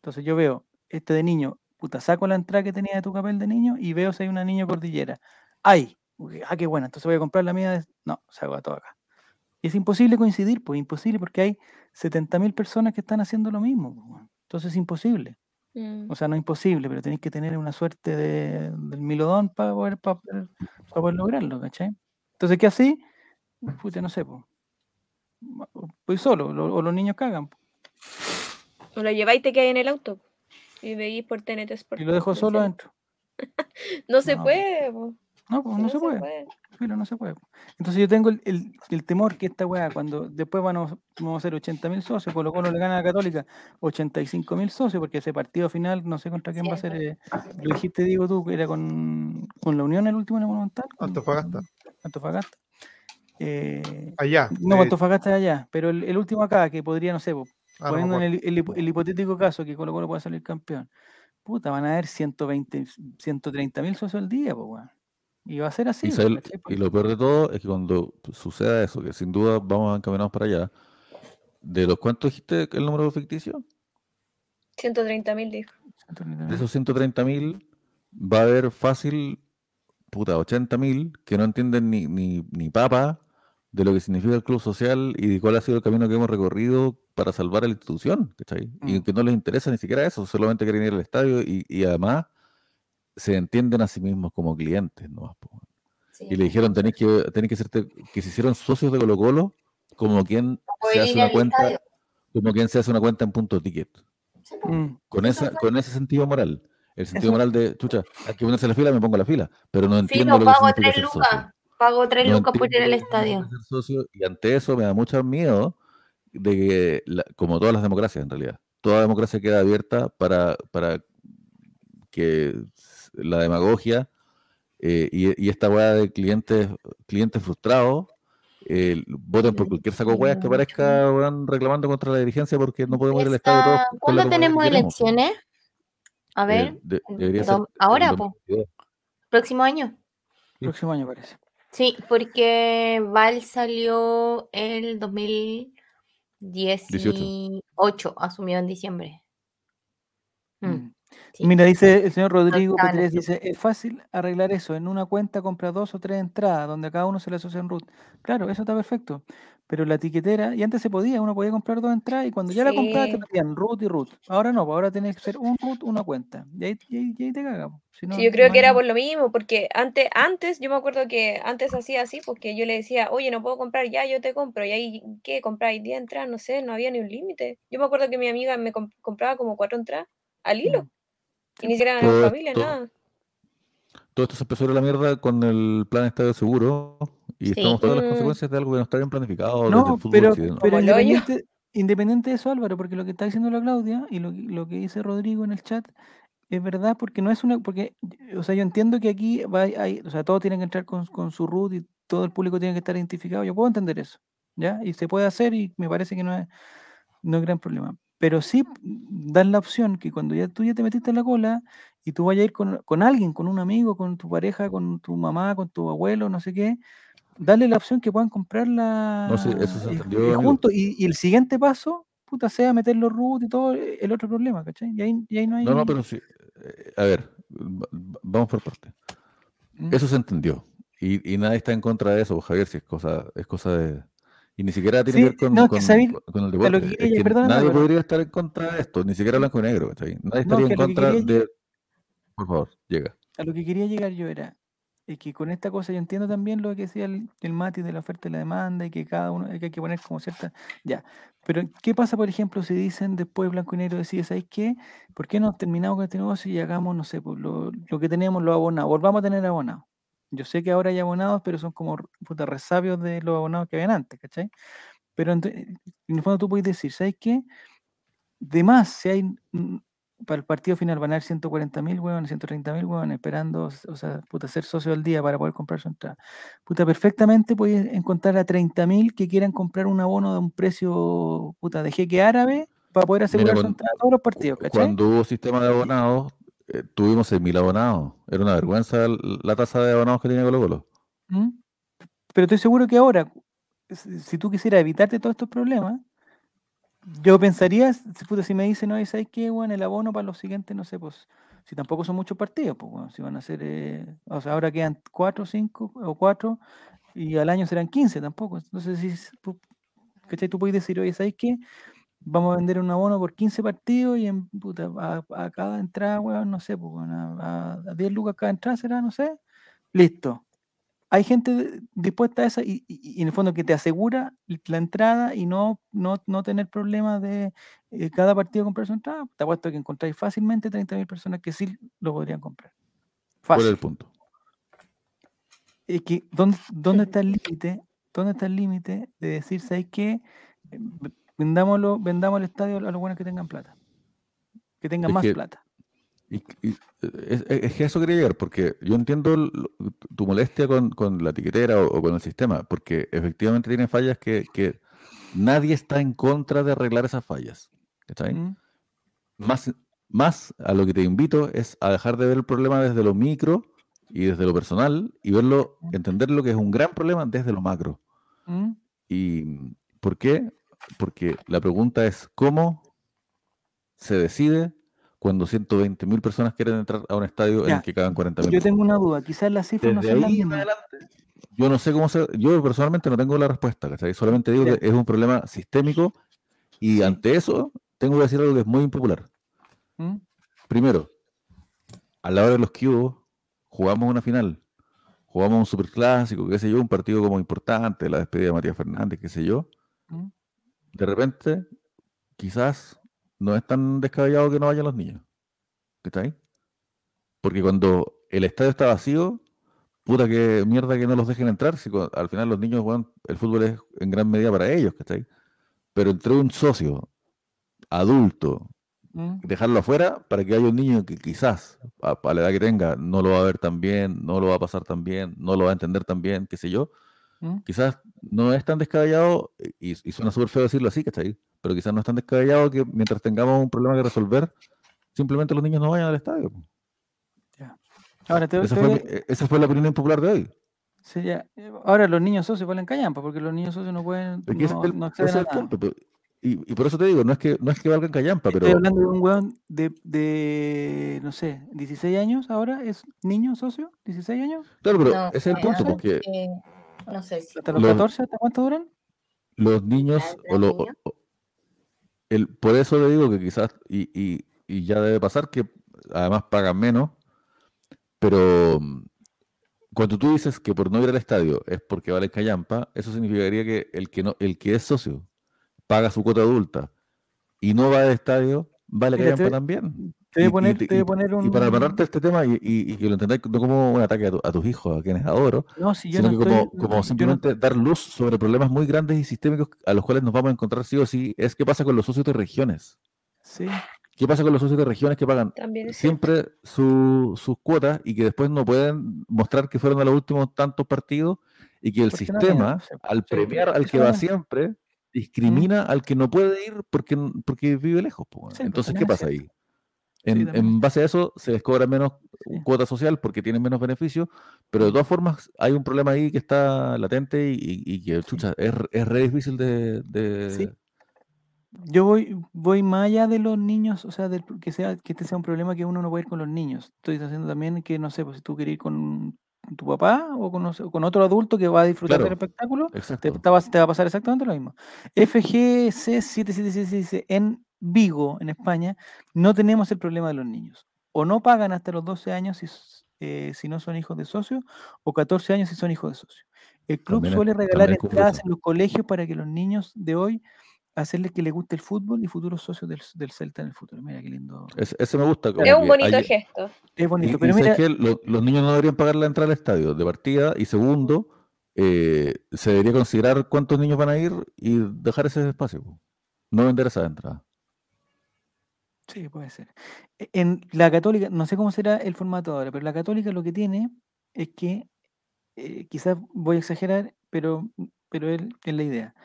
A: Entonces yo veo, este de niño, puta, saco la entrada que tenía de tu papel de niño y veo si hay una niño cordillera. ¡Ay! Ah, qué buena, entonces voy a comprar la mía. De... No, se hago todo acá. Y es imposible coincidir, pues imposible, porque hay 70.000 personas que están haciendo lo mismo. Pues, entonces es imposible. Mm. O sea, no es imposible, pero tenéis que tener una suerte de, del milodón para poder, para, poder lograrlo, ¿cachai? Entonces, ¿qué así? Puta, no sé, pues. Voy solo, o los niños cagan.
C: O lo lleváis y te quedáis en el auto. Y veis por TNT Sport.
A: Y lo dejo solo adentro.
C: no se puede.
A: No, pues no, se, puede. no se puede. Entonces yo tengo el, el, temor que esta weá, cuando después vamos, vamos a hacer 80 mil socios, por lo cual le gana a la Católica 85 mil socios, porque ese partido final, no sé contra quién va a ser, eh, lo dijiste, digo tú, que era con, con la Unión el último en el Monumental.
B: Antofagasta.
A: Antofagasta.
B: Eh, allá.
A: No, eh, Antofagasta allá, pero el, el, último acá, que podría, no sé, Ah, Poniendo en el, hipotético caso que Colo Colo pueda salir campeón, puta, van a haber 120, 130 mil socios al día, pues, Y va a ser así.
F: Y, lo peor de todo es que cuando suceda eso, que sin duda vamos encaminados para allá, ¿de los cuántos dijiste el número ficticio?
C: 130 mil, dijo.
F: De esos 130 mil va a haber fácil, puta, 80 mil que no entienden ni, ni, ni papa de lo que significa el club social y de cuál ha sido el camino que hemos recorrido para salvar a la institución, ¿cachai? Y mm. que no les interesa ni siquiera eso, solamente quieren ir al estadio y, además se entienden a sí mismos como clientes, ¿no? y le dijeron, tenéis que, tenéis que ser, que se hicieron socios de Colo Colo como quien se hace una cuenta, como quien se hace una cuenta en punto ticket. Mm. Con, esa, con ese sentido moral. El sentido moral de, chucha, hay que ponerse la fila, me pongo la fila. Pero no entiendo.
E: Sí, no pago tres lucas. Pago tres lucas por ir al estadio.
F: y ante eso me da mucho miedo de que, como todas las democracias en realidad, toda democracia queda abierta para, para que la demagogia eh, y, esta hueá de clientes, clientes frustrados eh, voten por cualquier saco hueas que aparezca van reclamando contra la dirigencia porque no podemos ir al estadio todos.
E: ¿Cuándo tenemos elecciones? A ver, ahora, próximo año.
A: Próximo año parece.
E: Sí, porque Val salió el 2018, asumió en diciembre.
A: Mm. Mira, dice el señor Rodrigo Pérez, dice, es fácil arreglar eso. En una cuenta compra dos o tres entradas, donde a cada uno se le asocia un root. Claro, eso está perfecto. Pero la etiquetera, y antes se podía, uno podía comprar dos entradas y cuando ya la compraba te metían root y root. Ahora no, pues ahora tienes que ser un root, una cuenta. Y ahí, te cagamos.
C: sí, yo creo que era por lo mismo, porque antes, antes, yo me acuerdo que antes hacía así, porque yo le decía, oye, no puedo comprar, ya yo te compro. Y ahí, ¿qué? ¿Compráis 10 entradas? No sé, no había ni un límite. Yo me acuerdo que mi amiga me compraba como cuatro entradas al hilo. Mm. Y ni siquiera en familia, nada.
F: Todo esto se empezó a la mierda con el plan Estadio Seguro y estamos todas las mm. consecuencias de algo que no está bien planificado.
A: No, pero, pero independiente, independiente, de eso, Álvaro, porque lo que está diciendo la Claudia y lo, lo que dice Rodrigo en el chat es verdad, porque no es una. porque O sea, yo entiendo que aquí va, hay, o sea, todos tienen que entrar con, con su root y todo el público tiene que estar identificado. Yo puedo entender eso, ¿ya? Y se puede hacer y me parece que no es, no es gran problema pero sí dan la opción que cuando ya tú ya te metiste en la cola y tú vayas a ir con, alguien, con un amigo, con tu pareja, con tu mamá, con tu abuelo, no sé qué, darle la opción que puedan comprarla no, eso se eh, juntos y, el siguiente paso, puta, sea meter los root y todo eh, el otro problema, ¿cachai? Y ahí, no hay...
F: No, no, pero sí, eh, a ver, vamos por parte. ¿Mm? Eso se entendió. Y, y, nadie está en contra de eso, Javier, si es cosa, es cosa de, y ni siquiera tiene que ver con, el deporte. nadie podría estar en contra de esto, ni siquiera blanco y negro. Nadie estaría en contra de. Por favor, llega.
A: A lo que quería llegar yo era es que con esta cosa yo entiendo también lo que decía el, el Mati de la oferta y la demanda y que cada uno hay que poner como cierta. Ya. Pero, ¿qué pasa, por ejemplo, si dicen después blanco y negro, decide, ¿sabes qué? ¿Por qué no terminamos con este negocio y hagamos, no sé, pues, lo, lo que teníamos, lo abonado? Volvamos a tener abonados. Yo sé que ahora hay abonados, pero son como puta resabios de los abonados que habían antes, ¿cachai? Pero en, el fondo tú puedes decir, ¿sabes qué? De más, si hay para el partido final van a haber 140 mil huevones, 130 mil huevones esperando, o sea, puta, ser socio al día para poder comprar su entrada. Puta, perfectamente puedes encontrar a 30 mil que quieran comprar un abono de un precio, puta, de jeque árabe para poder asegurar su entrada a todos los partidos, ¿cachai?
F: Cuando hubo sistema de abonados, eh, tuvimos 6.000 abonados. Era una vergüenza la tasa de abonados que tenía Colo Colo.
A: ¿Mm? Pero estoy seguro que ahora, si tú quisieras evitarte todos estos problemas, yo pensaría, si me dicen, no, ¿sabes qué? Bueno, el abono para los siguientes, no sé, pues, si tampoco son muchos partidos, pues, si van a ser, eh, o sea, ahora quedan 4, 5 o 4, y al año serán 15 tampoco. Entonces, si, ¿cachai? Tú puedes decir, oye, ¿sabes qué? Vamos a vender un abono por 15 partidos y en, puta, a, cada entrada, weón, no sé, pues, a, 10 lucas cada entrada será, no sé. Listo. Hay gente dispuesta a eso y, en el fondo que te asegura la entrada y no, no, no tener problemas de eh, cada partido comprar su entrada. Te apuesto que encontráis fácilmente 30.000 personas que sí lo podrían comprar.
F: Fácil. ¿Cuál es el punto?
A: Es que, ¿dónde, dónde está el límite? ¿Dónde está el límite de decir, ¿sabes qué? Vendámoslo, vendamos el estadio a los buenos que tengan plata. Que tengan más plata.
F: Y, es, que eso quería llegar, porque yo entiendo tu molestia con, la etiquetera o, con el sistema, porque efectivamente tiene fallas que, nadie está en contra de arreglar esas fallas. ¿Está bien? Más, más a lo que te invito es a dejar de ver el problema desde lo micro y desde lo personal y verlo, entender lo que es un gran problema desde lo macro. ¿Y por qué? Porque la pregunta es, ¿cómo se decide cuando 120 mil personas quieren entrar a un estadio en el que cagan 40 mil?
A: Yo tengo una duda, quizás las cifras no son las mismas.
F: Yo no sé cómo se... Yo personalmente no tengo la respuesta, Solamente digo que es un problema sistémico y ante eso tengo que decir algo que es muy impopular. ¿Mm? Primero, a la hora de los cubos, jugamos una final, jugamos un superclásico, qué sé yo, un partido como importante, la despedida de Matías Fernández, qué sé yo. ¿Mm? De repente, quizás no es tan descabellado que no vayan los niños. ¿Está ahí? Porque cuando el estadio está vacío, puta que mierda que no los dejen entrar. Si al final los niños juegan, el fútbol es en gran medida para ellos, ahí? Pero entre un socio adulto, mm. dejarlo afuera para que haya un niño que quizás, a, la edad que tenga, no lo va a ver tan bien, no lo va a pasar tan bien, no lo va a entender tan bien, qué sé yo, ¿Mm? Quizás no es tan descabellado, y, suena súper feo decirlo así, ¿cachai? Pero quizás no es tan descabellado que mientras tengamos un problema que resolver, simplemente los niños no vayan al estadio. Ahora esa, fue, esa, fue, la opinión popular de hoy.
A: Sí, ya. Ahora los niños socios valen callampa, porque los niños socios no pueden. No,
F: y, por eso te digo, no es que no es que valgan callampa, pero.
A: Estoy hablando de un weón de, de, no sé, 16 años ahora, ¿es niño socio? ¿16 años?
F: Claro, pero ese es el punto, porque.
E: No sé si.
A: ¿Hasta los 14? ¿Hasta cuánto duran?
F: Los niños, o, lo, el, por eso le digo que quizás, y, y, y ya debe pasar que además pagan menos, pero cuando tú dices que por no ir al estadio es porque vale callampa, eso significaría que el que no, el que es socio paga su cuota adulta y no va al estadio, vale callampa también.
A: Te voy, poner, y, poner un...
F: y, para pararte este tema y, que lo entendáis no como un ataque a, tus hijos, a quienes adoro, sino que como, como simplemente dar luz sobre problemas muy grandes y sistémicos a los cuales nos vamos a encontrar sí o sí, es qué pasa con los socios de regiones.
A: Sí.
F: ¿Qué pasa con los socios de regiones que pagan siempre sus cuotas y que después no pueden mostrar que fueron a los últimos tantos partidos y que el sistema, al premiar al que va siempre, discrimina al que no puede ir porque, porque vive lejos? Entonces, ¿qué pasa ahí? En, base a eso se les cobra menos cuota social porque tienen menos beneficios, pero de todas formas hay un problema ahí que está latente y, que chucha, es, es re difícil de,
A: yo voy, voy más allá de los niños, o sea, de, que, sea, que este sea un problema que uno no puede ir con los niños. Estoy haciendo también que, no sé, pues si tú quieres ir con tu papá o con, con otro adulto que va a disfrutar del espectáculo, te, te, va, a pasar exactamente lo mismo. FGC777 dice, en Vigo, en España, no tenemos el problema de los niños. O no pagan hasta los 12 años si, eh, si no son hijos de socios, o 14 años si son hijos de socios. El club suele regalar entradas en los colegios para que los niños de hoy hacerles que les guste el fútbol y futuros socios del, Celta en el futuro. Mira qué lindo.
F: ese me gusta.
C: es un bonito gesto.
A: Es bonito, pero mira...
F: que los, niños no deberían pagar la entrada al estadio de partida y segundo, eh, se debería considerar cuántos niños van a ir y dejar ese espacio. No vender esa entrada.
A: Sí, puede ser. E, en la católica, no sé cómo será el formato ahora, pero la católica lo que tiene es que, eh, quizás voy a exagerar, pero, pero es la idea.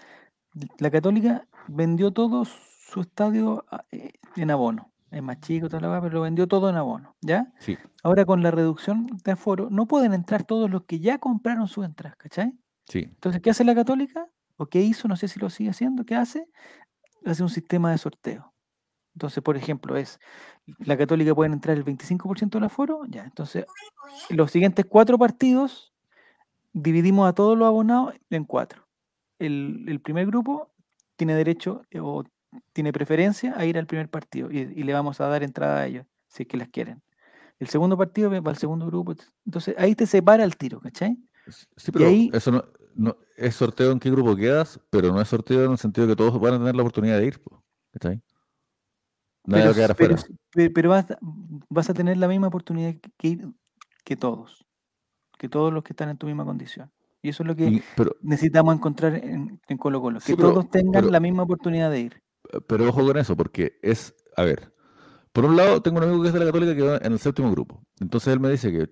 A: La católica vendió todo su estadio ah, eh, en abono. Es más chico, toda la pero lo vendió todo en abono, ¿ya?
F: Sí.
A: Ahora con la reducción de aforo, no pueden entrar todos los que ya compraron sus entradas, ¿cachai?
F: Sí.
A: Entonces, ¿qué hace la Católica? ¿O qué hizo? No sé si lo sigue haciendo. ¿Qué hace? Hace un sistema de sorteo. Entonces, por ejemplo, es la Católica puede entrar el 25% del aforo, ya. Entonces, los siguientes cuatro partidos dividimos a todos los abonados en cuatro. El, el primer grupo tiene derecho eh, o tiene preferencia a ir al primer partido y, le vamos a dar entrada a ellos, si es que las quieren. El segundo partido va al segundo grupo. Entonces ahí te separa el tiro, ¿cachai?
F: Sí, pero eso no, no, es sorteo en qué grupo quedas, pero no es sorteo en el sentido de que todos van a tener la oportunidad de ir, ¿cachai?
A: Quedar afuera. Pero, vas, vas, a tener la misma oportunidad que, que todos, que todos los que están en tu misma condición. Y eso es lo que necesitamos encontrar en, Colo Colo, que todos tengan la misma oportunidad de ir.
F: Pero ojo con eso, porque es, a ver, por un lado tengo un amigo que es de la Católica que va en el séptimo grupo. Entonces él me dice que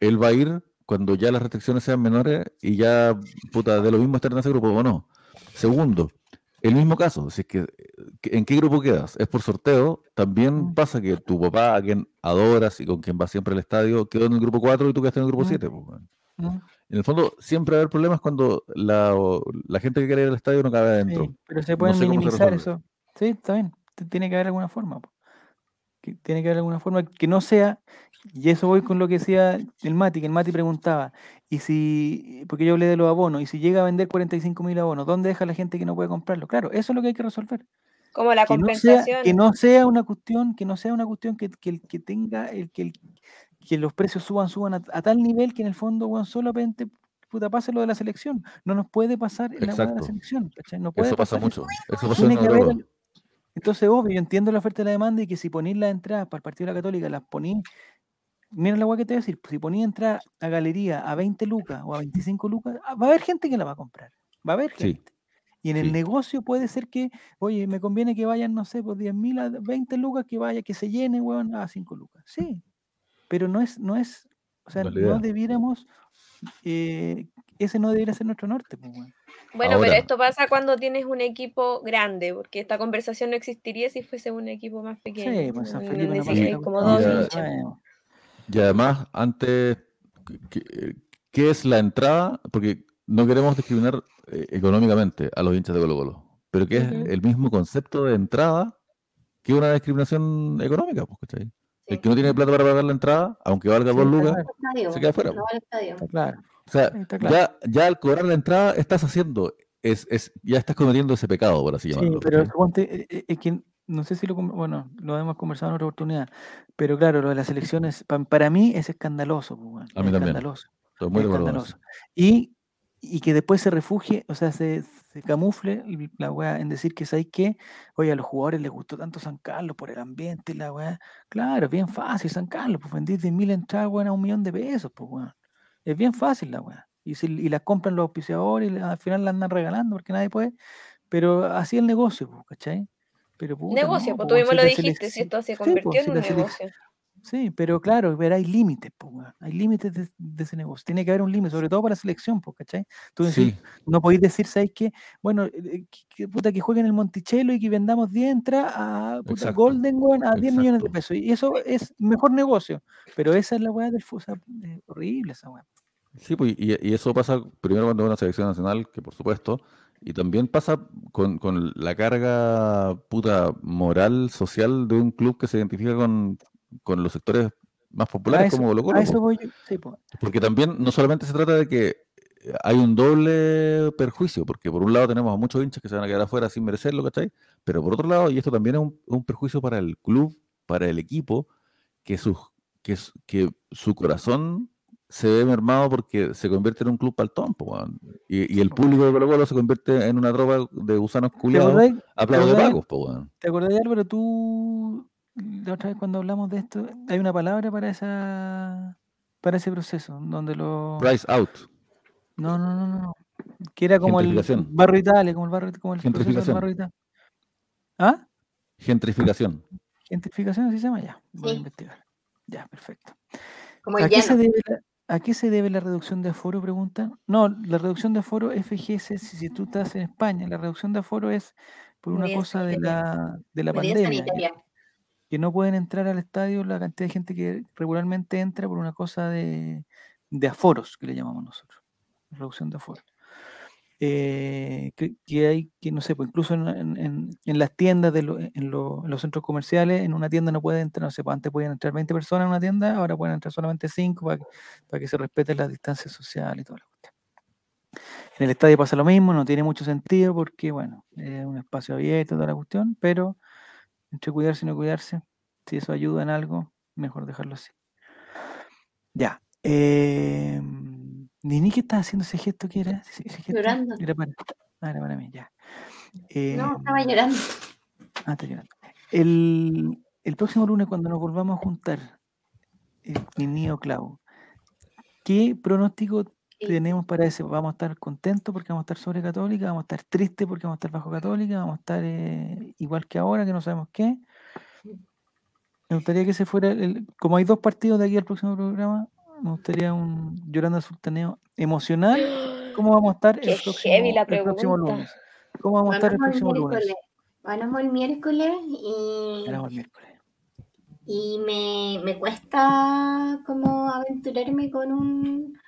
F: él va a ir cuando ya las restricciones sean menores y ya, puta, de lo mismo estar en ese grupo o no. Segundo, el mismo caso, si es que en qué grupo quedas, es por sorteo, también mm. pasa que tu papá, a quien adoras y con quien vas siempre al estadio, quedó en el grupo 4 y tú quedaste en el grupo 7. Mm. Pues, en el fondo, siempre va a haber problemas cuando la, gente que quiere ir al estadio no cabe adentro.
A: pero se pueden minimizar eso. Sí, está bien. Tiene que haber alguna forma. tiene que haber alguna forma que no sea, y eso voy con lo que decía el Mati, que el Mati preguntaba, y si, porque yo hablé de los abonos, y si llega a vender 45 mil abonos, ¿dónde deja la gente que no puede comprarlo? Claro, eso es lo que hay que resolver.
C: Como la compensación.
A: que no sea una cuestión, que no sea una cuestión que, que, que tenga el que el, que los precios suban, suban a, tal nivel que en el fondo, bueno, solamente puta, pase lo de la selección. No nos puede pasar en la, de la selección. No puede
F: eso pasa mucho. Eso pasa
A: entonces, obvio, yo entiendo la oferta y la demanda y que si ponís la entrada para el Partido de la Católica, las ponís, mira la agua que te voy a decir, si ponís entrada a galería a 20 lucas o a 25 lucas, ah, va a haber gente que la va a comprar. Va a haber gente. Y en el negocio puede ser que, oye, me conviene que vayan, no sé, por 10 mil a 20 lucas, que vaya, que se llene, weón, a 5 lucas. Sí, pero no es, no es, o sea, no debiéramos eh, ese no debería ser nuestro norte. Pues,
C: bueno, pero esto pasa cuando tienes un equipo grande, porque esta conversación no existiría si fuese un equipo más pequeño. Sí, pues San Felipe no
F: como dos y, además, antes, ¿qué, es la entrada? Porque no queremos discriminar eh, económicamente a los hinchas de Colo Colo, pero que es el mismo concepto de entrada que una discriminación económica, pues, ¿cachai? El que no tiene plata para pagar la entrada, aunque valga dos lucas, se queda fuera. claro. O sea, ya, ya al cobrar la entrada estás haciendo, es, es, ya estás cometiendo ese pecado, por así llamarlo.
A: Sí, pero eh, eh, es que no sé si lo, bueno, lo hemos conversado en otra oportunidad, pero claro, lo de las elecciones, para, mí es escandaloso. Pues, a mí también. Escandaloso. muy escandaloso. Y, y que después se refugie, o sea, se, se camufle la weá en decir que sabéis que, oye, a los jugadores les gustó tanto San Carlos por el ambiente, la weá. Claro, es bien fácil San Carlos, pues vendís de mil entradas, weón, a un millón de pesos, pues weón. Es bien fácil la weá. Y, si, y las compran los auspiciadores y al final la andan regalando porque nadie puede. Pero así el negocio, pues, ¿cachai?
C: Pero, negocio, pues tú mismo lo dijiste, si esto se convirtió en un negocio.
A: Sí, pero claro, ver, hay límites, hay límites de, ese negocio. Tiene que haber un límite, sobre todo para la selección, ¿cachai? Tú no podéis decir, ¿sabes qué? Bueno, eh, que, puta, que jueguen el Monticello y que vendamos 10 entradas a puta, Golden One a 10 millones de pesos. Y eso es mejor negocio. Pero esa es la weá del fútbol, horrible esa weá.
F: Sí, pues, y, eso pasa primero cuando es una selección nacional, que por supuesto, y también pasa con, con, la carga puta moral, social de un club que se identifica con, con los sectores más populares como Colo Colo. Porque también no solamente se trata de que hay un doble perjuicio, porque por un lado tenemos a muchos hinchas que se van a quedar afuera sin merecerlo, ¿cachai? Pero por otro lado, y esto también es un, perjuicio para el club, para el equipo, que, su, que, que su corazón se ve mermado porque se convierte en un club paltón, y, y, el público de Colo Colo se convierte en una tropa de gusanos culiados a de pagos,
A: ¿Te acordás, Álvaro? Tú la otra vez cuando hablamos de esto, hay una palabra para esa para ese proceso, donde lo...
F: Price out.
A: No, no, no, no. Que era como el barro Italia, como el barro, como el
F: Gentrificación. barro Italia. ¿Ah? Gentrificación.
A: Gentrificación, así se llama ya. Voy a investigar. Ya, perfecto. ¿A, qué se debe la, ¿A qué se debe la reducción de aforo? Preguntan. No, la reducción de aforo FGS, si, si tú estás en España, la reducción de aforo es por una cosa de la, de la pandemia que no pueden entrar al estadio la cantidad de gente que regularmente entra por una cosa de, aforos, que le llamamos nosotros, reducción de aforos. Eh, que, hay, que no sé, pues incluso en, las tiendas, de en, los centros comerciales, en una tienda no pueden entrar, no sé, pues antes podían entrar 20 personas en una tienda, ahora pueden entrar solamente 5 para que, que se respeten las distancias sociales y todo lo En el estadio pasa lo mismo, no tiene mucho sentido porque, bueno, es un espacio abierto, toda la cuestión, pero entre cuidarse y no cuidarse, si eso ayuda en algo, mejor dejarlo así. Ya. Eh, Nini, ¿qué estás haciendo ese gesto que era?
E: Llorando.
A: Era para, ah, era para mí, ya.
E: no, estaba llorando.
A: Ah, está llorando. El, el, próximo lunes, cuando nos volvamos a juntar, eh, Nini o Clau, ¿qué pronóstico tenemos para ese? ¿Vamos a estar contentos porque vamos a estar sobre Católica? ¿Vamos a estar tristes porque vamos a estar bajo Católica? ¿Vamos a estar eh, igual que ahora, que no sabemos qué? Me gustaría que se fuera, el, como hay dos partidos de aquí al próximo programa, me gustaría un Llorando al Sultaneo emocional. ¿Cómo vamos a estar el próximo, lunes? ¿Cómo vamos a estar el próximo lunes?
E: Vamos el miércoles y,
A: el miércoles.
E: y me, me, cuesta como aventurarme con un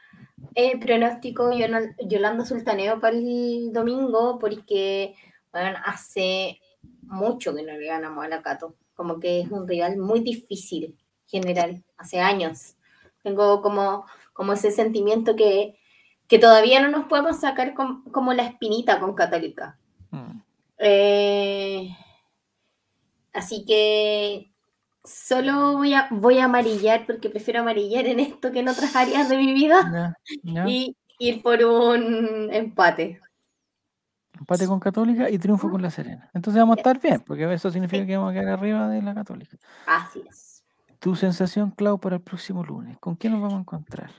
E: eh, pronóstico Yolanda Sultaneo para el domingo porque bueno, hace mucho que no le ganamos a la Cato como que es un rival muy difícil general, hace años. Tengo como, como ese sentimiento que, que todavía no nos podemos sacar como la espinita con Católica. Mm. Eh, así que solo voy a, voy a amarillar porque prefiero amarillar en esto que en otras áreas de mi vida y ir por un empate.
A: Empate con Católica y triunfo con la Serena. Entonces vamos a estar bien, porque eso significa que vamos a quedar arriba de la Católica.
E: Así es.
A: Tu sensación, Clau, para el próximo lunes. ¿Con quién nos vamos a encontrar?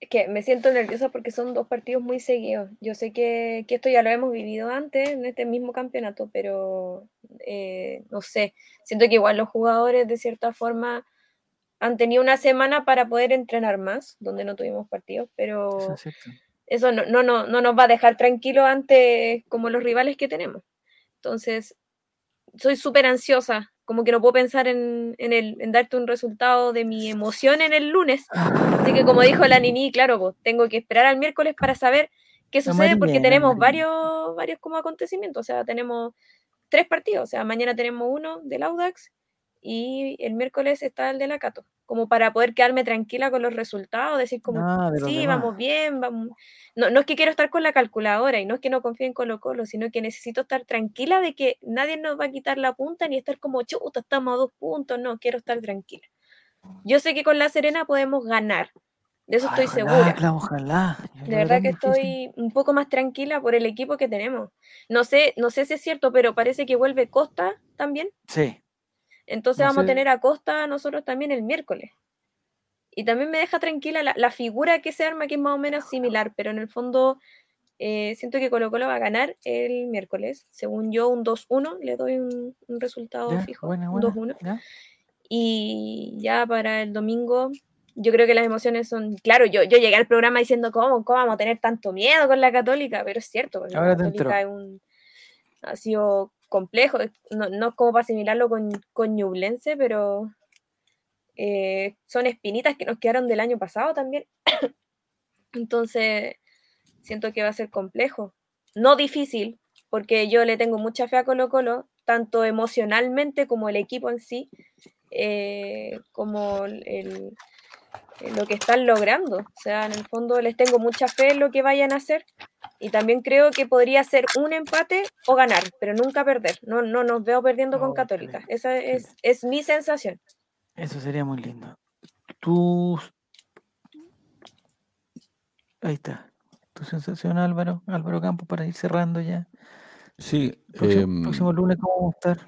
C: Es que me siento nerviosa porque son dos partidos muy seguidos. Yo sé que, esto ya lo hemos vivido antes en este mismo campeonato, pero eh, no sé. Siento que igual los jugadores de cierta forma han tenido una semana para poder entrenar más, donde no tuvimos partidos, pero eso no, no, no, no nos va a dejar tranquilos ante como los rivales que tenemos. Entonces, soy súper ansiosa, como que no puedo pensar en, en, el, en darte un resultado de mi emoción en el lunes. Así que como dijo la Nini, claro, pues, tengo que esperar al miércoles para saber qué sucede porque tenemos varios, varios como acontecimientos. O sea, tenemos tres partidos. O sea, mañana tenemos uno del Audax y el miércoles está el de la Cato, como para poder quedarme tranquila con los resultados, decir como, ah, sí, vamos bien, vamos. No, no es que quiero estar con la calculadora y no es que no confíe en Colo Colo, sino que necesito estar tranquila de que nadie nos va a quitar la punta ni estar como, chuta, estamos a dos puntos, no, quiero estar tranquila. Yo sé que con La Serena podemos ganar, de eso estoy segura.
A: ojalá.
C: De verdad que estoy un poco más tranquila por el equipo que tenemos. No sé, no sé si es cierto, pero parece que vuelve Costa también.
A: Sí.
C: Entonces vamos a tener a Costa nosotros también el miércoles. Y también me deja tranquila la, figura que se arma, que es más o menos similar, pero en el fondo eh, siento que Colo Colo va a ganar el miércoles. Según yo, un 2-1, le doy un, resultado fijo. un 2-1. Y ya para el domingo, yo creo que las emociones son. Claro, yo, yo llegué al programa diciendo, ¿cómo, ¿cómo vamos a tener tanto miedo con la Católica? Pero es cierto, porque la Católica un, ha sido complejo, no, no es como para asimilarlo con, con Ñublense, pero eh, son espinitas que nos quedaron del año pasado también. Entonces, siento que va a ser complejo. No difícil, porque yo le tengo mucha fe a Colo Colo, tanto emocionalmente como el equipo en sí, eh, como el, lo que están logrando. O sea, en el fondo les tengo mucha fe en lo que vayan a hacer y también creo que podría ser un empate o ganar, pero nunca perder. No, no nos veo perdiendo con Católica. Esa es, es mi sensación.
A: Eso sería muy lindo. Tú... Ahí está. Tu sensación, Álvaro, Álvaro Campos, para ir cerrando ya.
F: Sí.
A: Próximo, próximo lunes, ¿cómo vamos a estar?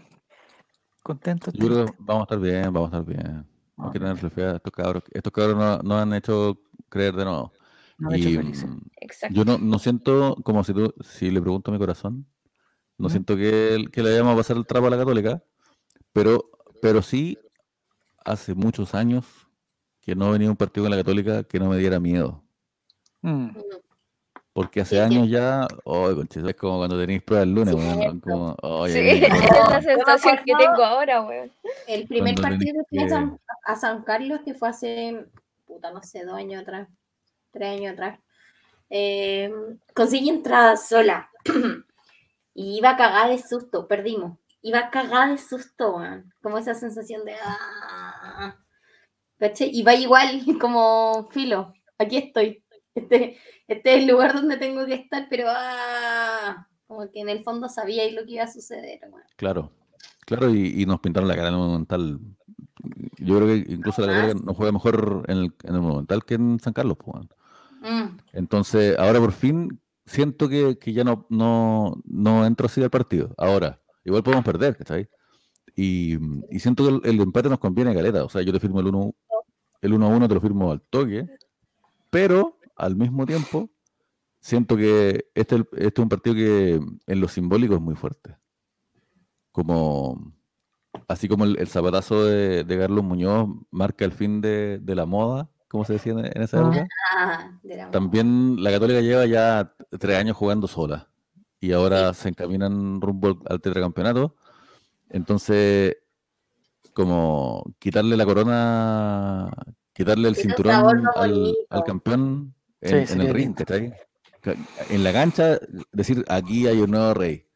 A: ¿Contentos?
F: Yo creo que vamos a estar bien, vamos a estar bien. No quiero estos cabros. Estos cabros no, no, han hecho creer de nuevo.
A: No me y, feliz.
F: Mm, yo no, no, siento, como si tú, si le pregunto a mi corazón, no siento que, que le vayamos a pasar el trapo a la católica, pero, pero sí hace muchos años que no venía un partido en la católica que no me diera miedo. Mm. Porque hace años ya, oh, es como cuando tenéis pruebas el lunes, como,
C: sí, es la sensación que tengo ahora, weón.
E: El primer partido que fui a San, Carlos, que fue hace, puta, no sé, dos años atrás, tres años atrás, eh, conseguí entrada sola. y iba cagada de susto, perdimos. Iba cagada de susto, weón. Como esa sensación de... Ah, Y va igual, como filo, aquí estoy. Este, este es el lugar donde tengo que estar, pero ah, como que en el fondo sabía lo que iba a suceder.
F: Claro, claro, y, nos pintaron la cara en el Monumental. Yo creo que incluso la cara nos juega mejor en el, en el Monumental que en San Carlos. Pues, mm. Entonces, ahora por fin siento que, ya no, no, no entro así al partido. Ahora, igual podemos perder, ¿cachai? Y, y siento que el, empate nos conviene, Galeta. O sea, yo te firmo el 1 el 1 a 1 te lo firmo al toque, pero al mismo tiempo, siento que este, este, es un partido que en lo simbólico es muy fuerte. Como, así como el, zapatazo de, de, Carlos Muñoz marca el fin de, la moda, como se decía en, esa época. Ah, También la Católica lleva ya tres años jugando sola y ahora se encaminan rumbo al tetracampeonato. Entonces, como quitarle la corona, quitarle el cinturón al, campeón en, el ring, En la cancha, decir, aquí hay un nuevo rey.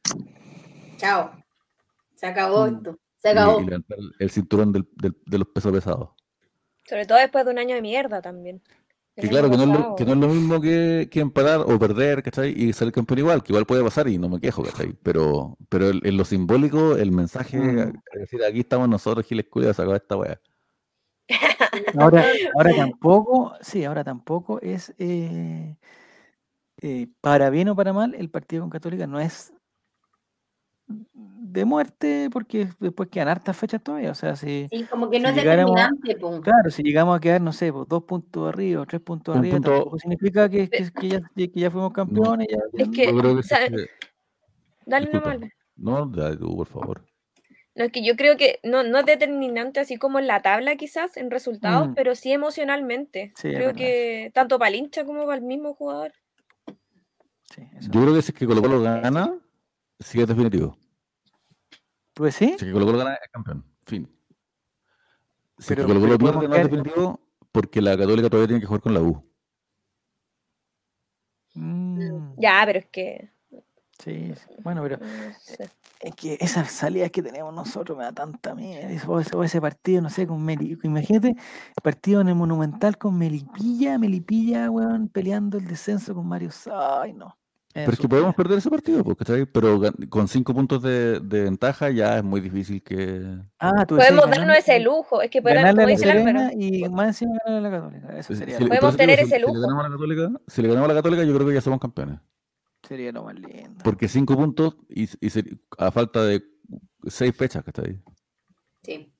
E: Chao. Se acabó mm. esto. Se acabó.
F: el, cinturón del, de los pesos pesados.
C: Sobre todo después de un año de mierda también.
F: Que claro, que no, es lo, que no, es lo, mismo que, que empatar o perder, ¿cachai? Y ser campeón igual, que igual puede pasar y no me quejo, ¿cachai? Pero, pero en lo simbólico, el mensaje, mm. es decir, aquí estamos nosotros, Giles Cuida, sacó esta weá.
A: Ahora, ahora tampoco, sí, ahora tampoco es eh, eh, para bien o para mal, el partido con Católica no es de muerte porque después quedan hartas fechas todavía. O sea, si.
E: Sí, como que no es determinante,
A: Claro, si llegamos a quedar, no sé, pues, dos puntos arriba o tres puntos arriba, tampoco significa que, ya, que, ya, fuimos campeones. Ya,
C: es que. Dale una mala.
F: No, dale tú, por favor.
C: No, es que yo creo que no, no es determinante así como en la tabla quizás, en resultados, mm. pero sí emocionalmente. creo que tanto para el hincha como para el mismo jugador.
F: Yo creo que si es que Colo Colo gana, sí es definitivo.
A: Pues sí.
F: Si es que Colo Colo gana, es campeón. Fin. Si es que Colo Colo pierde, no es definitivo porque la Católica todavía tiene que jugar con la U.
C: Mm. Ya, pero es que.
A: Sí, bueno, pero es que esas salidas que tenemos nosotros me da tanta mierda. O ese, partido, no sé, con Melipilla. Imagínate, el partido en el Monumental con Melipilla, Melipilla, weón, peleando el descenso con Mario. Ay, no.
F: Pero es que podemos perder ese partido, porque pero con cinco puntos de, ventaja ya es muy difícil que.
C: Ah, tú Podemos darnos ese lujo, es que podemos
A: la Serena y más encima ganar a la Católica. Eso sería.
C: podemos tener ese lujo.
F: Si le, ganamos a la Católica, si le ganamos a la Católica, yo creo que ya somos campeones.
A: Sería lo más lindo.
F: Porque cinco puntos y, a falta de seis fechas que está ahí.
E: Sí.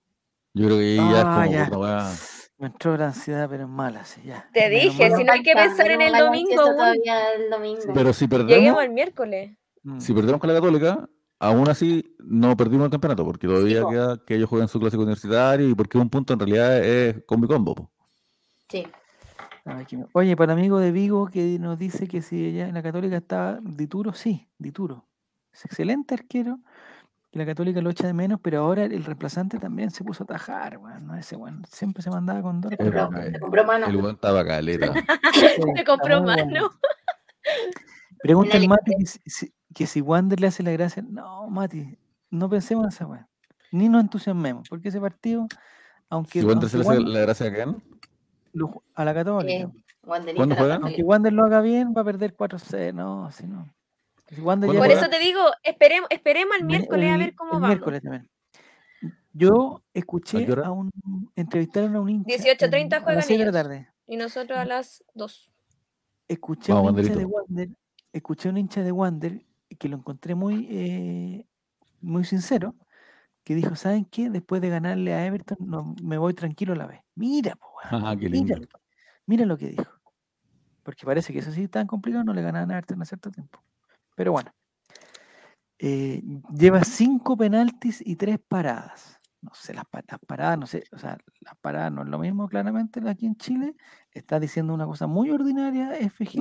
F: Yo creo que ya es como.
A: Ya. Me entró la ansiedad, pero es mala, sí, ya.
C: Te dije, si no hay que pensar en el domingo.
E: El domingo.
F: Pero si perdemos.
C: Lleguemos el miércoles.
F: Mm. Si perdemos con la Católica, aún así no perdimos el campeonato, porque todavía queda que ellos jueguen su clásico universitario y porque un punto en realidad es combo combo.
E: Sí.
A: Oye, para el amigo de Vigo que nos dice que si ella en la Católica está Dituro, sí, Dituro. Es excelente arquero que la Católica lo echa de menos, pero ahora el reemplazante también se puso a tajar, bueno, ese bueno, siempre se mandaba con dos.
E: Se compró mano.
F: El buen estaba caleta.
C: se compró mano.
A: Pregunta el Mati que si, Wander le hace la gracia. No, Mati, no pensemos en esa weá. Ni nos entusiasmemos, porque ese partido, aunque.
F: ¿Si Wander se le hace la gracia a quién?
A: A la Católica.
F: Eh, ¿Cuándo juegan?
A: Aunque Wander lo haga bien, va a perder 4-0. No, si no.
C: Por eso te digo, esperemos, esperemos al miércoles a ver cómo va.
A: miércoles también. Yo escuché a, un entrevistaron a un hincha.
C: 18.30 juegan
A: la tarde.
C: Y nosotros a las 2.
A: Escuché a un hincha de Wander, escuché a un hincha de Wander que lo encontré muy, eh, muy sincero, que dijo, ¿saben qué? Después de ganarle a Everton, no, me voy tranquilo a la vez. Mira, po,
F: ah, mira,
A: mira, lo que dijo. Porque parece que eso sí tan complicado, no le ganaban a Everton a cierto tiempo. Pero bueno. Eh, lleva cinco penaltis y tres paradas. No sé, las, paradas, no sé, o sea, las paradas no es lo mismo claramente aquí en Chile. Está diciendo una cosa muy ordinaria, FG.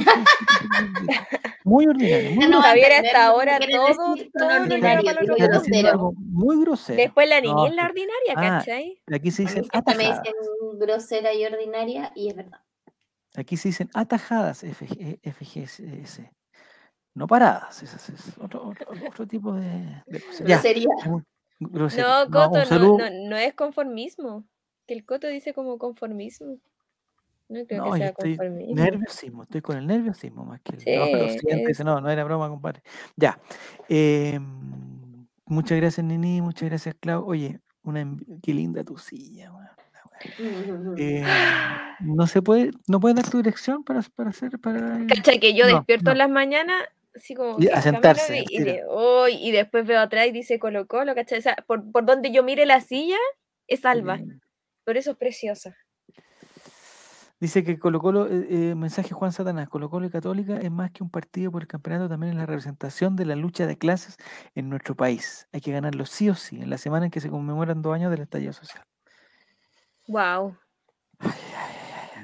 A: muy ordinaria. Muy
C: no, Javier, hasta ahora todo, todo ordinario,
A: muy grosero. Muy grosero.
C: Después la niña es la ordinaria, ah, ¿cachai?
A: Aquí se dicen
E: atajadas. Me dicen grosera y ordinaria y es verdad.
A: Aquí se dicen atajadas, FG, FGS no paradas. Es otro, otro, tipo de,
C: grosería. No, Coto, no, no, es conformismo. Que el Coto dice como conformismo. No creo que sea conformismo.
A: Nerviosismo, estoy con el nerviosismo más que el. Sí, no, no, no era broma, compadre. Ya. Eh, muchas gracias, Nini. Muchas gracias, Clau. Oye, una, qué linda tu silla, eh, no se puede, no puede dar tu dirección para, para hacer para.
C: Cacha que yo despierto en las mañanas así como
A: y a sentarse.
C: Y, de, y después veo atrás y dice Colo Colo, ¿cachai? por, por, donde yo mire la silla, es Alba. Por eso es preciosa.
A: Dice que Colo Colo, eh, eh, mensaje Juan Satanás, Colo Colo y Católica es más que un partido por el campeonato, también es la representación de la lucha de clases en nuestro país. Hay que ganarlo sí o sí, en la semana en que se conmemoran dos años del estallido social.
C: Wow.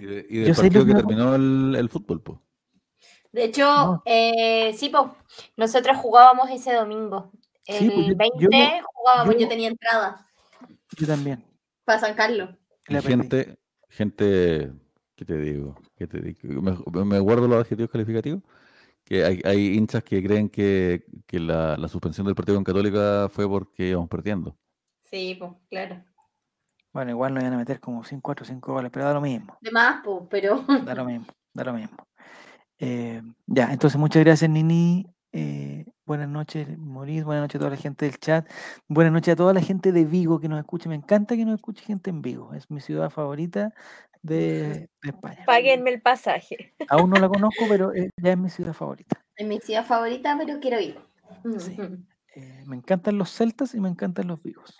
F: Y, de, del partido que, terminó el, el fútbol, pues.
E: De hecho, eh, sí, pues, nosotros jugábamos ese domingo. El 20 jugábamos, yo, tenía entrada.
A: Yo también.
E: Para San Carlos.
F: gente, gente, ¿qué te digo? ¿Qué te digo? Me, guardo los adjetivos calificativos. Que hay, hay hinchas que creen que, que la, la, suspensión del partido con Católica fue porque íbamos perdiendo.
E: Sí, pues, claro.
A: Bueno, igual nos iban a meter como 5, 4, 5 goles, pero da lo mismo.
E: De más, pues, pero.
A: Da lo mismo, da lo mismo. Eh, ya, entonces muchas gracias Nini. Eh, buenas noches, Moris. Buenas noches a toda la gente del chat. Buenas noches a toda la gente de Vigo que nos escuche. Me encanta que nos escuche gente en Vigo. Es mi ciudad favorita de, España.
C: Páguenme el pasaje.
A: Aún no la conozco, pero eh, ya es mi ciudad favorita.
E: Es mi ciudad favorita, pero quiero ir.
A: me encantan los celtas y me encantan los vivos.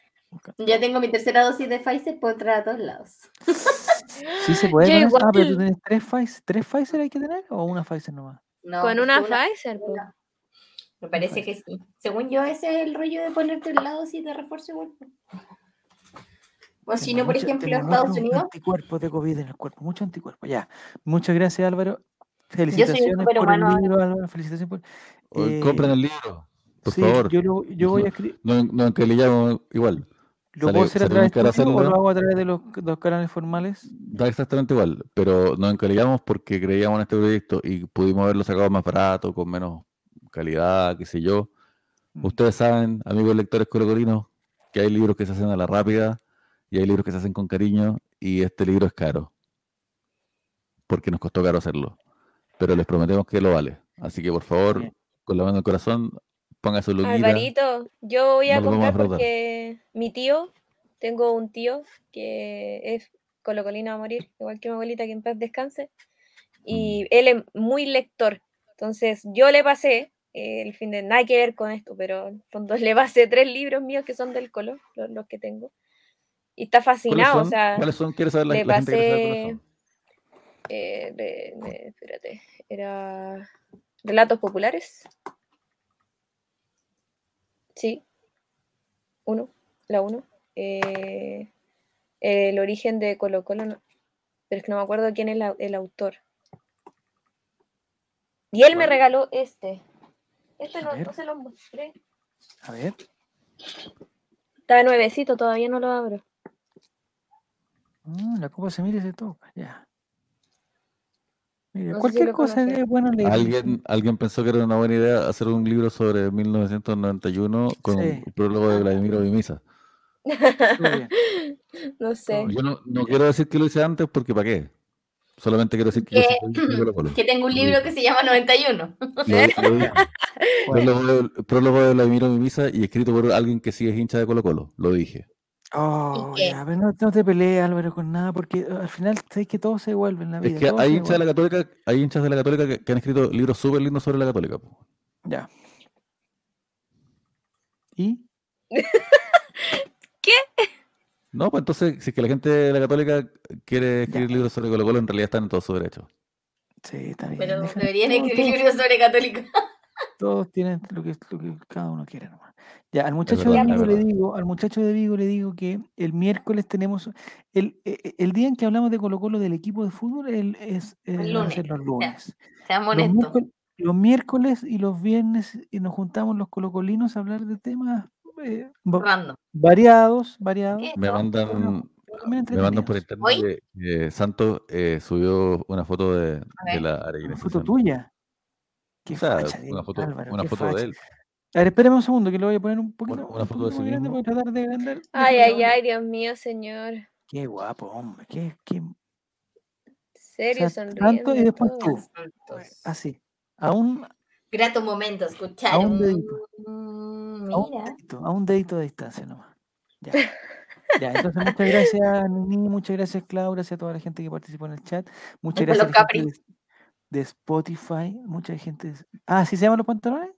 E: Ya tengo mi tercera dosis de Pfizer, puedo entrar a todos lados.
A: Sí se puede. Ah, pero tú tienes tres Pfizer. ¿Tres Pfizer hay que tener o una Pfizer nomás?
C: No, con una, Pfizer.
E: Me parece que sí. Según yo, ese es el rollo de ponerte la dosis de refuerzo igual. O si no, por ejemplo, Estados Unidos.
A: Anticuerpos de COVID en el cuerpo, mucho anticuerpo. Ya. Muchas gracias, Álvaro. Felicitaciones por el libro, Álvaro. Felicitaciones por.
F: Eh, compren el libro, por favor.
A: Yo, yo voy a escribir.
F: No, no, que le llamo igual.
A: ¿Lo puedo hacer a través de o lo hago a través de los, dos canales formales?
F: Da exactamente igual, pero nos encalillamos porque creíamos en este proyecto y pudimos haberlo sacado más barato, con menos calidad, qué sé yo. Mm. Ustedes saben, amigos lectores colocolinos, que hay libros que se hacen a la rápida y hay libros que se hacen con cariño y este libro es caro. Porque nos costó caro hacerlo. Pero les prometemos que lo vale. Así que por favor, con la mano en el corazón, ponga su.
C: Alvarito, yo voy a comprar porque mi tío, tengo un tío que es colocolino a morir, igual que mi abuelita que en paz descanse. Y mm. él es muy lector. Entonces yo le pasé el fin de nada que ver con esto, pero en fondo le pasé tres libros míos que son del color, los, que tengo. Y está fascinado, o sea.
F: ¿Cuáles son? ¿Quieres saber la,
C: le pasé, eh, de, espérate, era Relatos Populares. Sí. Uno, la uno. Eh, el origen de Colo Colo, pero es que no me acuerdo quién es el autor. Y él me regaló este. Este no, se lo mostré.
A: A ver.
C: Está nuevecito, todavía no lo abro.
A: Mm, la copa se mira y se toca, ya. Cualquier cosa es bueno leer.
F: ¿Alguien, alguien pensó que era una buena idea hacer un libro sobre 1991 con un prólogo de Vladimir Ovimisa.
C: no sé.
F: yo no, no, quiero decir que lo hice antes porque ¿para qué? Solamente quiero decir
E: que, que, tengo un libro que se llama 91.
F: prólogo, de Vladimiro Mimisa y escrito por alguien que sí es hincha de Colo Colo, lo dije.
A: Oh, ya, pero no, te pelees, Álvaro, con nada, porque uh, al final sabes que todo se vuelve en la vida.
F: Es que hay hinchas de la Católica, hay hinchas de la Católica que, han escrito libros súper lindos sobre la Católica.
A: Ya. ¿Y?
C: ¿Qué?
F: No, pues entonces, si es que la gente de la Católica quiere escribir libros sobre Colo Colo, en realidad están en todo su derecho.
A: Sí, está bien.
E: Pero deberían escribir libros sobre Católica.
A: Todos tienen lo que, lo que cada uno quiere nomás. Ya, al muchacho de Vigo le digo, al muchacho de Vigo le digo que el miércoles tenemos el, e, e, el, día en que hablamos de Colo Colo del equipo de fútbol el, es el lunes. los lunes.
E: seamos los, miércoles,
A: los miércoles y los viernes y nos juntamos los colocolinos a hablar de temas eh, variados, variados.
F: Me mandan, me mandan por internet que, Santos eh, subió una foto de, de la.
A: ¿Una foto tuya?
F: Qué o sea, una foto, Álvaro, una foto de él.
A: A ver, espérame un segundo que lo voy a poner un poquito.
F: Una, una foto de sí mismo.
A: tratar de agrandar.
C: Ay, ay, ay, Dios mío, señor.
A: Qué guapo, hombre. Qué, qué...
C: Serio, o sea, sonriendo.
A: y después tú. Así. Aún.
E: Grato momento, escuchar. A
A: un dedito. A un dedito, a un dedito de distancia nomás. Ya. Ya, entonces muchas gracias, Nini, muchas gracias, Clau, gracias a toda la gente que participó en el chat. Muchas gracias gente de, Spotify, mucha gente. Ah, ¿sí se llaman los pantalones?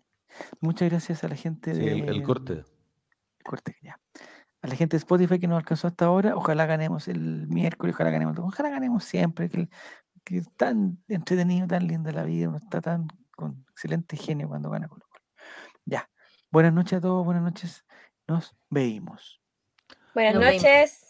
A: Muchas gracias a la gente de.
F: el, corte.
A: El corte, ya. A la gente de Spotify que nos alcanzó hasta ahora, ojalá ganemos el miércoles, ojalá ganemos, ojalá ganemos siempre, que, que es tan entretenido, tan linda la vida, uno está tan con excelente genio cuando gana Colo Ya. Buenas noches a todos, buenas noches. Nos veimos.
C: Buenas noches.